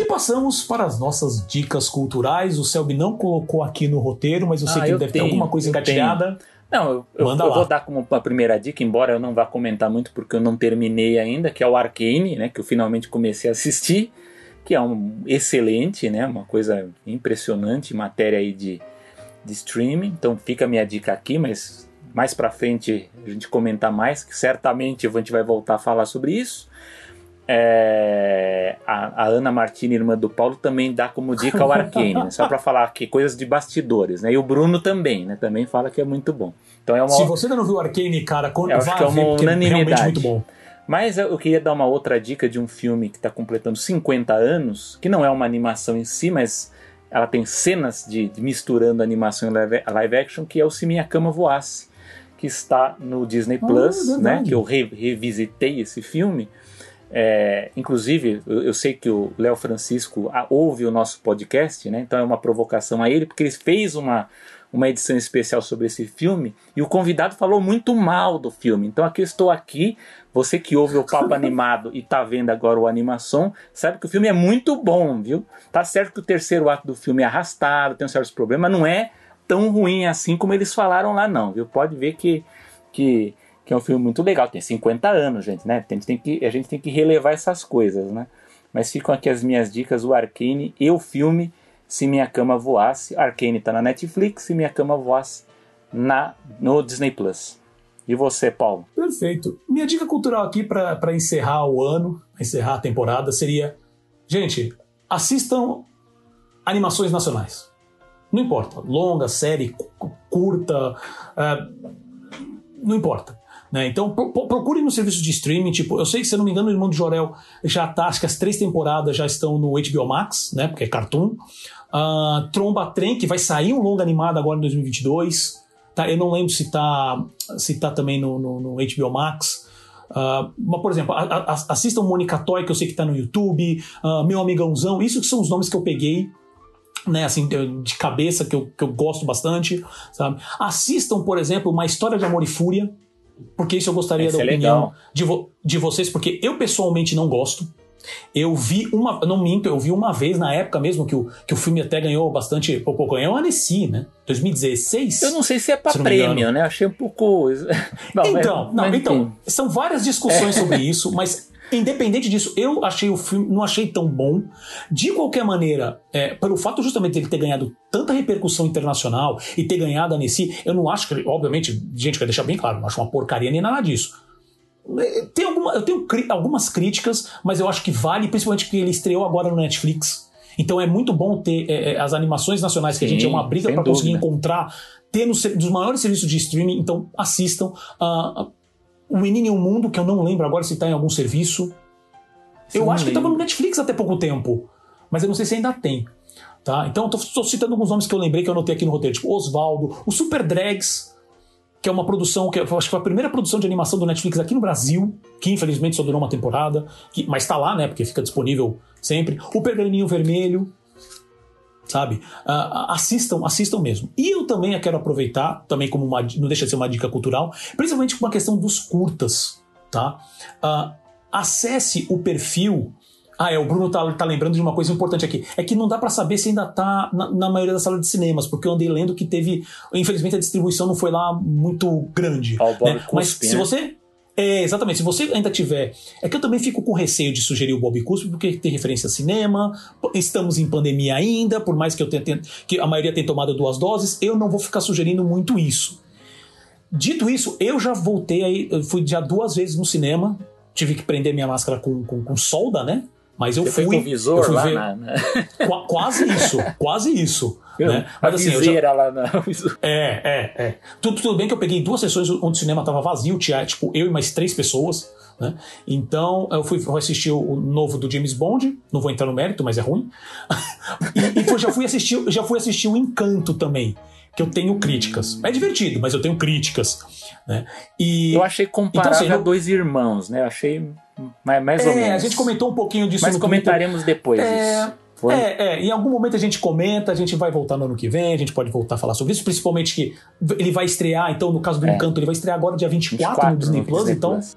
E passamos para as nossas dicas culturais. O Selby não colocou aqui no roteiro, mas eu sei ah, que eu deve tenho, ter alguma coisa engatilhada. Não, eu, eu, vou dar como uma primeira dica, embora eu não vá comentar muito porque eu não terminei ainda, que é o Arcane, né, que eu finalmente comecei a assistir, que é um excelente, né, uma coisa impressionante, matéria aí de de streaming. Então fica a minha dica aqui, mas mais para frente a gente comentar mais, que certamente a gente vai voltar a falar sobre isso. É, a, a, Ana Martini, irmã do Paulo, também dá como dica o Arcane, né? só para falar aqui coisas de bastidores, né? E o Bruno também, né? Também fala que é muito bom. Então é uma... Se você ainda não viu o Arcane, cara, eu acho que é uma ver, é unanimidade. É muito bom. Mas eu queria dar uma outra dica de um filme que está completando 50 anos, que não é uma animação em si, mas ela tem cenas de, de misturando animação e live, live, action, que é o Se Minha Cama Voasse, que está no Disney ah, Plus, ah, né? Que eu re, revisitei esse filme. É, inclusive, eu, eu, sei que o Léo Francisco ouve o nosso podcast, né? Então é uma provocação a ele, porque ele fez uma, uma edição especial sobre esse filme e o convidado falou muito mal do filme. Então aqui eu estou aqui, você que ouve o Papo Animado e está vendo agora o animação, sabe que o filme é muito bom, viu? Tá certo que o terceiro ato do filme é arrastado, tem certos problemas, mas não é tão ruim assim como eles falaram lá não, viu? Pode ver que que, que é um filme muito legal, tem 50 anos, gente, né? A gente tem que, a gente tem que relevar essas coisas, né? Mas ficam aqui as minhas dicas, o Arcane e o filme Se Minha Cama Voasse. Arcane tá na Netflix, Se Minha Cama Voasse na, no Disney Plus. E você, Paulo? Perfeito. Minha dica cultural aqui para encerrar o ano, encerrar a temporada, seria: gente, assistam animações nacionais. Não importa, longa, série, curta, uh, não importa. Né? Então procure no serviço de streaming, tipo, eu sei que, se não me engano, o Irmão de Jorel já tá, acho que as três temporadas já estão no HBO Max, né? Porque é cartoon. Uh, Tromba Trem, que vai sair um longa animado agora em 2022. Tá, eu não lembro se tá, se tá também no, no, no HBO Max. Uh, mas, por exemplo, a, a, assistam Mônica Toy, que eu sei que tá no YouTube, uh, Meu Amigãozão, isso que são os nomes que eu peguei, né, assim, de cabeça, que eu, que eu gosto bastante, sabe? Assistam, por exemplo, Uma História de Amor e Fúria, porque isso eu gostaria Esse da é opinião de, vo, de vocês, porque eu pessoalmente não gosto. Eu vi uma, não minto, eu vi uma vez na época mesmo que o, que o filme até ganhou bastante, pouco ganhou a Annecy, né? 2016. Eu não sei se é para prêmio, né? Achei um pouco. Não, então, mas, não, mas, então, são várias discussões é. sobre isso, mas independente disso, eu achei o filme, não achei tão bom. De qualquer maneira, é, pelo fato justamente de ele ter ganhado tanta repercussão internacional e ter ganhado a Annecy, eu não acho que, obviamente, gente, quer deixar bem claro, não acho uma porcaria nem nada disso. Tem alguma, eu tenho algumas críticas, mas eu acho que vale, principalmente porque ele estreou agora no Netflix. Então é muito bom ter é, é as animações nacionais, que Sim, a gente é uma briga para conseguir encontrar, ter nos dos maiores serviços de streaming. Então assistam. Uh, o Menino e o Mundo, que eu não lembro agora se está em algum serviço. Sim, eu acho que estava no Netflix até pouco tempo, mas eu não sei se ainda tem. Tá? Então eu estou citando alguns nomes que eu lembrei que eu anotei aqui no roteiro, tipo Osvaldo, o Super Drags, que é uma produção que eu acho que foi a primeira produção de animação do Netflix aqui no Brasil, que infelizmente só durou uma temporada, que, mas está lá, né? Porque fica disponível sempre. O Pergaminho Vermelho, sabe? Uh, assistam, assistam mesmo. E eu também quero aproveitar, também como uma, não deixa de ser uma dica cultural, principalmente com a questão dos curtas, tá? Uh, acesse o perfil ah, é, o Bruno tá, tá, lembrando de uma coisa importante aqui. É que não dá para saber se ainda tá na, na, maioria das salas de cinemas, porque eu andei lendo que teve. Infelizmente a distribuição não foi lá muito grande. Oh, né? Mas se você. É, exatamente. Se você ainda tiver. É que eu também fico com receio de sugerir o Bob Cuspe, porque tem referência a cinema, estamos em pandemia ainda, por mais que eu tenha, que a maioria tenha tomado duas doses, eu não vou ficar sugerindo muito isso. Dito isso, eu já voltei aí, fui já duas vezes no cinema, tive que prender minha máscara com, com, com solda, né? Mas eu Você fui. visor eu fui lá ver, na, na... Qu quase isso, quase isso. né? Mas assim, eu já... lá na... É, é, é. Tudo, tudo bem que eu peguei duas sessões onde o cinema tava vazio, tinha tipo eu e mais três pessoas. Né? Então eu fui assistir o novo do James Bond, não vou entrar no mérito, mas é ruim. e, e já fui assistir, já fui assistir o Encanto também, que eu tenho críticas. É divertido, mas eu tenho críticas. Né? E, eu achei comparável então, assim, a dois irmãos, né? Eu achei mais, mais é, ou menos. A gente comentou um pouquinho disso Mas comentaremos Twitter. depois é, É, é, em algum momento a gente comenta, a gente vai voltar no ano que vem, a gente pode voltar a falar sobre isso, principalmente que ele vai estrear, então no caso do é. Encanto, ele vai estrear agora dia 24, 24 no Disney no Plus, Disney então... Plus.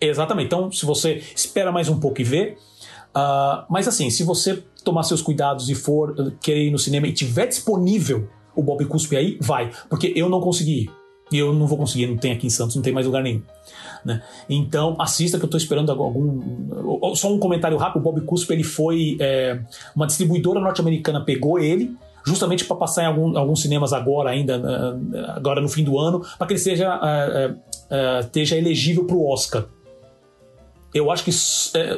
Exatamente, então se você espera mais um pouco e vê, uh, mas assim, se você tomar seus cuidados e for uh, querer ir no cinema e tiver disponível o Bob Cuspe aí, vai, porque eu não consegui ir. E eu não vou conseguir, não tem aqui em Santos, não tem mais lugar nenhum. Né? Então, assista que eu estou esperando algum. Só um comentário rápido: o Bob Cuspe ele foi. É, uma distribuidora norte-americana pegou ele justamente para passar em algum, alguns cinemas agora ainda agora no fim do ano para que ele seja uh, esteja elegível para o Oscar eu acho que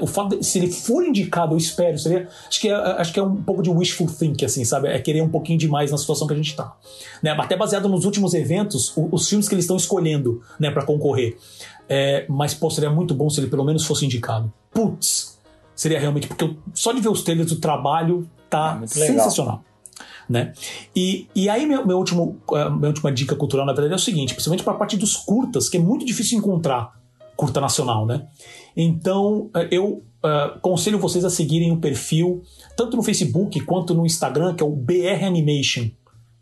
o fato de, se ele for indicado, eu espero, seria, acho que é, acho que é um pouco de wishful thinking, assim, sabe? É querer um pouquinho demais na situação que a gente tá. Né? Até baseado nos últimos eventos, os, os filmes que eles estão escolhendo, né, para concorrer. É, mas, pô, seria muito bom se ele pelo menos fosse indicado. Putz, seria realmente, porque eu, só de ver os trailers do trabalho tá é sensacional. Né? E, e aí, meu, meu último, uh, minha última dica cultural, na verdade, é o seguinte: principalmente para a parte dos curtas, que é muito difícil encontrar curta nacional, né? Então, eh, eu uh, aconselho vocês a seguirem o perfil, tanto no Facebook quanto no Instagram, que é o BR Animation.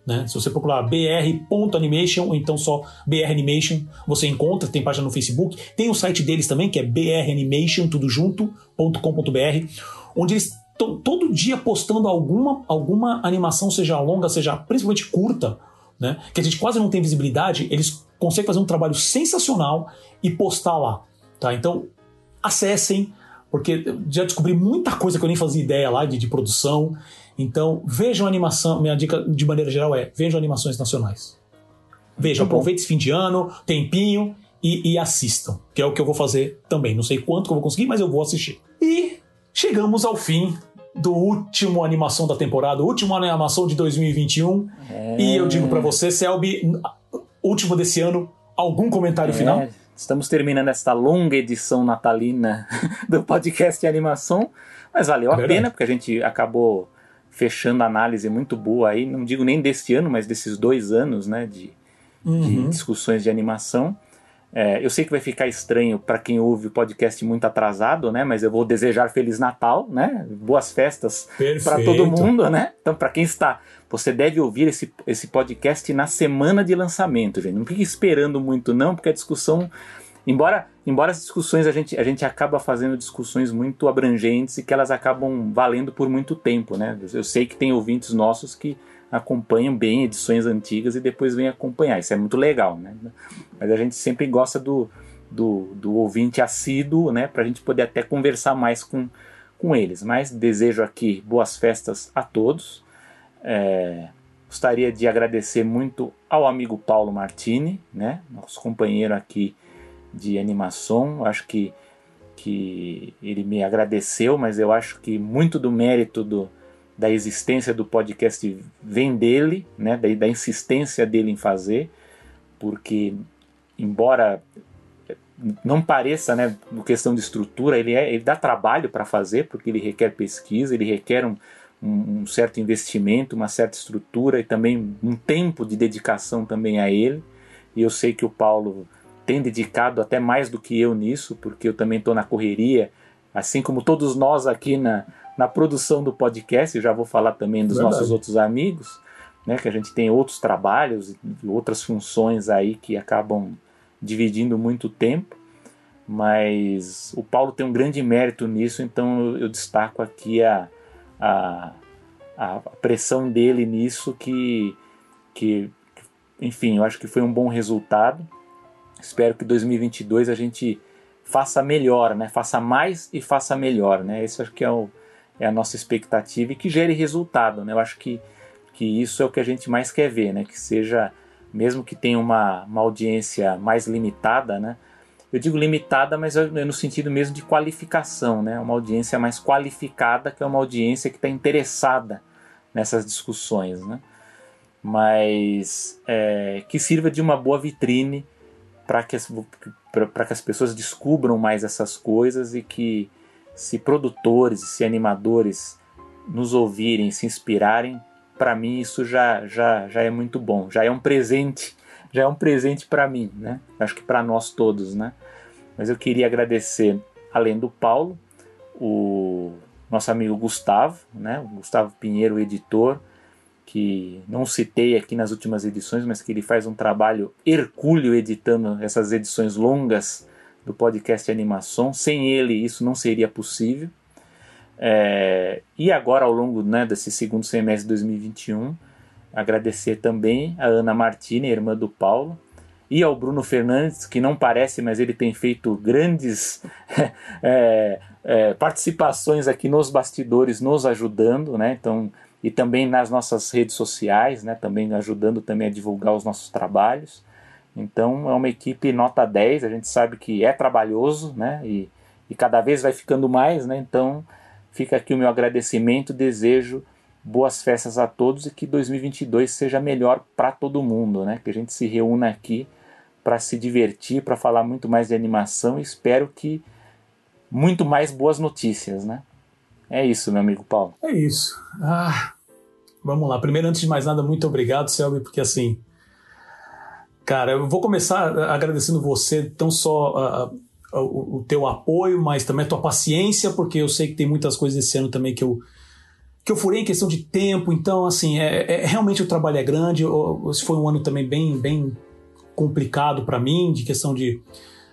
Né? Se você procurar br.animation ou então só BR Animation, você encontra, tem página no Facebook. Tem o site deles também, que é branimation, tudo junto.com.br, onde eles estão todo dia postando alguma, alguma animação, seja longa, seja principalmente curta, né? que a gente quase não tem visibilidade, eles conseguem fazer um trabalho sensacional e postar lá. Tá? Então, acessem, porque já descobri muita coisa que eu nem fazia ideia lá de, de produção. Então, vejam animação. Minha dica de maneira geral é: vejam animações nacionais. Vejam, aproveitem esse fim de ano, tempinho e, e, assistam, que é o que eu vou fazer também. Não sei quanto que eu vou conseguir, mas eu vou assistir. E chegamos ao fim do último animação da temporada, último animação de 2021. É... E eu digo para você, Selby, último desse ano, algum comentário é... final? Estamos terminando esta longa edição natalina do podcast de animação, mas valeu a pena, porque a gente acabou fechando a análise muito boa aí, não digo nem deste ano, mas desses dois anos, né, de, uhum. de discussões de animação. É, eu sei que vai ficar estranho para quem ouve o podcast muito atrasado, né? Mas eu vou desejar feliz Natal, né? Boas festas para todo mundo, né? Então, para quem está, você deve ouvir esse, esse podcast na semana de lançamento, gente. Não fique esperando muito não, porque a discussão, embora embora as discussões a gente a gente acaba fazendo discussões muito abrangentes e que elas acabam valendo por muito tempo, né? Eu sei que tem ouvintes nossos que acompanham bem edições antigas e depois vêm acompanhar. Isso é muito legal, né? Mas a gente sempre gosta do, do, do ouvinte assíduo, né? Para a gente poder até conversar mais com, com eles. Mas desejo aqui boas festas a todos. É, gostaria de agradecer muito ao amigo Paulo Martini, né? Nosso companheiro aqui de animação. Acho que, que ele me agradeceu, mas eu acho que muito do mérito do da existência do podcast vem dele, né, da, da insistência dele em fazer, porque embora não pareça, né, questão de estrutura, ele, é, ele dá trabalho para fazer, porque ele requer pesquisa, ele requer um, um, um, certo investimento, uma certa estrutura e também um tempo de dedicação também a ele. E eu sei que o Paulo tem dedicado até mais do que eu nisso, porque eu também estou na correria, assim como todos nós aqui na, na produção do podcast, já vou falar também dos Verdade. nossos outros amigos, né, que a gente tem outros trabalhos e outras funções aí que acabam dividindo muito tempo, mas o Paulo tem um grande mérito nisso, então eu, destaco aqui a, a, a pressão dele nisso que, que, enfim, eu acho que foi um bom resultado. Espero que 2022 a gente faça melhor, né? Faça mais e faça melhor, né? Esse acho que é o, é a nossa expectativa e que gere resultado. Né? Eu acho que, que isso é o que a gente mais quer ver, né? que seja, mesmo que tenha uma, uma audiência mais limitada, né? Eu digo limitada, mas no sentido mesmo de qualificação, né? uma audiência mais qualificada, que é uma audiência que está interessada nessas discussões. Né? Mas é, que sirva de uma boa vitrine para que, as, que as pessoas descubram mais essas coisas e que se produtores se animadores nos ouvirem, se inspirarem, para mim isso já, já, já é muito bom, já é um presente, já é um presente para mim, né? Acho que para nós todos, né? Mas eu queria agradecer, além do Paulo, o nosso amigo Gustavo, né? O Gustavo Pinheiro, editor, que não citei aqui nas últimas edições, mas que ele faz um trabalho hercúleo editando essas edições longas do podcast Animação. Sem ele, isso não seria possível. É, e agora, ao longo né, desse segundo semestre de 2021, agradecer também a Ana Martini, irmã do Paulo, e ao Bruno Fernandes, que não parece, mas ele tem feito grandes é, é, participações aqui nos bastidores, nos ajudando, né? Então, e também nas nossas redes sociais, né? Também ajudando também a divulgar os nossos trabalhos. Então é uma equipe nota 10, a gente sabe que é trabalhoso, né? E, e cada vez vai ficando mais, né? Então fica aqui o meu agradecimento, desejo boas festas a todos e que 2022 seja melhor para todo mundo, né? Que a gente se reúna aqui para se divertir, para falar muito mais de animação e espero que muito mais boas notícias, né? É isso, meu amigo Paulo. É isso. Ah, vamos lá. Primeiro, antes de mais nada, muito obrigado, Selby, porque assim, Cara, eu vou começar agradecendo você, tão só uh, o, o, teu apoio, mas também a tua paciência, porque eu sei que tem muitas coisas esse ano também que eu, que eu furei em questão de tempo, então, assim, é, é realmente o trabalho é grande. Esse foi um ano também bem, bem complicado para mim, de questão de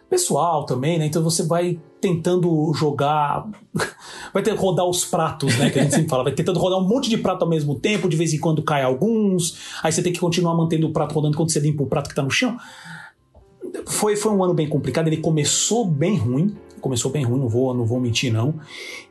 pessoal também, né? Então você vai tentando jogar, vai ter rodar os pratos, né? Que a gente sempre fala, vai tentando rodar um monte de prato ao mesmo tempo, de vez em quando cai alguns, aí você tem que continuar mantendo o prato rodando quando você limpa o prato que tá no chão. Foi, foi um ano bem complicado, ele começou bem ruim, começou bem ruim, não vou, não vou mentir não.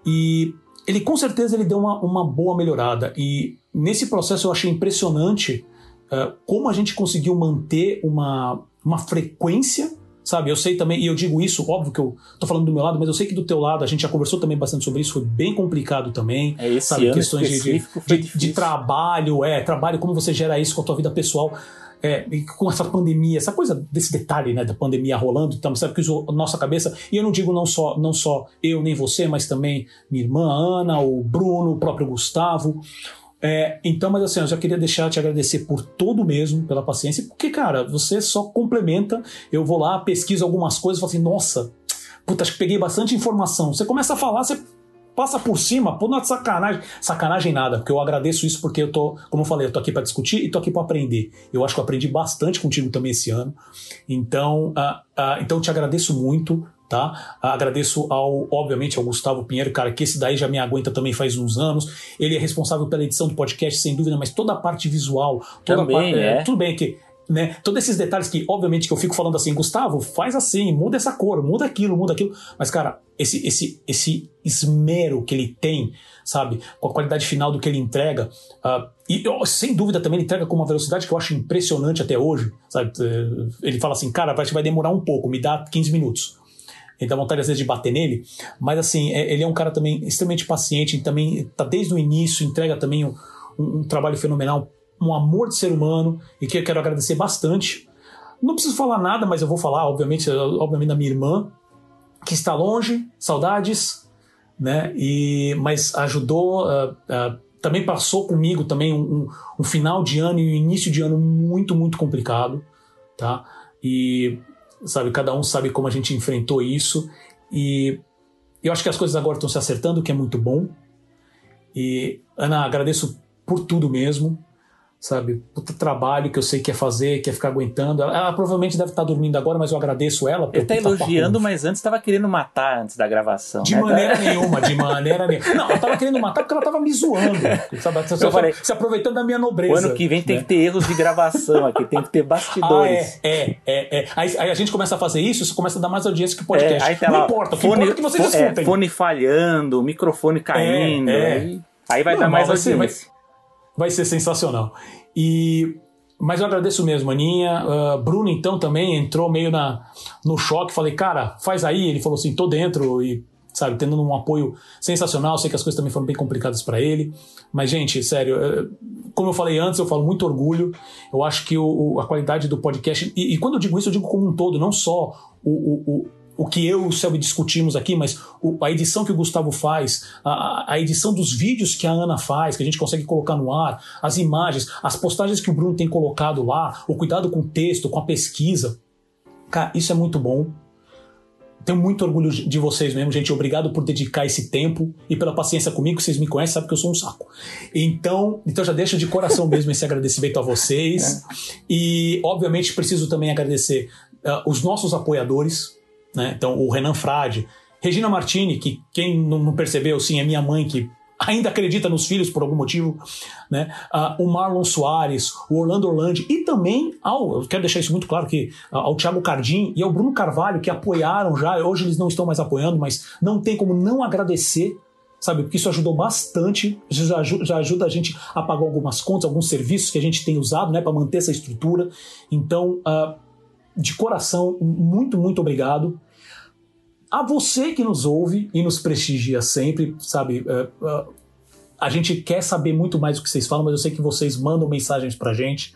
E ele com certeza ele deu uma, uma boa melhorada e nesse processo eu achei impressionante uh, como a gente conseguiu manter uma, uma frequência sabe? Eu sei também, e eu digo isso, óbvio que eu tô falando do meu lado, mas eu sei que do teu lado, a gente já conversou também bastante sobre isso, foi bem complicado também. É esse sabe? Questões de, de, de, trabalho, é, trabalho, como você gera isso com a tua vida pessoal. É, com essa pandemia, essa coisa desse detalhe, né, da pandemia rolando, então, sabe que a nossa cabeça, e eu não digo não só, não só eu nem você, mas também minha irmã Ana, o Bruno, o próprio Gustavo, é, então, mas assim, eu já queria deixar te agradecer por todo mesmo, pela paciência, porque, cara, você só complementa. Eu vou lá, pesquiso algumas coisas falo assim, nossa, puta, acho que peguei bastante informação. Você começa a falar, você passa por cima, pô, não é sacanagem. Sacanagem nada, porque eu agradeço isso porque eu tô, como eu falei, eu tô aqui para discutir e tô aqui para aprender. Eu acho que eu aprendi bastante contigo também esse ano. Então, uh, uh, então eu te agradeço muito tá? Agradeço ao, obviamente, ao Gustavo Pinheiro, cara, que esse daí já me aguenta também faz uns anos. Ele é responsável pela edição do podcast, sem dúvida, mas toda a parte visual, toda também, a parte, é. é, tudo bem que né? Todos esses detalhes que, obviamente, que eu fico falando assim, Gustavo, faz assim, muda essa cor, muda aquilo, muda aquilo. Mas, cara, esse, esse, esse esmero que ele tem, sabe, com a qualidade final do que ele entrega, uh, e sem dúvida também ele entrega com uma velocidade que eu acho impressionante até hoje, sabe? Ele fala assim, cara, vai demorar um pouco, me dá 15 minutos ele dá vontade às vezes de bater nele, mas assim, é, ele é um cara também extremamente paciente, também tá desde o início, entrega também um, um, trabalho fenomenal, um amor de ser humano, e que eu quero agradecer bastante. Não preciso falar nada, mas eu vou falar, obviamente, obviamente da minha irmã, que está longe, saudades, né? E, mas ajudou, uh, uh, também passou comigo também um, um, final de ano e um início de ano muito, muito complicado, tá? E sabe? Cada um sabe como a gente enfrentou isso e eu acho que as coisas agora estão se acertando, o que é muito bom. E Ana, agradeço por tudo mesmo sabe? Puta trabalho que eu sei que quer fazer, quer ficar aguentando. Ela, ela provavelmente deve estar dormindo agora, mas eu agradeço ela. Ele tá elogiando, mas antes estava querendo matar antes da gravação. De né? maneira nenhuma, de maneira nenhuma. Não, ela estava querendo matar porque ela estava me zoando. Sabe? Eu falei, se aproveitando da minha nobreza. O ano que vem tem né? que ter erros de gravação aqui, tem que ter bastidores. Ah, é, é, é, é. Aí, aí, a gente começa a fazer isso, isso começa a dar mais audiência que o podcast. É, aí Não lá, importa, o que fone, importa é que vocês é, escutem. fone falhando, microfone caindo. É, é. Aí, aí vai Não, dar mais audiência. Vai ser, vai, vai ser sensacional. E mas eu agradeço mesmo, Aninha. Uh, Bruno, então, também entrou meio na, no choque. Falei, cara, faz aí. Ele falou assim, tô dentro e, sabe, tendo um apoio sensacional. Sei que as coisas também foram bem complicadas para ele. Mas, gente, sério, como eu falei antes, eu falo muito orgulho. Eu acho que o, o, a qualidade do podcast. E, e, quando eu digo isso, eu digo como um todo, não só o, o o que eu e o Selby discutimos aqui, mas o, a edição que o Gustavo faz, a, a, edição dos vídeos que a Ana faz, que a gente consegue colocar no ar, as imagens, as postagens que o Bruno tem colocado lá, o cuidado com o texto, com a pesquisa. Cara, isso é muito bom. Tenho muito orgulho de vocês mesmo, gente. Obrigado por dedicar esse tempo e pela paciência comigo. Vocês me conhecem, sabem que eu sou um saco. Então, então já deixo de coração mesmo esse agradecimento a vocês. É. E, obviamente, preciso também agradecer uh, os nossos apoiadores, né? Então, o Renan Frade, Regina Martini, que quem não percebeu, sim, é minha mãe que ainda acredita nos filhos por algum motivo, né? Uh, o Marlon Soares, o Orlando Orlandi e também ao, eu quero deixar isso muito claro que ao Thiago Cardim e ao Bruno Carvalho que apoiaram já, hoje eles não estão mais apoiando, mas não tem como não agradecer sabe? Porque isso ajudou bastante, isso já ajuda, já ajuda, a gente a pagar algumas contas, alguns serviços que a gente tem usado, né, para manter essa estrutura. Então, uh, de coração, muito, muito obrigado. A você que nos ouve e nos prestigia sempre, sabe? Uh, uh, a gente quer saber muito mais do que vocês falam, mas eu sei que vocês mandam mensagens pra gente.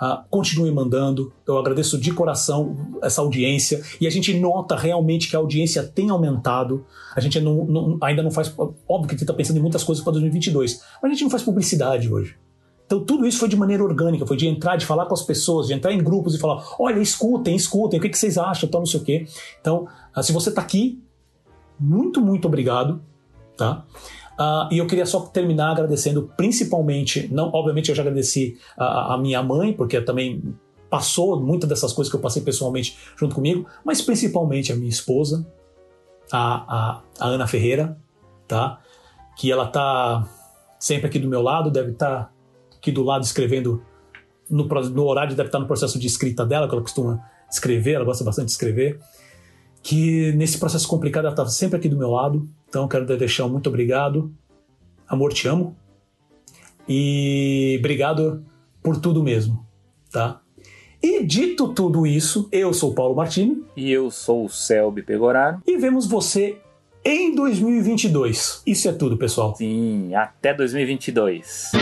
Uh, continue mandando. Eu agradeço de coração essa audiência e a gente nota realmente que a audiência tem aumentado. A gente não, não, ainda não faz. Óbvio que a gente está pensando em muitas coisas para 2022, mas a gente não faz publicidade hoje. Então tudo isso foi de maneira orgânica, foi de entrar, de falar com as pessoas, de entrar em grupos e falar, olha, escutem, escutem, o que, que vocês acham, tal, não sei o quê. Então, ah, se você está aqui, muito, muito obrigado, tá? Uh, e eu queria só terminar agradecendo principalmente, não, obviamente eu já agradeci a, a minha mãe, porque também passou muitas dessas coisas que eu passei pessoalmente junto comigo, mas principalmente a minha esposa, a, a, a Ana Ferreira, tá? Que ela tá sempre aqui do meu lado, deve estar tá aqui do lado escrevendo no, no horário deve estar no processo de escrita dela, que ela costuma escrever, ela gosta bastante de escrever. que nesse processo complicado ela estava sempre aqui do meu lado. Então quero deixar um muito obrigado. Amor, te amo. E obrigado por tudo mesmo, tá? E dito tudo isso, eu sou o Paulo Martini. E eu sou o Selby Pegoraro. E vemos você em 2022. Isso é tudo, pessoal. Sim, até 2022.